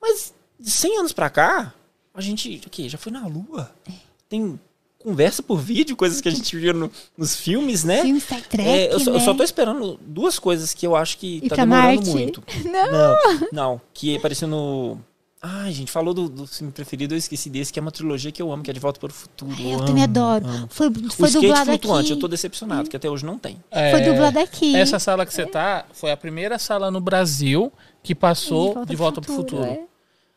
Mas de 100 anos pra cá, a gente. O quê? Já foi na Lua. Tem conversa por vídeo, coisas que a gente viu no- nos filmes, né? Filme Star Trek, É, eu, só, eu né? só tô esperando duas coisas que eu acho que Ir tá demorando Marte? muito. Não. Não, não, que apareceu no. Ai, gente, falou do, do filme preferido, eu esqueci desse, que é uma trilogia que eu amo, que é De Volta para o Futuro. Eu amo, também adoro. amo. Foi, O foi skate dublado flutuante, aqui. eu tô decepcionado, que até hoje não tem. Foi É, dublado aqui. Essa sala que você tá foi a primeira sala no Brasil que passou de volta, pro futuro. é.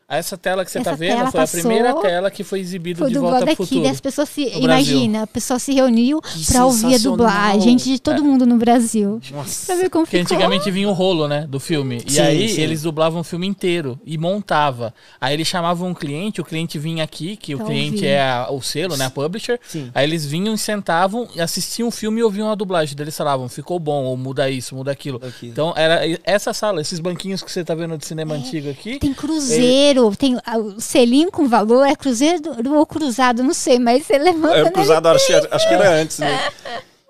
Essa tela que você Essa tá vendo foi a primeira tela que foi exibida Foi de volta pro aqui. futuro. As pessoas se. Imagina, a pessoa se reuniu pra ouvir a dublagem. Gente de todo mundo no Brasil. Nossa. Pra ver como Porque ficou. antigamente vinha o rolo, né, do filme. E Sim, aí sim. eles dublavam o filme inteiro e montava. Aí eles chamavam um cliente, o cliente vinha aqui, que o Pra cliente ouvir. é a- o selo, né, a publisher. Sim. Aí eles vinham e sentavam e assistiam o filme e ouviam a dublagem. Eles falavam, ficou bom, ou muda isso, muda aquilo. Aqui. Então era essa sala, esses banquinhos que você tá vendo de cinema antigo aqui. Tem cruzeiro, tem o selinho com valor, é cruzeiro ou cruzado, não sei, mas você levanta. É, né? o cruzado, acho, que era- acho que era antes, né?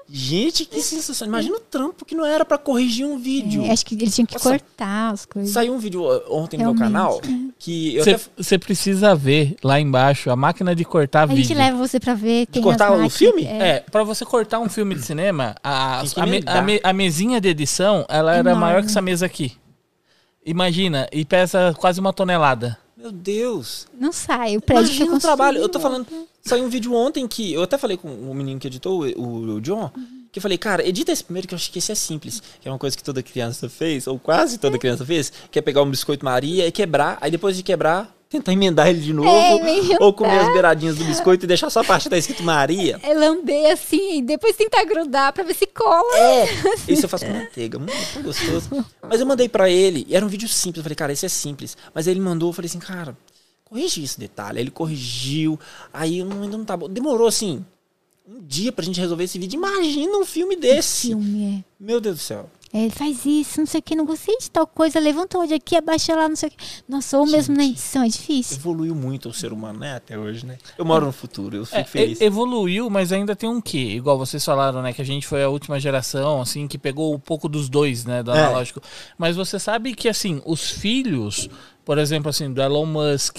Gente, que sensação. Imagina o trampo que não era pra corrigir um vídeo. É, acho que eles tinham que Nossa. cortar as coisas. Saiu um vídeo ó, ontem no meu Realmente. canal que eu até Você precisa ver lá embaixo a máquina de cortar A gente vídeo. leva você pra ver. Tem cortar as o máquinas- filme? É. É, pra você cortar um filme de cinema, a, a, me- a me- a mesinha de edição, ela era Enorme. maior que essa mesa aqui. Imagina, e pesa quase uma tonelada. Meu Deus. Não sai, o prédio Imagina fica o trabalho. Eu tô falando. Saiu um vídeo ontem que. Eu até falei com o menino que editou, o, o John, que eu falei, cara, edita esse primeiro que eu acho que esse é simples. Que é uma coisa que toda criança fez, ou quase toda criança fez, que é pegar um biscoito Maria e quebrar. Aí depois de quebrar, tentar emendar ele de novo. emendar. ou comer as beiradinhas do biscoito e deixar só a parte que tá escrito Maria. É lamber assim, e depois tentar grudar pra ver se cola. É, isso eu faço com manteiga, muito tão gostoso. Mas eu mandei pra ele, e era um vídeo simples, eu falei, cara, esse é simples. Mas ele mandou, eu falei assim, cara, corrige esse detalhe. Aí ele corrigiu, aí eu não- ainda não tá bom. Demorou, assim, um dia pra gente resolver esse vídeo. Imagina um filme desse. Filme, Meu Deus do céu. É. É, faz isso, não sei o que, não gostei de tal coisa, levanta hoje aqui, abaixa lá, não sei o que. Nossa, ou mesmo na edição, é difícil. Evoluiu muito o ser humano, né, até hoje, né? Eu moro no futuro, eu fico É, feliz. evoluiu, mas ainda tem um quê? Igual vocês falaram, né? Que a gente foi a última geração, assim, que pegou um pouco dos dois, né? Do É. analógico. Mas você sabe que, assim, os filhos, por exemplo, assim, do Elon Musk,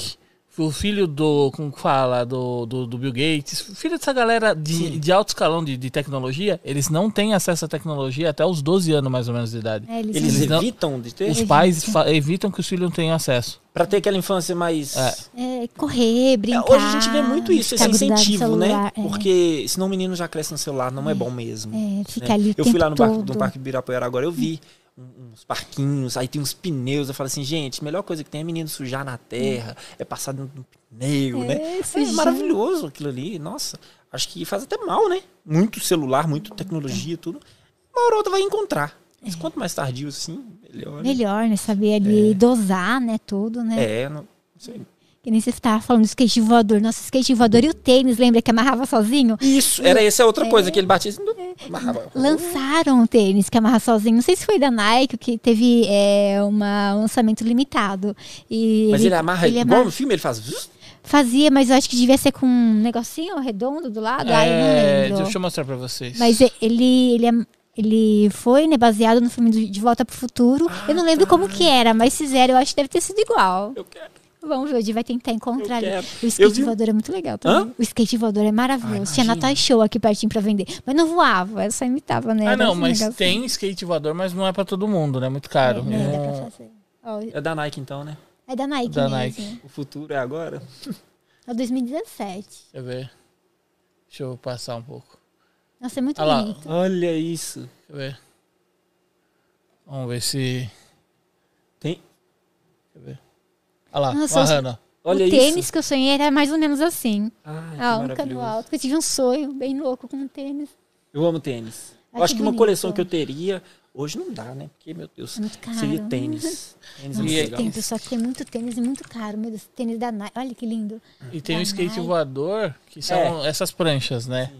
o filho do, como que fala, do, do, do Bill Gates, filho dessa galera de, de alto escalão de, de tecnologia, eles não têm acesso à tecnologia até os 12 anos mais ou menos de idade. É, eles, Eles não- evitam de ter? Os pais evitam que os filhos não tenham acesso. Pra ter aquela infância mais... É. é, correr, É, brincar. hoje a gente vê muito isso, esse incentivo, né? celular, é. Porque senão o menino já cresce no celular, não é, bom mesmo. É, fica né? ali o Eu fui tempo lá no, todo. no Parque Ibirapuera agora, eu vi uns parquinhos, aí tem uns pneus. Eu falo assim, gente, a melhor coisa que tem é menino sujar na terra, é passar dentro do pneu, né? É, É maravilhoso aquilo ali. Nossa, acho que faz até mal, né? Muito celular, muito tecnologia, tudo. Uma hora ou outra vai encontrar. Mas É. quanto mais tardio assim, melhor. né? Melhor, né? Saber ali dosar, né? Tudo, né? É, não sei. Que nem você estava falando do skate voador. Nossa, skate voador e o tênis, lembra que amarrava sozinho? Isso, era essa outra É. coisa que ele batia assim, amarrava. Lançaram o tênis que amarra sozinho. Não sei se foi da Nike, que teve é, uma, um lançamento limitado. E Mas ele, amarra, ele igual amarra- no filme, ele faz. Fazia, mas eu acho que devia ser com um negocinho redondo do lado. Ai, não É, lembro. deixa eu mostrar pra vocês. Mas e- ele, ele, é- ele foi, né, baseado no filme De Volta pro Futuro. eu não lembro como que era, mas fizeram, eu acho que deve ter sido igual. Eu quero. Vamos ver, o Di vai tentar encontrar ali. O skate vi- voador é muito legal também. Hã? O skate voador é maravilhoso. Ah, Tinha imagina. Natal Show aqui pertinho pra vender. Mas não voava, só imitava, né? Ah, Era não, esse mas tem skate voador, mas não é pra todo mundo, né? Muito caro. É, né, dá Não- pra fazer. Ó, É da Nike então, né? é da Nike Da mesmo. Nike. O futuro é agora. É 2017. Deixa eu ver. Deixa eu passar um pouco. Nossa, é muito Ah lá. bonito. Olha isso. Deixa eu ver. Vamos ver se. Tem. Olha lá, Nossa, amarrando. Olha o isso. tênis que eu sonhei era mais ou menos assim. Ai, Ah, um cano maravilhoso. alto. Eu tive um sonho bem louco com um tênis. Eu amo tênis. Ai, eu acho que que uma coleção que eu teria. Hoje não dá, né? Porque, meu Deus, É muito caro. seria tênis. Tênis é Nossa, muito E- legal. tem pessoa que tem muito tênis e muito caro. Meu Deus, tênis da Nike. Olha que lindo. E tem Da skate Nike. voador, que são essas pranchas, né?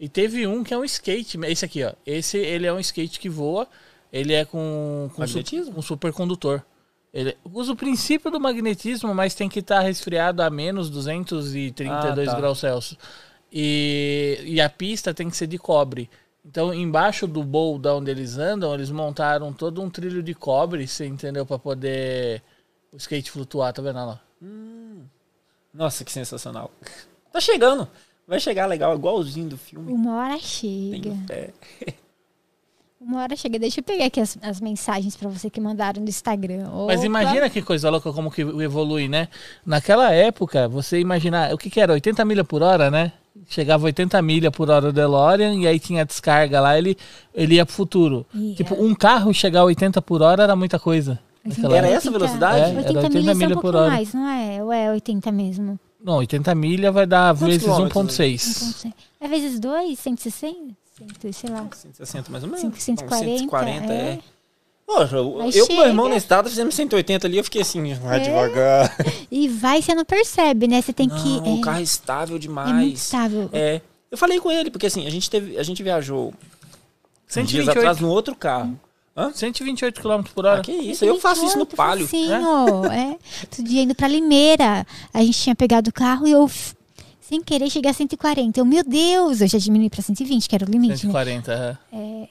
E teve um que é um skate, esse aqui, ó. Esse ele é um skate que voa, ele é com, com, su- com supercondutor. Ele usa o princípio do magnetismo, mas tem que estar resfriado a menos 232 Ah, tá. graus Celsius. E, e a pista tem que ser de cobre. Então, embaixo do bowl da onde eles andam, eles montaram todo um trilho de cobre, você entendeu? Pra poder o skate flutuar, tá vendo lá? Nossa, que sensacional. Tá chegando. Vai chegar legal, igualzinho do filme. Uma hora Tem chega. fé. Uma hora chega. Deixa eu pegar aqui as, as mensagens pra você que mandaram no Instagram. Mas Opa. imagina que coisa louca como que evolui, né? Naquela época, você imaginar, o que que era? 80 milha por hora, né? Chegava 80 milha por hora o DeLorean e aí tinha a descarga lá, ele, ele ia pro futuro. Ia. Tipo, um carro chegar a 80 por hora era muita coisa. naquela Era época. essa a velocidade? É, 80, era 80 milhas é milha um por pouquinho hora. mais, não é? Ou é 80 mesmo? Não, 80 milha vai dar Quantos vezes quilômetros? 1.6. É vezes 2, 160? 100, sei lá. 160 mais ou menos. 5, 140, Não, 140 é. é. Poxa, eu eu com meu irmão chega. na estrada fizemos 180 ali, eu fiquei assim, vai É. devagar. E vai, você não percebe, né? Você tem Não, que. o é, carro é estável demais. é muito estável. É, eu falei com ele, porque assim, a gente, teve, a gente viajou dias 128, atrás no outro carro. Hã? 128 km por hora. Ah, que isso, eu faço isso no Muito palio. facinho, é. Outro dia indo pra Limeira, a gente tinha pegado o carro e eu, sem querer, cheguei a 140. Eu, meu Deus, eu já diminui pra 120, que era o limite, né? 140, é. É,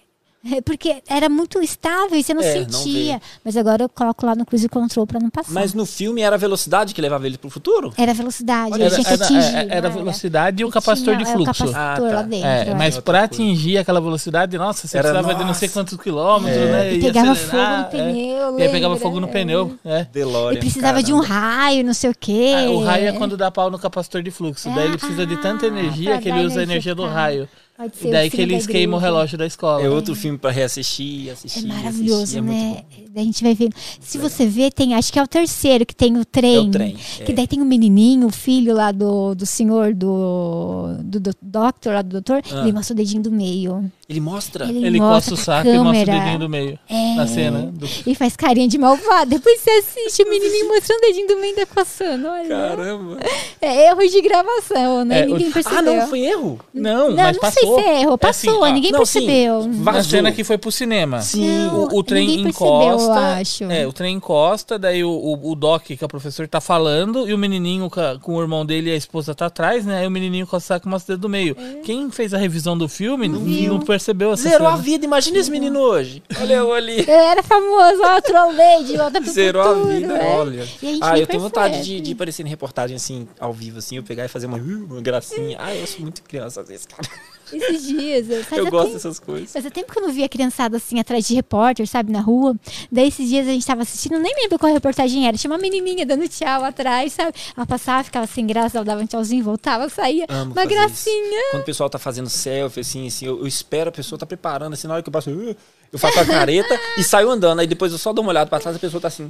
Porque era muito estável e você não É, não sentia. vê. Mas agora eu coloco lá no cruise control pra não passar. Mas no filme era a velocidade que levava ele pro futuro? Era a velocidade, Olha, a Era, tinha que era, atingir. era, era a não velocidade e o capacitor tinha- de é, o fluxo. capacitor Ah, tá. lá dentro. É, é. mas coisa. atingir aquela velocidade, nossa, você Era- precisava de não sei nossa. quantos quilômetros, É. né? E pegava acelerar, fogo no é. pneu, E aí pegava fogo no É. pneu, é. DeLorean. E precisava de um raio, não sei o quê. Ah, o raio é quando dá pau no capacitor de fluxo. Daí ele precisa de tanta Ah, energia que ele usa a energia do raio. Pode ser E o daí que da eles queimam o relógio da escola. É outro filme pra reassistir, assistir. É maravilhoso, assistir, é né? a gente vai vendo. Se você vê, tem, acho que é o terceiro, que tem o trem. É o trem, Que é. daí tem o menininho, o filho lá do, do senhor, do, do, do doctor, lá do doutor. Ah. Ele mostra o dedinho do meio. Ele mostra. Ele- Ele mostra coça o saco e mostra o câmera. dedinho do meio. É. Na cena. do- E faz carinha de malvado. Depois você assiste o menininho mostrando o dedinho do meio da coçando. Olha. Caramba. É erro de gravação, né? É, o- Ninguém Ah, percebeu. não, foi erro? Não, Não, mas não passou. Você errou. É assim, Passou, ninguém não, sim, percebeu. Vazou. cena que foi pro cinema. Sim. O, o trem ninguém percebeu, encosta. eu acho. É, o trem encosta, daí o, o, o Doc, que é o professor, tá falando, e o menininho com, a- com o irmão dele e a esposa tá atrás, né? Aí o menininho com a saca com dedo do meio. Quem fez a revisão do filme não, É. não percebeu essa Zerou a cena. vida, imagina esse menino hoje. Olha eu ali. Eu era famoso, ó, trollei de volta pro Zerou a futuro, vida, é. olha. A gente Ah, nem eu tenho vontade de, de aparecer em reportagem assim, ao vivo, assim, eu pegar e fazer uma, uma gracinha. Ah, eu sou muito criança às vezes, cara. Esses dias. Eu gosto tempo- dessas coisas. Fazia tempo que eu não via criançada assim atrás de repórter, sabe, na rua. Daí esses dias a gente tava assistindo, nem lembro qual reportagem era. Tinha uma menininha dando tchau atrás, sabe? Ela passava, ficava sem graça, ela dava um tchauzinho, voltava, saía. Amo uma gracinha. Quando o pessoal tá fazendo selfie, assim, assim, eu, eu espero a pessoa tá preparando, assim, na hora que eu passo, uh, eu faço a careta e saio andando. Aí depois eu só dou uma olhada pra trás, a pessoa tá assim.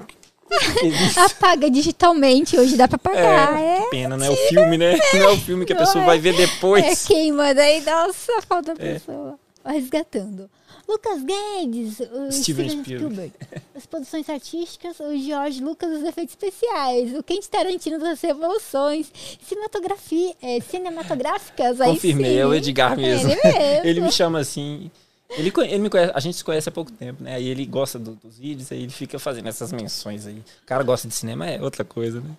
Apaga digitalmente, hoje dá pra apagar. É, É, pena, não é o filme, né? Não é o filme que a pessoa vai é. ver é, depois. queima, daí nossa, falta a É. pessoa. Resgatando. Lucas Guedes, o Steven Steven, Spielberg. As produções artísticas, o George Lucas dos efeitos especiais, o Quentin Tarantino das revoluções, cinematografia, é, cinematográficas. aí Confirmei, sim. é o Edgar mesmo. Ele mesmo. Ele me chama assim. Ele, ele me conhece, a gente se conhece há pouco tempo, né? Aí ele gosta do- dos vídeos, aí ele fica fazendo essas menções aí. O cara gosta de cinema, é outra coisa, né?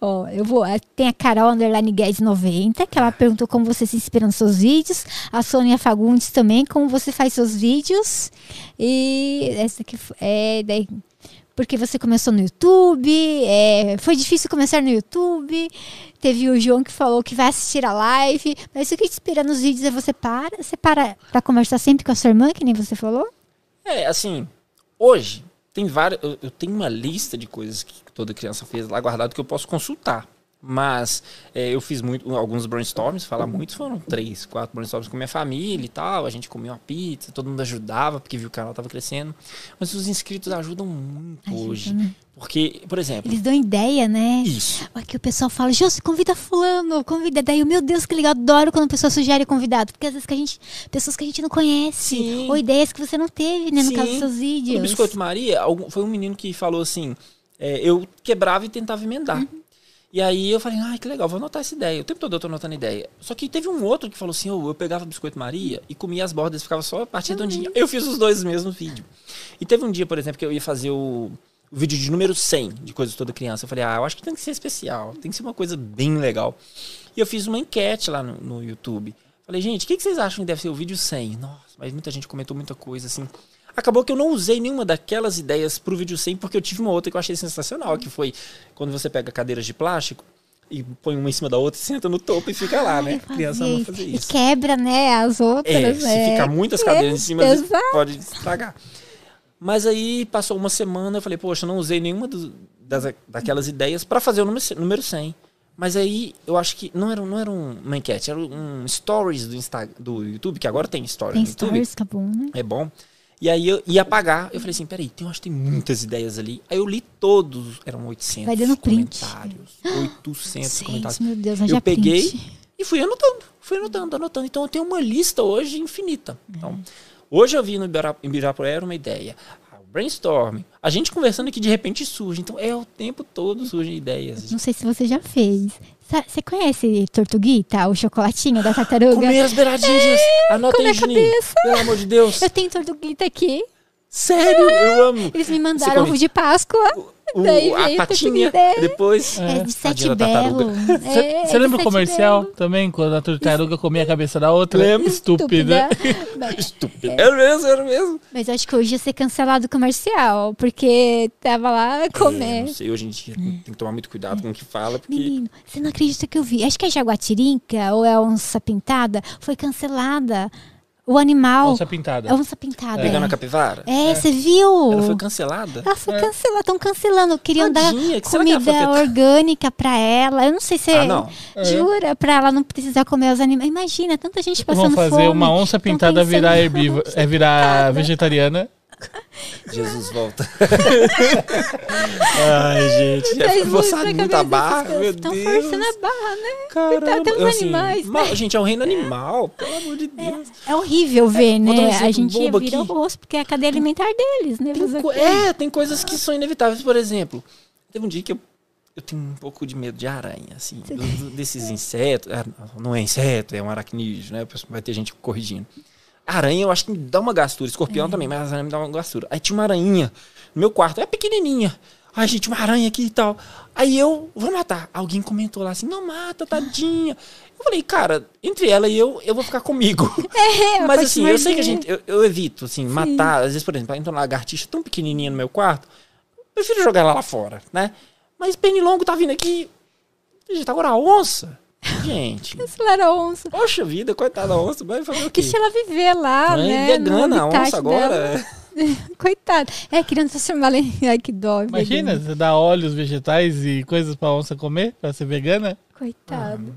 Ó, eu vou. eh, Tem a Carol Underline Guedes 90, que ela perguntou como você se inspira nos seus vídeos. A Sônia Fagundes também, como você faz seus vídeos. E essa aqui é daí. Porque você começou no YouTube, é, foi difícil começar no YouTube. Teve o João que falou que vai assistir a live. Mas o que te inspira nos vídeos é você para, você para pra conversar sempre com a sua irmã, que nem você falou? É, assim, hoje tem várias. Eu, eu tenho uma lista de coisas que toda criança fez lá guardado que eu posso consultar. Mas é, eu fiz muito, alguns brainstorms, falar muitos, foram três, quatro brainstorms com minha família e tal. A gente comia uma pizza, todo mundo ajudava, porque viu que o canal tava crescendo. Mas os inscritos ajudam muito Ajuda, hoje. né? Porque, por exemplo, Eles dão ideia, né? isso. Aqui o pessoal fala, Jô, convida fulano, convida. Daí, eu, meu Deus, que legal, adoro quando a pessoa sugere convidado. Porque às vezes que a gente. Pessoas que a gente não conhece. Sim. Ou ideias que você não teve, né? No Sim. caso dos seus No vídeos. Biscoito Maria, foi um menino que falou assim: é, eu quebrava e tentava emendar. Uhum. E aí eu falei, ai, que legal, vou anotar essa ideia. O tempo todo eu tô anotando ideia. Só que teve um outro que falou assim: "Ô, eu pegava Biscoito Maria e comia as bordas, ficava só a partir do ondinha. Eu fiz os dois no mesmo vídeo. E teve um dia, por exemplo, que eu ia fazer o, o vídeo de número 100 de Coisas Toda Criança. Eu falei, ah, eu acho que tem que ser especial, tem que ser uma coisa bem legal. E eu fiz uma enquete lá no, no YouTube. Falei, gente, o que, que vocês acham que deve ser o vídeo 100? Nossa, mas muita gente comentou muita coisa assim. Acabou que eu não usei nenhuma daquelas ideias pro vídeo 100, porque eu tive uma outra que eu achei sensacional, que foi quando você pega cadeiras de plástico e põe uma em cima da outra e senta no topo e fica lá, Ai, né? fazer Criança ama isso. fazer E isso. quebra, né? As outras. É, se né? ficar muitas cadeiras em cima, Exato. pode estragar. Mas aí passou uma semana, eu falei, poxa, eu não usei nenhuma do- das, daquelas ideias para fazer o número, c- número 100. Mas aí eu acho que não era, não era um- uma enquete, era um stories do, Insta, do YouTube, que agora tem stories Tem no YouTube. stories, acabou, né? É bom. E aí eu ia apagar. Eu falei assim, peraí, tem, eu acho que tem muitas ideias ali. Aí eu li todos, eram 800 Vai dando print. comentários. 800 Gente, comentários. meu Deus, Eu peguei print. e fui anotando, fui anotando, anotando. Então eu tenho uma lista hoje infinita. Então, Uhum. hoje eu vi no Ibira- Ibirapuera uma ideia. Brainstorm. A gente conversando aqui de repente surge. Então é o tempo todo surgem ideias. Não sei se você já fez. Você conhece Tortuguita, o chocolatinho da tartaruga? Comer as beiradinhas. Anota comer aí, a Juninho. Pelo amor de Deus. Eu tenho Tortuguita aqui. Sério, eu amo. Eles me mandaram ovo de Páscoa. O- Daí a patinha, depois... É, de sete belo. Você É, de lembra o comercial belo. também, quando a tartaruga comia a cabeça da outra? Lembro. Estúpida. Mas- Estúpido. Era mesmo, era mesmo. Mas acho que hoje ia ser cancelado o comercial, porque tava lá É, comer. não sei, hoje em dia tem que tomar muito cuidado com o que fala, porque... Menino, você não acredita que eu vi? Acho que é Jaguatirinca ou é onça pintada. Foi cancelada. O animal. Onça pintada. É onça pintada. Pegando é. a capivara? É, você viu? Ela foi cancelada? Ela foi cancelada, estão cancelando. Queriam Tadinha, dar que será que ela foi comida orgânica pra ela. Eu não sei se Ah, não. jura pra ela não precisar comer os animais. Imagina, tanta gente passando Vão fazer fome. uma onça pintada virar herbívora, é virar pintada. vegetariana. Jesus volta. Ai, gente. Foi forçado muito na barra, meu Deus. Estão forçando a barra, né? Caramba. Coitado, tem uns Eu, assim, animais, ma- né? Gente, é um reino animal, pelo amor de Deus. É horrível ver, um né? exemplo a gente vira o aqui. rosto, porque é a cadeia alimentar deles, né? Tem o é, tem coisas que são inevitáveis. Por exemplo, teve um dia que eu eu tenho um pouco de medo de aranha, assim, desses insetos. Ah, não é inseto, é um aracnídeo, né? Vai ter gente corrigindo. Aranha eu acho que me dá uma gastura. Escorpião também, mas aranha me dá uma gastura. Aí tinha uma aranha no meu quarto, é pequenininha. Ai, gente, uma aranha aqui e tal. Aí eu vou matar. Alguém comentou lá assim, não mata, tadinha. Eu falei, cara, entre ela e eu, eu vou ficar comigo. É, Mas assim, eu sei que a gente, eu, eu evito, assim, matar. Às vezes, por exemplo, entra uma lagartixa tão pequenininha no meu quarto, eu prefiro jogar ela lá fora, né? Mas pernilongo tá vindo aqui. Gente, agora a onça. Gente, Cancelaram a onça. poxa vida, coitada da onça, vai fazer o quê? Deixa ela viver lá, Não né? é vegana a habitat onça agora. dela. Coitada. É, ela em... Ai, que dó. Imagina, vegana. você dá óleos vegetais e coisas pra onça comer, pra ser vegana. Coitado.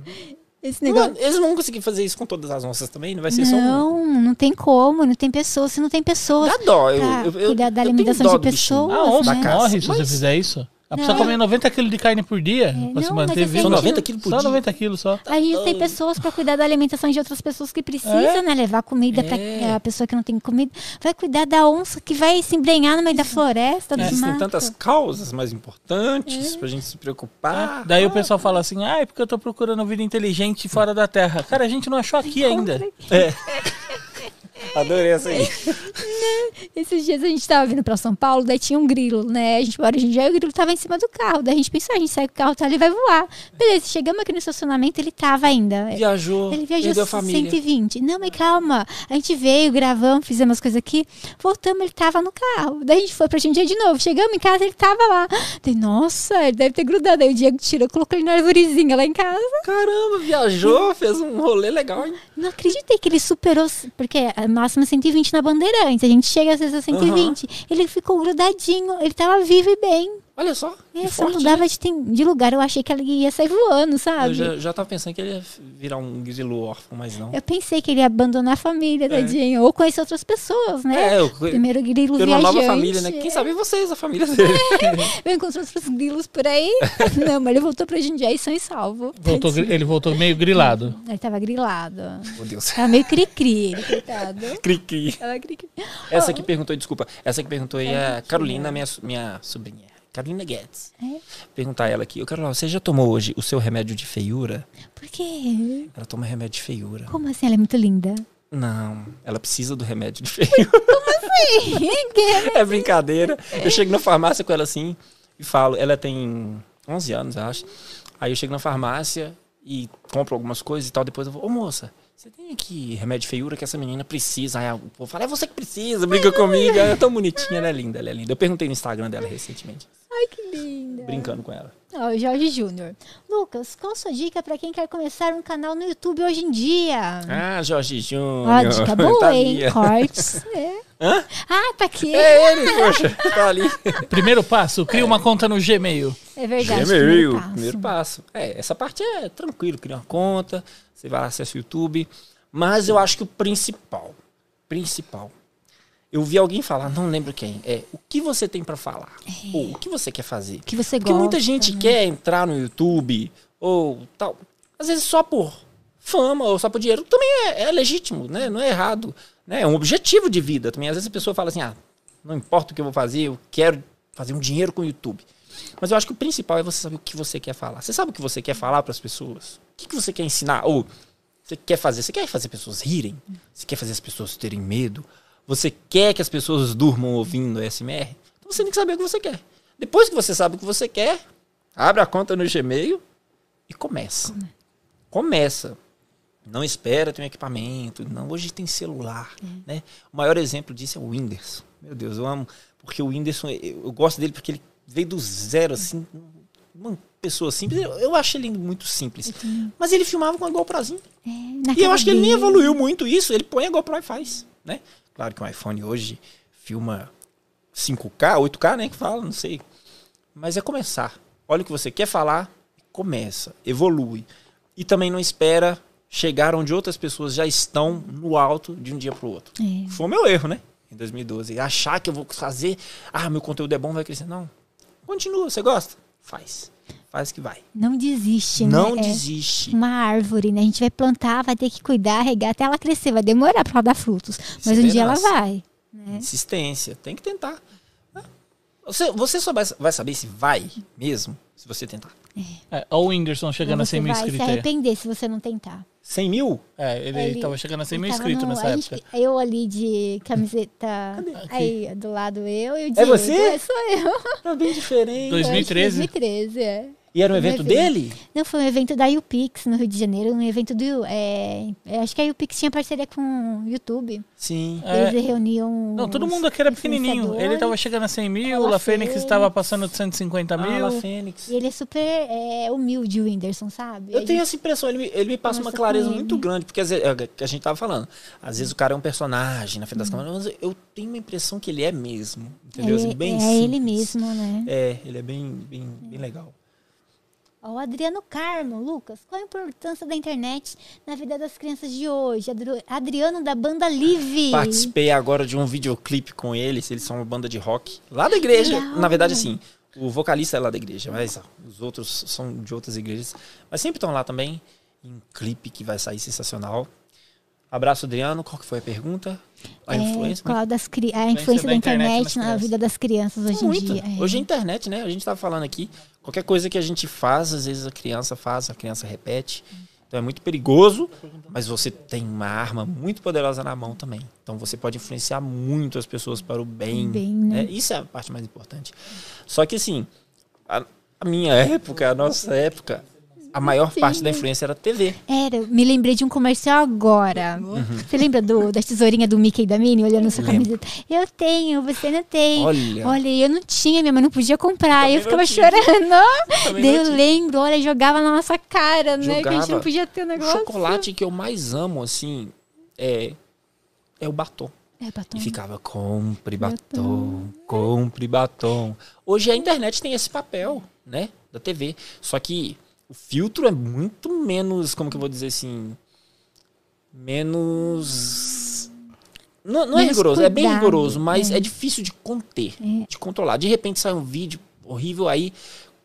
Esse Não, negócio... eles não vão conseguir fazer isso com todas as onças também, não vai ser só um. Não, não tem como, não tem pessoas, se não tem pessoas. Dá dó. Eu, eu, eu, cuidar da eu tenho alimentação dó de pessoas, A onça né? Morre se você mas- fizer isso. A pessoa come 90 quilos de carne por dia pra se não, manter mas viva. São a gente- 90 quilos por Só dia. 90 quilos só. A gente tem pessoas para cuidar da alimentação de outras pessoas que precisam, É? né? Levar comida É. para a pessoa que não tem comida. Vai cuidar da onça que vai se embrenhar no meio da floresta, do Existem mato. tantas causas mais importantes pra gente se preocupar. Daí o pessoal fala assim, ah, é porque eu tô procurando vida inteligente fora da Terra. Cara, a gente não achou aqui ainda. Adorei essa aí. Esses dias a gente tava vindo pra São Paulo, daí tinha um grilo, né? A gente mora em Jundiaí, o grilo tava em cima do carro. Daí a gente pensou, ah, a gente sai com o carro, tá, ele vai voar. Beleza, chegamos aqui no estacionamento, ele tava ainda. Viajou, Ele viajou família. 120. Não, mas calma. A gente veio, gravamos, fizemos as coisas aqui. Voltamos, ele tava no carro. Daí a gente foi pra Jundiaí de novo. Chegamos em casa, ele tava lá. Daí, nossa, ele deve ter grudado. Aí o Diego tirou, colocou ele na arvorezinha lá em casa. Caramba, viajou, fez um rolê legal, hein? Não acreditei que ele superou, porque a máxima é 120 na Bandeirantes. A gente chega às vezes a 120. Ele ficou grudadinho, ele tava vivo e bem. Olha só. É, só forte, mudava né? de, de lugar. Eu achei que ele ia sair voando, sabe? Eu já, já tava pensando que ele ia virar um grilo órfão, mas não. Eu pensei que ele ia abandonar a família, tadinho. Ou conhecer outras pessoas, né? É, eu, Primeiro grilo ter uma viajante. nova família, né? Quem sabe vocês, a família dele. Eu encontrei outros grilos por aí. Não, mas ele voltou pra Jundiaí são e salvo. Voltou ele voltou meio grilado. Ele tava grilado. Meu Deus. Tava meio cri-cri, ele, coitado. Cri-cri. Tava cri-cri. Essa que perguntou, desculpa. Essa que perguntou aí é a Carolina, minha, minha sobrinha. Carolina Guedes. É? Perguntar ela aqui. Ô, Carolina, você já tomou hoje o seu remédio de feiura? Por quê? Ela toma remédio de feiura. Como assim? Ela é muito linda. Não, ela precisa do remédio de feiura. Que é brincadeira. Eu chego na farmácia com ela assim e falo. Ela tem 11 anos, acho. Aí eu chego na farmácia e compro algumas coisas e tal. Depois eu vou, ô moça, você tem aqui remédio de feiura que essa menina precisa? Aí o povo fala, é você que precisa, briga comigo. Ela é tão bonitinha, ela é linda, ela é linda. Eu perguntei no Instagram dela recentemente, Ai, que linda. brincando com ela. Ó, o Jorge Júnior. Lucas, qual a sua dica pra quem quer começar um canal no YouTube hoje em dia? Ah, Jorge Júnior. Ó, dica boa, hein? Thalia. Cortes. É. Hã? Ah, pra quê? É ele, poxa, tá ali. Primeiro passo, cria uma conta no Gmail. É verdade. Gmail, primeiro passo. primeiro passo. É, essa parte é tranquilo, cria uma conta, você vai lá, acessa o YouTube. Mas eu acho que o principal, principal, eu vi alguém falar, não lembro quem, é o que você tem pra falar, ou o que você quer fazer. Que você Porque gosta. muita gente né? quer entrar no YouTube, ou tal, às vezes só por fama, ou só por dinheiro, também é, é legítimo, né? Não é errado, né? É um objetivo de vida também. Às vezes a pessoa fala assim, ah, não importa o que eu vou fazer, eu quero fazer um dinheiro com o YouTube. Mas eu acho que o principal é você saber o que você quer falar. Você sabe o que você quer falar para as pessoas? O que, que você quer ensinar? Ou você quer fazer? Você quer fazer pessoas rirem? Você quer fazer as pessoas terem medo? Você quer que as pessoas durmam ouvindo SMR? Então você tem que saber o que você quer. Depois que você sabe o que você quer, abre a conta no Gmail e começa. Começa. Não espera ter um equipamento. Não, hoje tem celular. Né? O maior exemplo disso é o Whindersson. Meu Deus, eu amo. Porque o Whindersson, eu, eu gosto dele porque ele veio do zero, assim. Uma pessoa simples. Eu, eu acho ele muito simples. Mas ele filmava com a GoProzinho. É, E eu acho que ele nem evoluiu muito isso. Ele põe a GoPro e faz, né? Claro que um iPhone hoje filma 5K, 8K, né? Que fala, não sei. Mas é começar. Olha o que você quer falar, começa, evolui. E também não espera chegar onde outras pessoas já estão no alto de um dia pro outro. É. Foi o meu erro, né? Em 2012. Achar que eu vou fazer, ah, meu conteúdo é bom, vai crescer. Não. Continua, você gosta? Faz. Faz que vai. Não desiste, Não né? É desiste. uma árvore, né? A gente vai plantar, vai ter que cuidar, regar até ela crescer. Vai demorar pra ela dar frutos. Mas um dia ela vai. Né? Insistência. Tem que tentar. Você, você só vai, vai saber se vai mesmo, se você tentar. É, olha o Whindersson chegando a Você 100 mil vai se inscritos aí. arrepender se você não tentar. 100 mil? É, ele, Ele- tava chegando a 100 mil inscritos no- nessa a gente- época. eu ali de camiseta. Aí, do lado eu e o Diego. você? É, sou eu. É bem diferente. 2013? 2013, é. E era um Um evento evento. dele? Não, foi um evento da UPix no Rio de Janeiro, um evento do. É, é, acho que a UPix tinha parceria com o YouTube. Sim. É. Eles reuniam. Não, todo mundo aqui era pequenininho. Ele influenciadores. tava chegando a 100 mil, a Fênix Fênix. estava passando de 150 Ah, mil. La Fênix. E ele é super é, humilde, o Whindersson, sabe? Eu A tenho gente- essa impressão, ele me, ele me passa uma Conversa clareza ele. muito grande, porque às vezes, é o que a gente tava falando, às vezes o cara é um personagem na frente das câmeras, mas eu tenho uma impressão que ele é mesmo, entendeu? ele- Assim, bem é ele simples. mesmo, né? É, ele é bem, bem, bem legal. O Adriano Carmo, Lucas, qual a importância da internet na vida das crianças de hoje? Adri- Adriano da banda Live. Participei agora de um videoclipe com eles, eles são uma banda de rock, lá da igreja, Legal. na verdade assim, o vocalista é lá da igreja, mas ó, os outros são de outras igrejas, mas sempre estão lá também, em um clipe que vai sair sensacional. Abraço, Adriano, qual que foi a pergunta? A É, influência? qual das cri- a influência da internet, na nas vida das crianças hoje Muito. em dia. é. Hoje é internet, né? A gente tava falando aqui. Qualquer coisa que a gente faz, às vezes a criança faz, a criança repete. Então é muito perigoso, mas você tem uma arma muito poderosa na mão também. Então você pode influenciar muito as pessoas para o bem. Bem, né? né? Isso é a parte mais importante. Só que assim, a, a minha época, a nossa época, a maior parte da influência era TV. Era, me lembrei de um comercial agora. Você lembra do, da tesourinha do Mickey e da Minnie olhando sua Uhum. Lembro. camiseta? Eu tenho, você não tem. Olha. Olha, eu não tinha, minha mãe não podia comprar. Também eu ficava não tinha. chorando. Daí eu tinha. lembro, olha, jogava na nossa cara, né? Que a gente Jogava. não podia ter o O negócio. chocolate que eu mais amo, assim, é, é o batom. É, batom. E ficava, compre batom, compre batom. Hoje a internet tem esse papel, né? Da TV. Só que o filtro é muito menos, como que eu vou dizer assim? Menos. Não, não é rigoroso, é bem cuidado, rigoroso, mas é. é, difícil de conter, É. de controlar. De repente sai um vídeo horrível aí.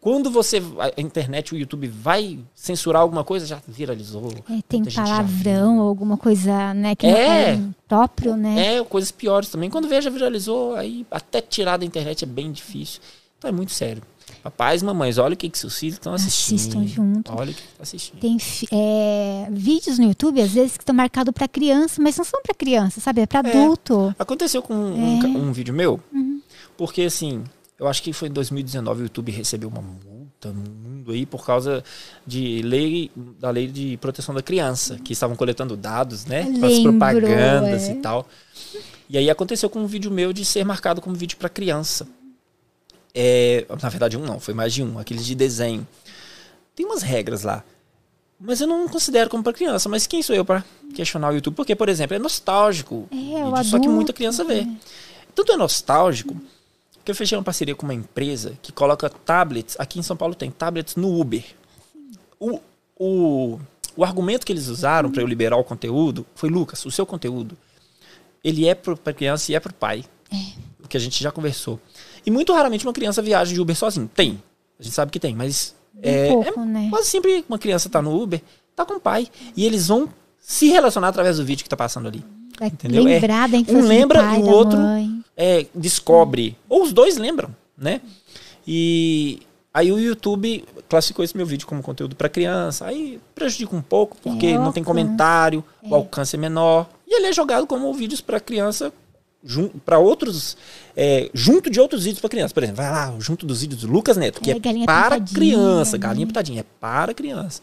Quando você. A internet, o YouTube vai censurar alguma coisa, já viralizou. É, tem palavrão ou alguma coisa, né? Que É. não é próprio, né? É, coisas piores também. Quando vê, já viralizou, aí até tirar da internet é bem difícil. Então é muito sério. Papais, mamães, olha o que, que seus filhos estão assistindo. Assistam junto. Olha o que estão assistindo. Tem é, vídeos no YouTube, às vezes, que estão marcados para criança, mas não são para criança, sabe? É para adulto. Aconteceu com um, É. ca- um vídeo meu, Uhum. porque assim, eu acho que foi em 2019 o YouTube recebeu uma multa no mundo aí por causa de lei, da lei de proteção da criança, que estavam coletando dados, né? Com as lembro, propagandas é. e tal. E aí aconteceu com um vídeo meu de ser marcado como vídeo para criança. É, na verdade, um não, foi mais de um, aqueles de desenho. Tem umas regras lá. Mas eu não considero como para criança. Mas quem sou eu para questionar o YouTube? Porque, por exemplo, é nostálgico. É, vídeo, só que adulto, muita criança vê. Tanto é nostálgico que eu fechei uma parceria com uma empresa que coloca tablets. Aqui em São Paulo tem tablets no Uber. O, o, o argumento que eles usaram para eu liberar o conteúdo foi: Lucas, o seu conteúdo ele é para criança e é para o pai. O que a gente já conversou. E muito raramente uma criança viaja de Uber sozinho. Tem. A gente sabe que tem, mas é, Um pouco, é né? quase sempre uma criança tá no Uber, tá com o pai. E eles vão se relacionar através do vídeo que tá passando ali. Vai Entendeu? lembrar da infância um lembra e o outro é, descobre. Ou os dois lembram, né? E aí o YouTube classificou esse meu vídeo como conteúdo para criança. Aí prejudica um pouco, porque É, não tem comentário, o alcance é menor. E ele é jogado como vídeos para criança para outros é, junto de outros vídeos para criança por exemplo vai lá junto dos vídeos do Lucas Neto que É, é, para criança galinha pitadinha é para criança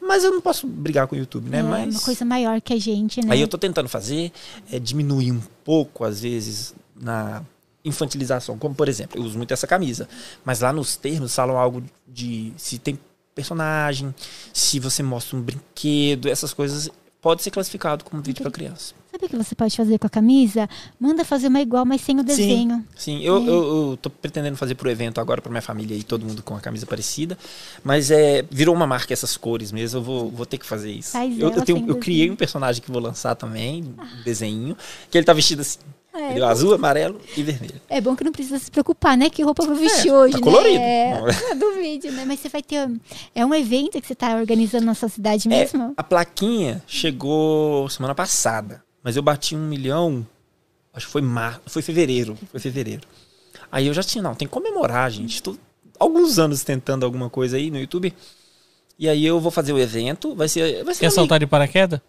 mas eu não posso brigar com o YouTube né É mas uma coisa maior que a gente, né? Aí eu tô tentando fazer é diminuir um pouco, às vezes, na infantilização. Como, por exemplo, eu uso muito essa camisa. Mas lá nos termos falam algo de se tem personagem, se você mostra um brinquedo, essas coisas. Pode ser classificado como vídeo para criança. Sabe o que você pode fazer com a camisa? Manda fazer uma igual, mas sem o desenho. Sim, eu, eu, eu tô pretendendo fazer pro evento agora para minha família e todo mundo com a camisa parecida. Mas é, virou uma marca essas cores mesmo, eu vou, vou ter que fazer isso. Faz eu, eu, tenho, eu criei um personagem que vou lançar também, um desenho, que ele tá vestido assim. É, entendeu? Azul, amarelo e vermelho. É bom que não precisa se preocupar, né? Que roupa eu vou vestir É, hoje, tá né? colorido. É, do vídeo, né? Mas você vai ter... É um evento que você tá organizando na sua cidade É, mesmo? a plaquinha chegou semana passada, mas eu bati um milhão, acho que foi mar, foi fevereiro, foi fevereiro. Aí eu já tinha, não, tem que comemorar, gente. Tô alguns anos tentando alguma coisa aí no YouTube. E aí eu vou fazer o evento, vai ser. Vai ser Quer saltar de paraquedas?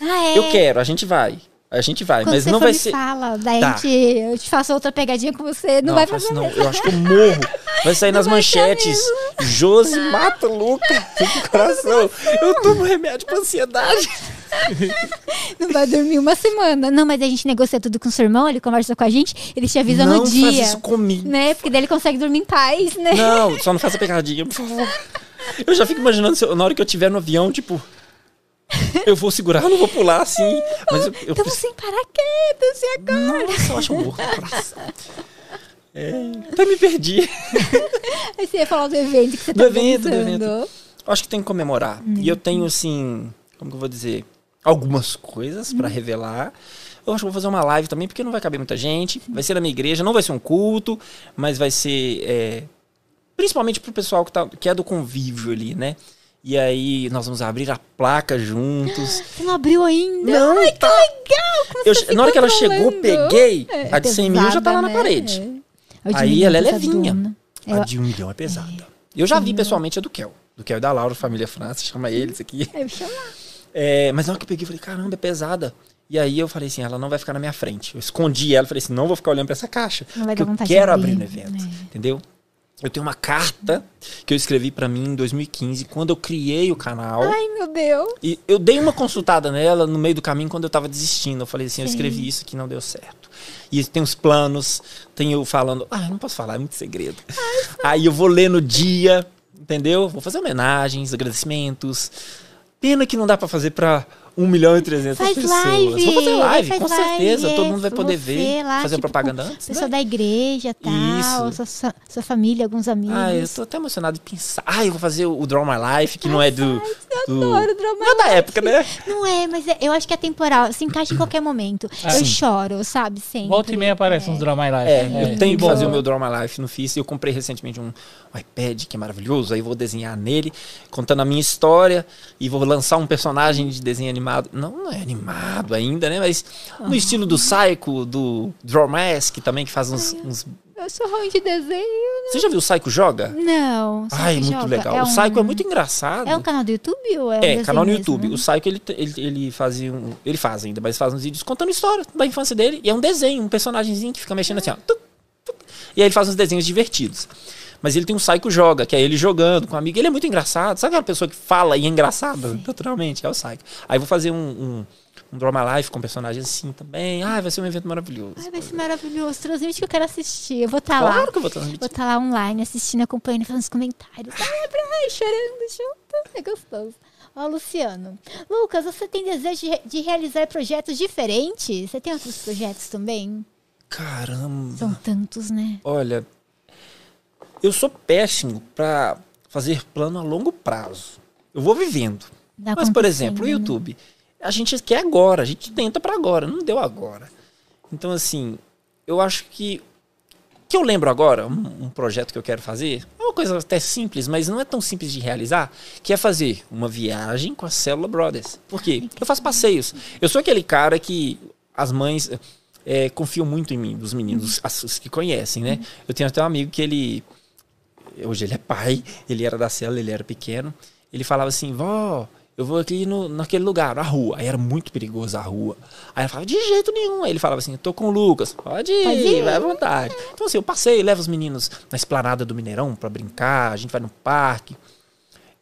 Ah, é. Eu quero, a gente vai. A gente vai, Quando mas não vai ser. fala, daí Tá. gente, eu te faço outra pegadinha com você, não, vai faço fazer não. Eu acho que eu morro. Vai sair nas vai manchetes. Josi mata Luca do coração. Eu tomo remédio pra ansiedade. Não vai dormir uma semana. Não, mas a gente negocia tudo com o seu irmão, ele conversa com a gente, ele te avisa não no dia. faz isso comigo. Né? Porque daí ele consegue dormir em paz, né? Não, só não faça pegadinha, por favor. Eu já fico imaginando eu- na hora que eu estiver no avião, tipo. Eu vou segurar, eu não vou pular assim. Mas eu, eu Estamos sem paraquedas, e agora? Nossa, eu acho um coração. É, até me perdi. Aí você ia falar do evento que você Do tá evento, do organizando. evento. Eu acho que tem que comemorar. E eu tenho, assim, como que eu vou dizer? Algumas coisas pra revelar. Eu acho que vou fazer uma live também, porque não vai caber muita gente. Vai ser na minha igreja, não vai ser um culto, mas vai ser. é, principalmente pro pessoal que, tá, que é do convívio ali, né? E aí nós vamos abrir a placa juntos. Você não abriu ainda? Não, Ai, tá. que legal! Como Eu- você na hora que ela chegou, peguei. É, a de 100 mil já tá lá na pesada, né? parede. É. Aí ela é pesadona. levinha. Eu- A de um milhão é pesada. Eu já vi pessoalmente a do Kel. Do Kel e da Laura, família França, chama eles aqui. Eu vou chamar. É, mas na hora que eu peguei, eu falei, caramba, é pesada. E aí eu falei assim, ela não vai ficar na minha frente. Eu escondi ela, falei assim, não vou ficar olhando pra essa caixa. Não vai dar eu quero abrir, no evento, né? entendeu? Eu tenho uma carta que eu escrevi pra mim em 2015, quando eu criei o canal. Ai, meu Deus. E eu dei uma consultada nela no meio do caminho quando eu tava desistindo. Eu falei assim, eu Sim. escrevi isso que não deu certo. E tem os planos, tem eu falando, ah, eu não posso falar, é muito segredo. Aí eu vou ler no dia, entendeu? Vou fazer homenagens, agradecimentos. Pena que não dá pra fazer pra 1 milhão e 300 Faz pessoas. live. Vou fazer live, faz com certeza. live, Todo mundo vai é, poder ver, lá, fazer tipo, propaganda antes. Pessoa né? da igreja e tal, Isso. sua, sua, família, alguns amigos. Ah, eu tô até emocionado de pensar. Ah, eu vou fazer o, Draw My Life, que não é do. do... adoro Draw My Não é da época, né? Não é, mas é- eu acho que é temporal. Se encaixa em qualquer momento. eu Sim. choro, sabe? Sempre. Volta e meia aparece uns Draw My Life. É, eu tenho que fazer o meu Draw My Life, não fiz. Eu comprei recentemente um, um iPad que é maravilhoso, aí vou desenhar nele, contando a minha história, e vou lançar um personagem de desenho animado. Não, não é animado ainda, né? Mas no estilo do Psycho, do Draw Mask também, que faz uns. uns- Eu sou ruim de desenho. Você já viu o Psycho Joga? Não. Ai, que muito joga? legal. É o Psycho um- é muito engraçado. É um canal do YouTube ou é um É, canal no mesmo? YouTube. O Psycho, ele, ele, ele fazia um, Ele faz ainda, mas faz uns vídeos contando história da infância dele. E é um desenho, um personagemzinho que fica mexendo assim, ó. tuc, tuc. e aí ele faz uns desenhos divertidos. Mas ele tem um Psycho Joga, que é ele jogando com um amigo. Ele é muito engraçado. Sabe aquela pessoa que fala e é engraçada? Naturalmente, é o Psycho. Aí vou fazer um, um, um Draw My Life com personagem assim também. Ah, vai ser um evento maravilhoso. Ai, vai ser maravilhoso. Transmite que eu quero assistir. Eu vou estar claro lá. que eu vou transmitir. Vou estar lá online assistindo, acompanhando, fazendo os comentários. Ai, ai, chorando junto. É gostoso. Ó, Luciano. Lucas, você tem desejo de, de realizar projetos diferentes? Você tem outros projetos também? Caramba. São tantos, né? Olha, eu sou péssimo pra fazer plano a longo prazo. Eu vou vivendo. Dá Mas, por exemplo, o né? YouTube. A gente quer agora, a gente tenta pra agora, não deu agora. Então, assim, eu acho que. Que eu lembro agora, um, um projeto que eu quero fazer, é uma coisa até simples, mas não é tão simples de realizar, que é fazer uma viagem com a Célula Brothers. Por quê? Eu faço passeios. Eu sou aquele cara que as mães é, confiam muito em mim, dos meninos, as- os que conhecem, né? Eu tenho até um amigo que ele. Hoje ele é pai, ele era da célula, ele era pequeno. Ele falava assim, vó, eu vou aqui no, naquele lugar, na rua. Aí era muito perigoso a rua. Aí ela falava, de jeito nenhum. Aí ele falava assim, tô com o Lucas, pode ir, Pode ir. vai à vontade. Então assim, eu passei, levo os meninos na esplanada do Mineirão pra brincar, a gente vai no parque.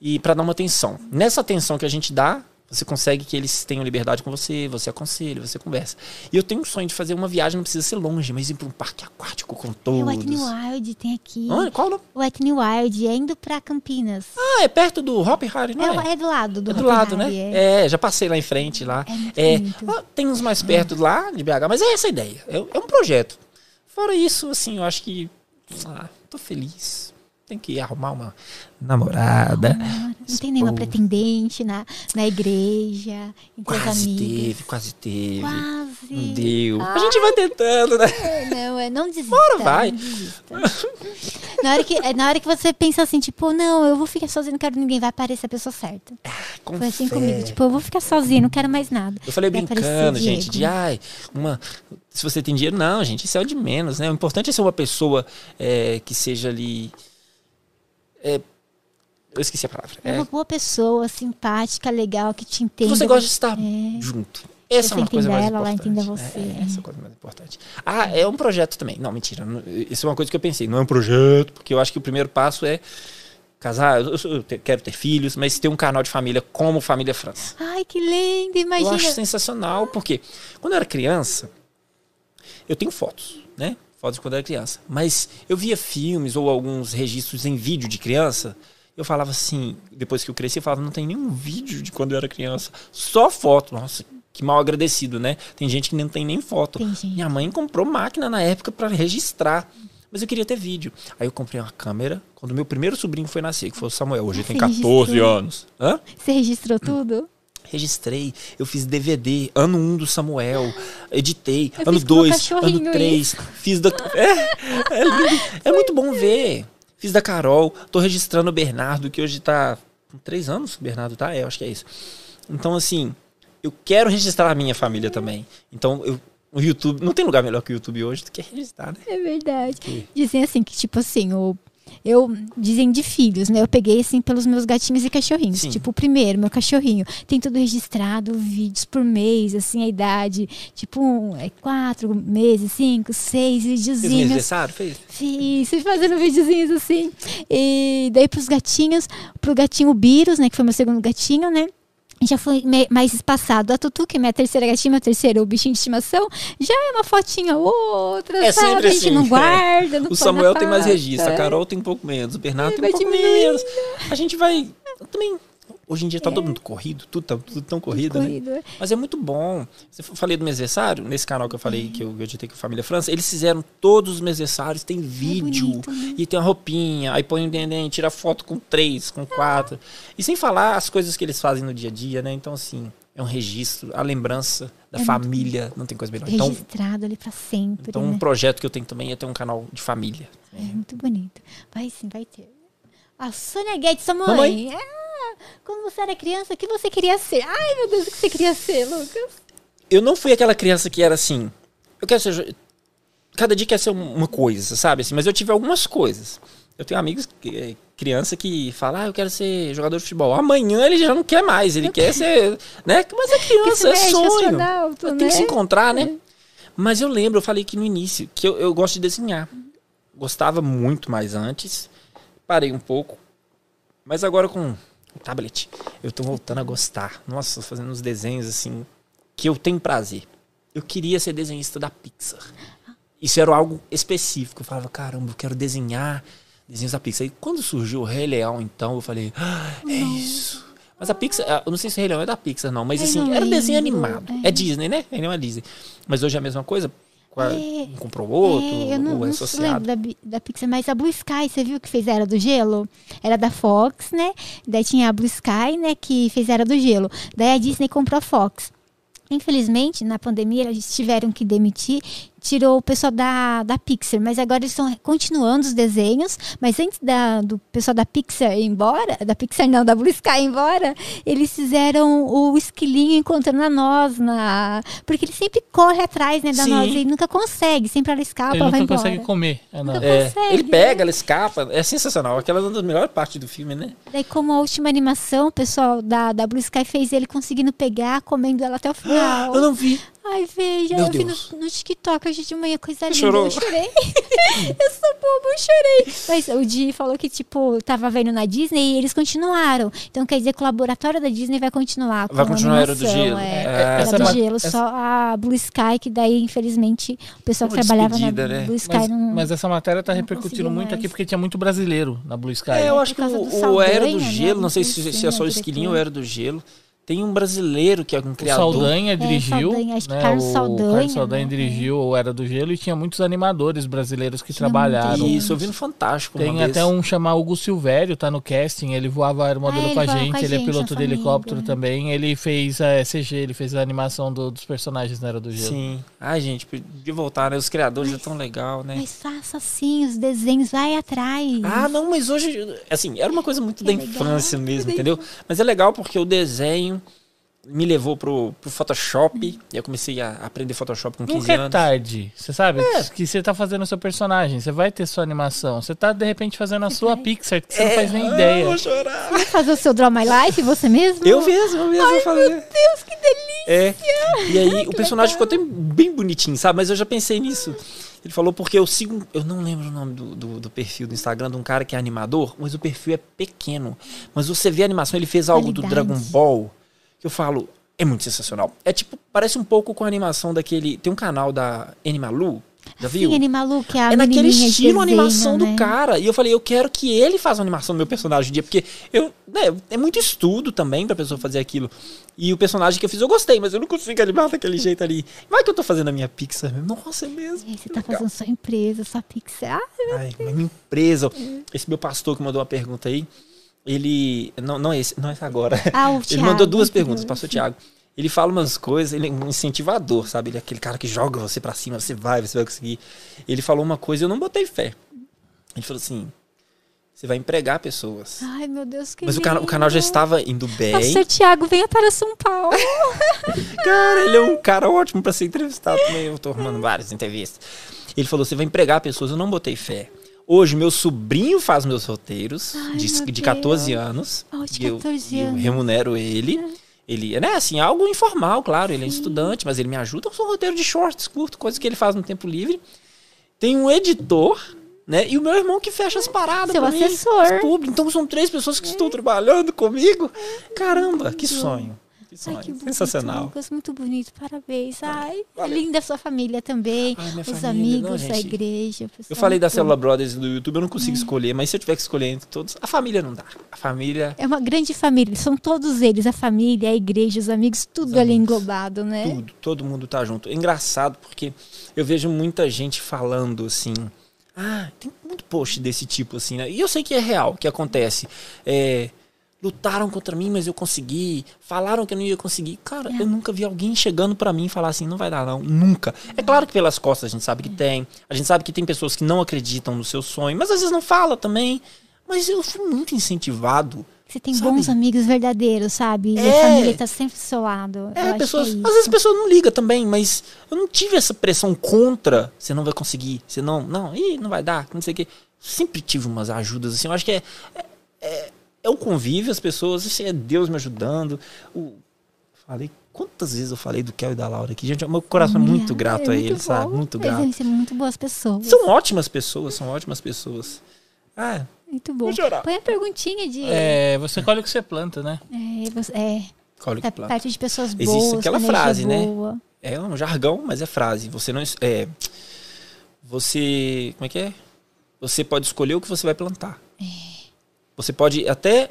E pra dar uma atenção. Nessa atenção que a gente dá, você consegue que eles tenham liberdade com você, você aconselha, você conversa. E eu tenho um sonho de fazer uma viagem, não precisa ser longe, mas ir pra um parque aquático com É todos. o Etny Wild, tem aqui. Onde? Qual o nome? O Etny Wild, é indo pra Campinas. Ah, é perto do Hop Harry, não é? É, é do lado do É do lado, né? É. É. já passei lá em frente lá. É muito É, tem uns mais perto lá de BH, mas é essa a ideia. É, é um projeto. Fora isso, assim, eu acho que. Ah, tô feliz. Tem que arrumar uma namorada. Não tem nenhuma pretendente na, na igreja, entre as Quase teve, quase teve. Quase. Não deu. A gente vai tentando, né? Não, é, não desista. Bora, vai. desista. na, hora que, é, na hora que você pensa assim, tipo, não, eu vou ficar sozinho, não quero ninguém, vai aparecer a pessoa certa. Com Foi assim fé. comigo, tipo, eu vou ficar sozinho, não quero mais nada. Eu falei Vai brincando, gente, Diego. de ai, uma. Se você tem dinheiro, não, gente, isso é o de menos, né? O importante é ser uma pessoa é, que seja ali. É, eu esqueci a palavra. É É, uma boa pessoa, simpática, legal, que te entende. você gosta de estar É. junto. Essa é Você uma coisa mais ela, ela importante. entenda você. É, essa é a coisa mais importante. Ah, é um projeto também. Não, mentira. Isso é uma coisa que eu pensei. Não é um projeto, porque eu acho que o primeiro passo é casar. Eu, eu quero ter filhos, mas ter um canal de família como Família França. Ai, que lindo, imagina. Eu acho sensacional, porque quando eu era criança, eu tenho fotos, né? Fotos de quando era criança. Mas eu via filmes ou alguns registros em vídeo de criança. Eu falava assim, depois que eu cresci, eu falava, não tem nenhum vídeo de quando eu era criança. Só foto. Nossa, que mal agradecido, né? Tem gente que não tem nem foto. Tem. Minha mãe comprou máquina na época para registrar. Mas eu queria ter vídeo. Aí eu comprei uma câmera quando meu primeiro sobrinho foi nascer, que foi o Samuel. Hoje ele tem Você 14 registrou? anos. Hã? Você registrou tudo? Registrei, eu fiz DVD, ano 1 um do Samuel, editei, Eu ano fiz com meu 2, cachorrinho ano 3, fiz da. É, é, lindo. é muito bom ver. Fiz da Carol, tô registrando o Bernardo, que hoje tá com 3 anos, o Bernardo tá? É, eu acho que é isso. Então, assim, eu quero registrar a minha família também. Então, eu, o YouTube, não tem lugar melhor que o YouTube hoje do que registrar, né? É verdade. Dizem assim que, tipo assim, o. Eu, dizem de filhos, né? Eu peguei, assim, pelos meus gatinhos e cachorrinhos. Sim. Tipo, o primeiro, meu cachorrinho, tem tudo registrado, vídeos por mês, assim, a idade. Tipo, um, é quatro meses, cinco, seis Fez videozinhos. aniversário? Fez? Fiz, fazendo videozinhos assim. E daí pros gatinhos, pro gatinho Birus, né? Que foi meu segundo gatinho, né? Já foi mais espaçado. A Tutu, que é minha terceira gatinha, meu terceiro bichinho de estimação, já é uma fotinha ou outra, É sabe? sempre a gente assim. não guarda, não O Samuel tem mais registro, a Carol tem um pouco menos, o Bernardo tem vai um pouco menos. A gente vai também. Hoje em dia tá todo mundo corrido, tudo, tá, tudo tão corrido, né? Corrido. Mas é muito bom. Você f- falei do meu aniversário, nesse canal que eu falei que eu, eu editei com a família França, eles fizeram todos os meus aniversários, tem vídeo, bonito, né? e tem uma roupinha, aí põe o neném, tira foto com três, com quatro. E sem falar as coisas que eles fazem no dia a dia, né? Então, assim, é um registro, a lembrança da É muito família, não tem coisa melhor. Então, Registrado ali pra sempre, então né? um projeto que eu tenho também é ter um canal de família. É muito bonito. Vai sim, vai ter. A Sônia Guedes, sua mãe. Mamãe. Ah, quando você era criança, o que você queria ser? Ai, meu Deus, o que você queria ser, Lucas? eu não fui aquela criança que era assim. Eu quero ser. Cada dia quer ser um- uma coisa, sabe? Assim, mas eu tive algumas coisas. Eu tenho amigos, que- eh, criança, que falam, ah, eu quero ser jogador de futebol. Amanhã ele já não quer mais, ele quer ser. Né? Mas é criança, é sonho. Tem que né? se encontrar, né? Mas eu lembro, eu falei aqui no início, que eu, eu gosto de desenhar. Gostava muito mais antes. Parei um pouco. Mas agora com tablet, eu tô voltando a gostar. Nossa, fazendo uns desenhos assim que eu tenho prazer. Eu queria ser desenhista da Pixar. Isso era algo específico. Eu falava, caramba, eu quero desenhar desenhos da Pixar. E quando surgiu o Rei Leão, então, eu falei, ah, é isso. Mas a Pixar, ah, eu não sei se o Rei Leão é da Pixar, não, mas Eu assim, não era desenho animado. é. É Disney, né? Rei Leão é Disney. Mas hoje é a mesma coisa? Com a- É. Um comprou outro, É, eu não, ou é não se associado. lembro da, da Pixar, mas a Blue Sky, você viu que fez Era do Gelo? Era da Fox, né? Daí tinha a Blue Sky, né, que fez Era do Gelo. Daí a Disney comprou a Fox. Infelizmente, na pandemia, eles tiveram que demitir, tirou o pessoal da, da Pixar, mas agora eles estão continuando os desenhos. Mas antes da, do pessoal da Pixar ir embora, da Pixar não, da Blue Sky ir embora, eles fizeram o esquilinho encontrando a nós, na, porque ele sempre corre atrás né, da Sim. nós, ele nunca consegue, sempre ela escapa, Ele vai nunca embora. consegue comer. É, não. Nunca É, consegue, ele né? pega, ela escapa. É sensacional. Aquela é uma das melhores partes do filme, né? Daí, como a última animação, o pessoal da, da Blue Sky fez ele conseguindo pegar, comendo ela até o final. Eu não vi. Ai, veja, Meu eu vi no, Deus. no TikTok hoje de manhã, coisa linda. Chorou? Eu chorei. eu sou bobo, eu chorei. Mas o Di falou que, tipo, tava vendo na Disney e eles continuaram. Então quer dizer que o laboratório da Disney vai continuar. Vai continuar a Era do Gelo. É, Ah, Era do ma- Gelo, essa- só a Blue Sky, que daí, infelizmente, o pessoal que trabalhava na né? Blue Sky Mas, não. mas essa matéria tá repercutindo muito aqui mais. porque tinha muito brasileiro na Blue Sky. É, eu acho que causa do o, o Era do Saldanha, né? Gelo, não sei se, se é só o né, esquilinho ou. Era do Gelo, Tem um brasileiro que é um O criador. Saldanha dirigiu. Saldanha, acho que né, Carlos o Saldanha, Carlos Saldanha né? dirigiu o Era do Gelo e tinha muitos animadores brasileiros que Tinha trabalharam. Isso, eu vi no Fantástico. uma Tem vez. até um chamar Hugo Silvério, tá no casting, ele voava aeromodelo Ah, com a gente, com a ele é piloto de helicóptero também, ele fez a CG, ele fez a animação do- dos personagens na Era do Gelo. Sim. Ai, gente, de voltar, né? Os criadores é tão legal, né? Mas faça assim, os desenhos, vai atrás. Ah, não, mas hoje, assim, era uma coisa muito É da legal. infância mesmo, entendeu? Mas é legal porque o desenho me levou pro, pro Photoshop. E eu comecei a aprender Photoshop com 15 Nunca é anos. tarde, você sabe? É. Que você tá fazendo o seu personagem, você vai ter sua animação, você tá de repente fazendo a sua. Pixar, que você É, não faz nem ah, ideia. vou chorar. Vai fazer o seu Draw My Life, você mesmo? Eu mesmo, eu mesmo vou fazer. Deus, que delícia! É. E aí o personagem ficou até bem bonitinho, sabe? Mas eu já pensei nisso. Ele falou porque eu sigo. Eu não lembro o nome do, do, do perfil do Instagram de um cara que é animador, mas o perfil é pequeno. Mas você vê a animação, ele fez algo do. Dragon Ball que eu falo, é muito sensacional. É tipo, parece um pouco com a animação daquele. Tem um canal da Animalu, já viu? Sim, Animalu, que é a É naquele estilo a desenho, animação né? do cara. E eu falei, eu quero que ele faça a animação do meu personagem um dia, porque eu, né, é muito estudo também pra pessoa fazer aquilo. E o personagem que eu fiz eu gostei, mas eu não consigo animar daquele jeito ali. Vai que eu tô fazendo a minha Pixar. Nossa, é mesmo. E Você tá Legal. fazendo sua empresa, sua Pixar. Ai, minha empresa. Esse meu pastor que mandou uma pergunta aí, ele. Não, não é esse, não é esse agora. Ah, o ele Thiago, mandou duas perguntas, pastor sim. Tiago. Ele fala umas coisas, ele é um incentivador, sabe? Ele é aquele cara que joga você pra cima, você vai, você vai conseguir. Ele falou uma coisa e eu não botei fé. Ele falou assim: você vai empregar pessoas. Ai, meu Deus, que Mas o, cana- o canal já estava indo bem. Pastor Tiago, venha para São Paulo. Cara, ele é um cara ótimo pra ser entrevistado também. Eu tô arrumando várias entrevistas. Ele falou: você vai empregar pessoas. Eu não botei fé. Hoje, meu sobrinho faz meus roteiros Ai, de, de 14 Deus. anos. Oh, de E eu- 14 e eu, anos. remunero ele. Ele, né, assim, algo informal, claro. Ele é estudante, mas ele me ajuda com o roteiro de shorts, curto, coisa que ele faz no tempo livre. Tem um editor, né? E o meu irmão que fecha as paradas. Seu pra mim, assessor. as publi. Então são três pessoas que estão trabalhando comigo. Caramba, que sonho. Que sonho. Ai, que bonito, Sensacional. Lucas, muito bonito, parabéns. Ai, valeu. linda a sua família também, Ai, os família, amigos, não, a igreja. Eu falei da Célula. Brothers do YouTube, eu não consigo escolher, mas se eu tiver que escolher entre todos, a família não dá. A família, É uma grande família, são todos eles, a família, a igreja, os amigos, tudo Os ali amigos. englobado, né? tudo, todo mundo tá junto. É engraçado porque eu vejo muita gente falando assim. Ah, tem muito post desse tipo assim, né? E eu sei que é real, que acontece. É, lutaram contra mim, mas eu consegui. Falaram que eu não ia conseguir. Cara, É. eu nunca vi alguém chegando pra mim e falar assim, não vai dar não, nunca. É claro que pelas costas a gente sabe que tem. A gente sabe que tem pessoas que não acreditam no seu sonho, mas às vezes não fala também. Mas eu fui muito incentivado. Você tem Sabe? bons amigos verdadeiros, sabe? E É. a família tá sempre do seu lado. É, pessoas, é às vezes a pessoa não liga também, mas eu não tive essa pressão contra. Você não vai conseguir, você não, não, ih, não vai dar, não sei o quê. Sempre tive umas ajudas assim. Eu acho que é, é, é, é o convívio, as pessoas, assim, é Deus me ajudando. O, falei, quantas vezes eu falei do Kel e da Laura aqui? Gente, meu coração é muito grato a muito eles, sabe? bom. Muito Eles grato. devem ser muito boas pessoas. São ótimas pessoas, são ótimas pessoas. Ah, Muito bom. Põe a perguntinha de. É, você colhe o que você planta, né? É, você- é, colhe tá que planta. perto de pessoas Existe boas. aquela com energia frase, né? boa. É um jargão, mas é frase. Você não. É, você. Como é que é? Você pode escolher o que você vai plantar. Você pode até.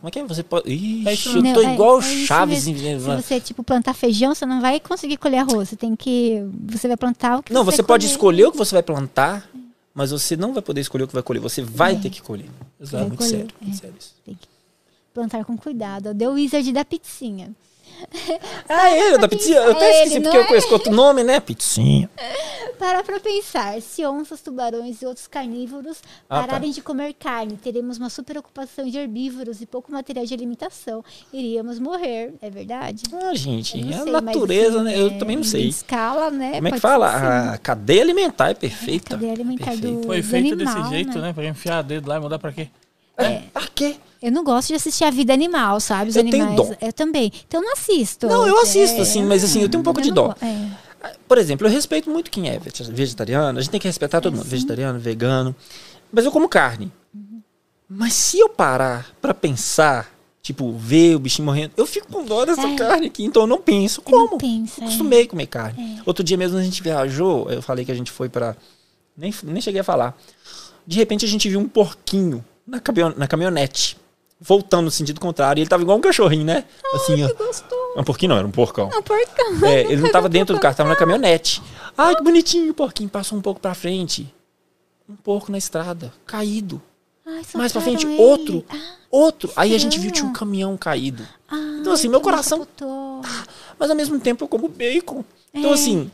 Como é que é? Você pode. Ixi, É isso eu tô é- igual é Chaves. em- Se você, tipo, plantar feijão, você não vai conseguir colher arroz. Você tem que. Você vai plantar o que Não, você você pode colher. escolher o que você vai plantar, mas você não vai poder escolher o que vai colher. Você vai É. ter que colher. Exato. É muito colher, sério, muito é. sério isso. Plantar com cuidado. Deu o wizard da pizzinha. Ah, é, da pizzinha? Eu até É esqueci, ele, porque eu conheço outro nome, né? Pizzinha. Para pra pensar, se onças, tubarões e outros carnívoros Ah, tá. pararem de comer carne, teremos uma super ocupação de herbívoros e pouco material de alimentação. Iríamos morrer, é verdade? Ah, gente, é a mas, natureza, assim, né? Eu é, também não sei. escala, né? Como é que fala? sim. A cadeia alimentar é perfeita. Cadeia alimentar Perfeito. do, Foi do feito desse jeito, né? né? Pra enfiar dedo lá e mudar pra quê? É. Pra quê? Eu não gosto de assistir a vida animal, sabe? Os Eu tenho animais. dó. Eu também. Então eu não assisto. Não, eu assisto, É, assim, mas assim, eu tenho um pouco de dó. é. Por exemplo, eu respeito muito quem é vege- vegetariano. A gente tem que respeitar todo mundo. Vegetariano, vegano. Mas eu como carne. Mas se eu parar pra pensar, tipo, ver o bichinho morrendo, eu fico com dó dessa É. carne aqui. Então eu não penso. Eu não Como? penso, Eu é. acostumei a comer carne. Outro dia mesmo a gente viajou, eu falei que a gente foi pra. Nem, nem cheguei a falar. De repente a gente viu um porquinho na, caminhon- na caminhonete. Voltando no sentido contrário. E ele tava igual um cachorrinho, né? Assim, ó. Gostou? Um porquinho não, era um porcão. Não, porcão. É, ele não tava dentro do carro, tava na caminhonete. Ai, que bonitinho, o porquinho passou um pouco pra frente. Um porco na estrada, caído. Ai, Mais pra frente, ele. outro, Ah, outro. Aí a gente viu, tinha um caminhão caído. ah, Então, assim, meu coração- capotou. Mas ao mesmo tempo eu como bacon. Então, É, assim,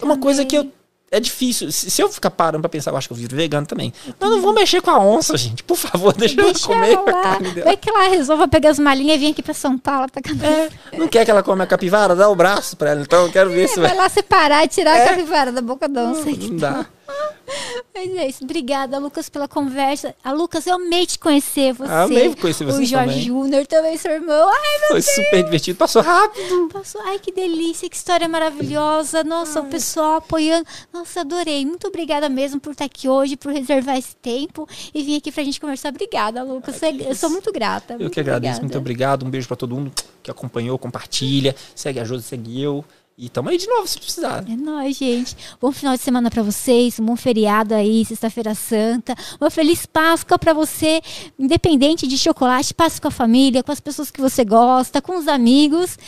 é uma coisa que eu. É difícil. Se, eu ficar parando pra pensar, eu acho que eu viro vegano também. Mas não vou mexer com a onça, gente. Por favor, deixa, Deixa eu comer ela a carne dela. Vai que ela resolva pegar as malinhas e vir aqui pra São Paulo. Tá É, não quer que ela come a capivara? Dá o braço pra ela. Então eu quero ver se Vai vai. lá separar e tirar É. a capivara da boca da onça. Não dá. Mas é isso. Obrigada, Lucas, pela conversa. A Lucas, eu amei te conhecer. Você. Ah, amei conhecer O vocês Jorge. Júnior também, seu irmão. Ai, meu Foi super divertido, passou rápido. Passou. Ai, que delícia, que história maravilhosa. Nossa, o pessoal apoiando. Nossa, adorei. Muito obrigada mesmo por estar aqui hoje, por reservar esse tempo e vir aqui pra gente conversar. Obrigada, Lucas. Você- eu sou muito grata. Eu muito que agradeço, obrigada. muito obrigado. Um beijo pra todo mundo que acompanhou, compartilha. Segue a Josi, segue eu. E tamo aí de novo se precisar. É nóis, gente. Bom final de semana pra vocês, um bom feriado aí, sexta-feira santa. Uma feliz Páscoa pra você, independente de chocolate, passe com a família, com as pessoas que você gosta, com os amigos.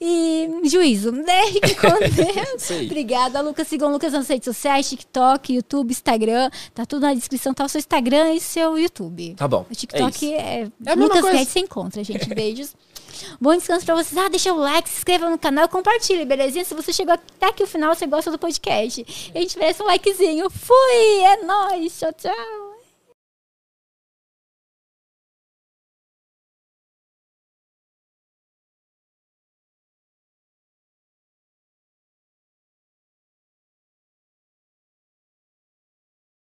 E juízo, né? Fique com Deus. Obrigada, Lucas. Sigam o Lucas nas redes sociais, TikTok, YouTube, Instagram. Tá tudo na descrição, tá o seu Instagram e seu YouTube. Tá bom. O TikTok é é, É Lucas. Guedes, você encontra, gente. Beijos. Bom descanso pra vocês. Ah, deixa o like, se inscreva no canal, compartilhe, belezinha? Se você chegou até aqui o final, você gosta do podcast. A gente merece um likezinho. Fui! É nóis! Tchau, tchau!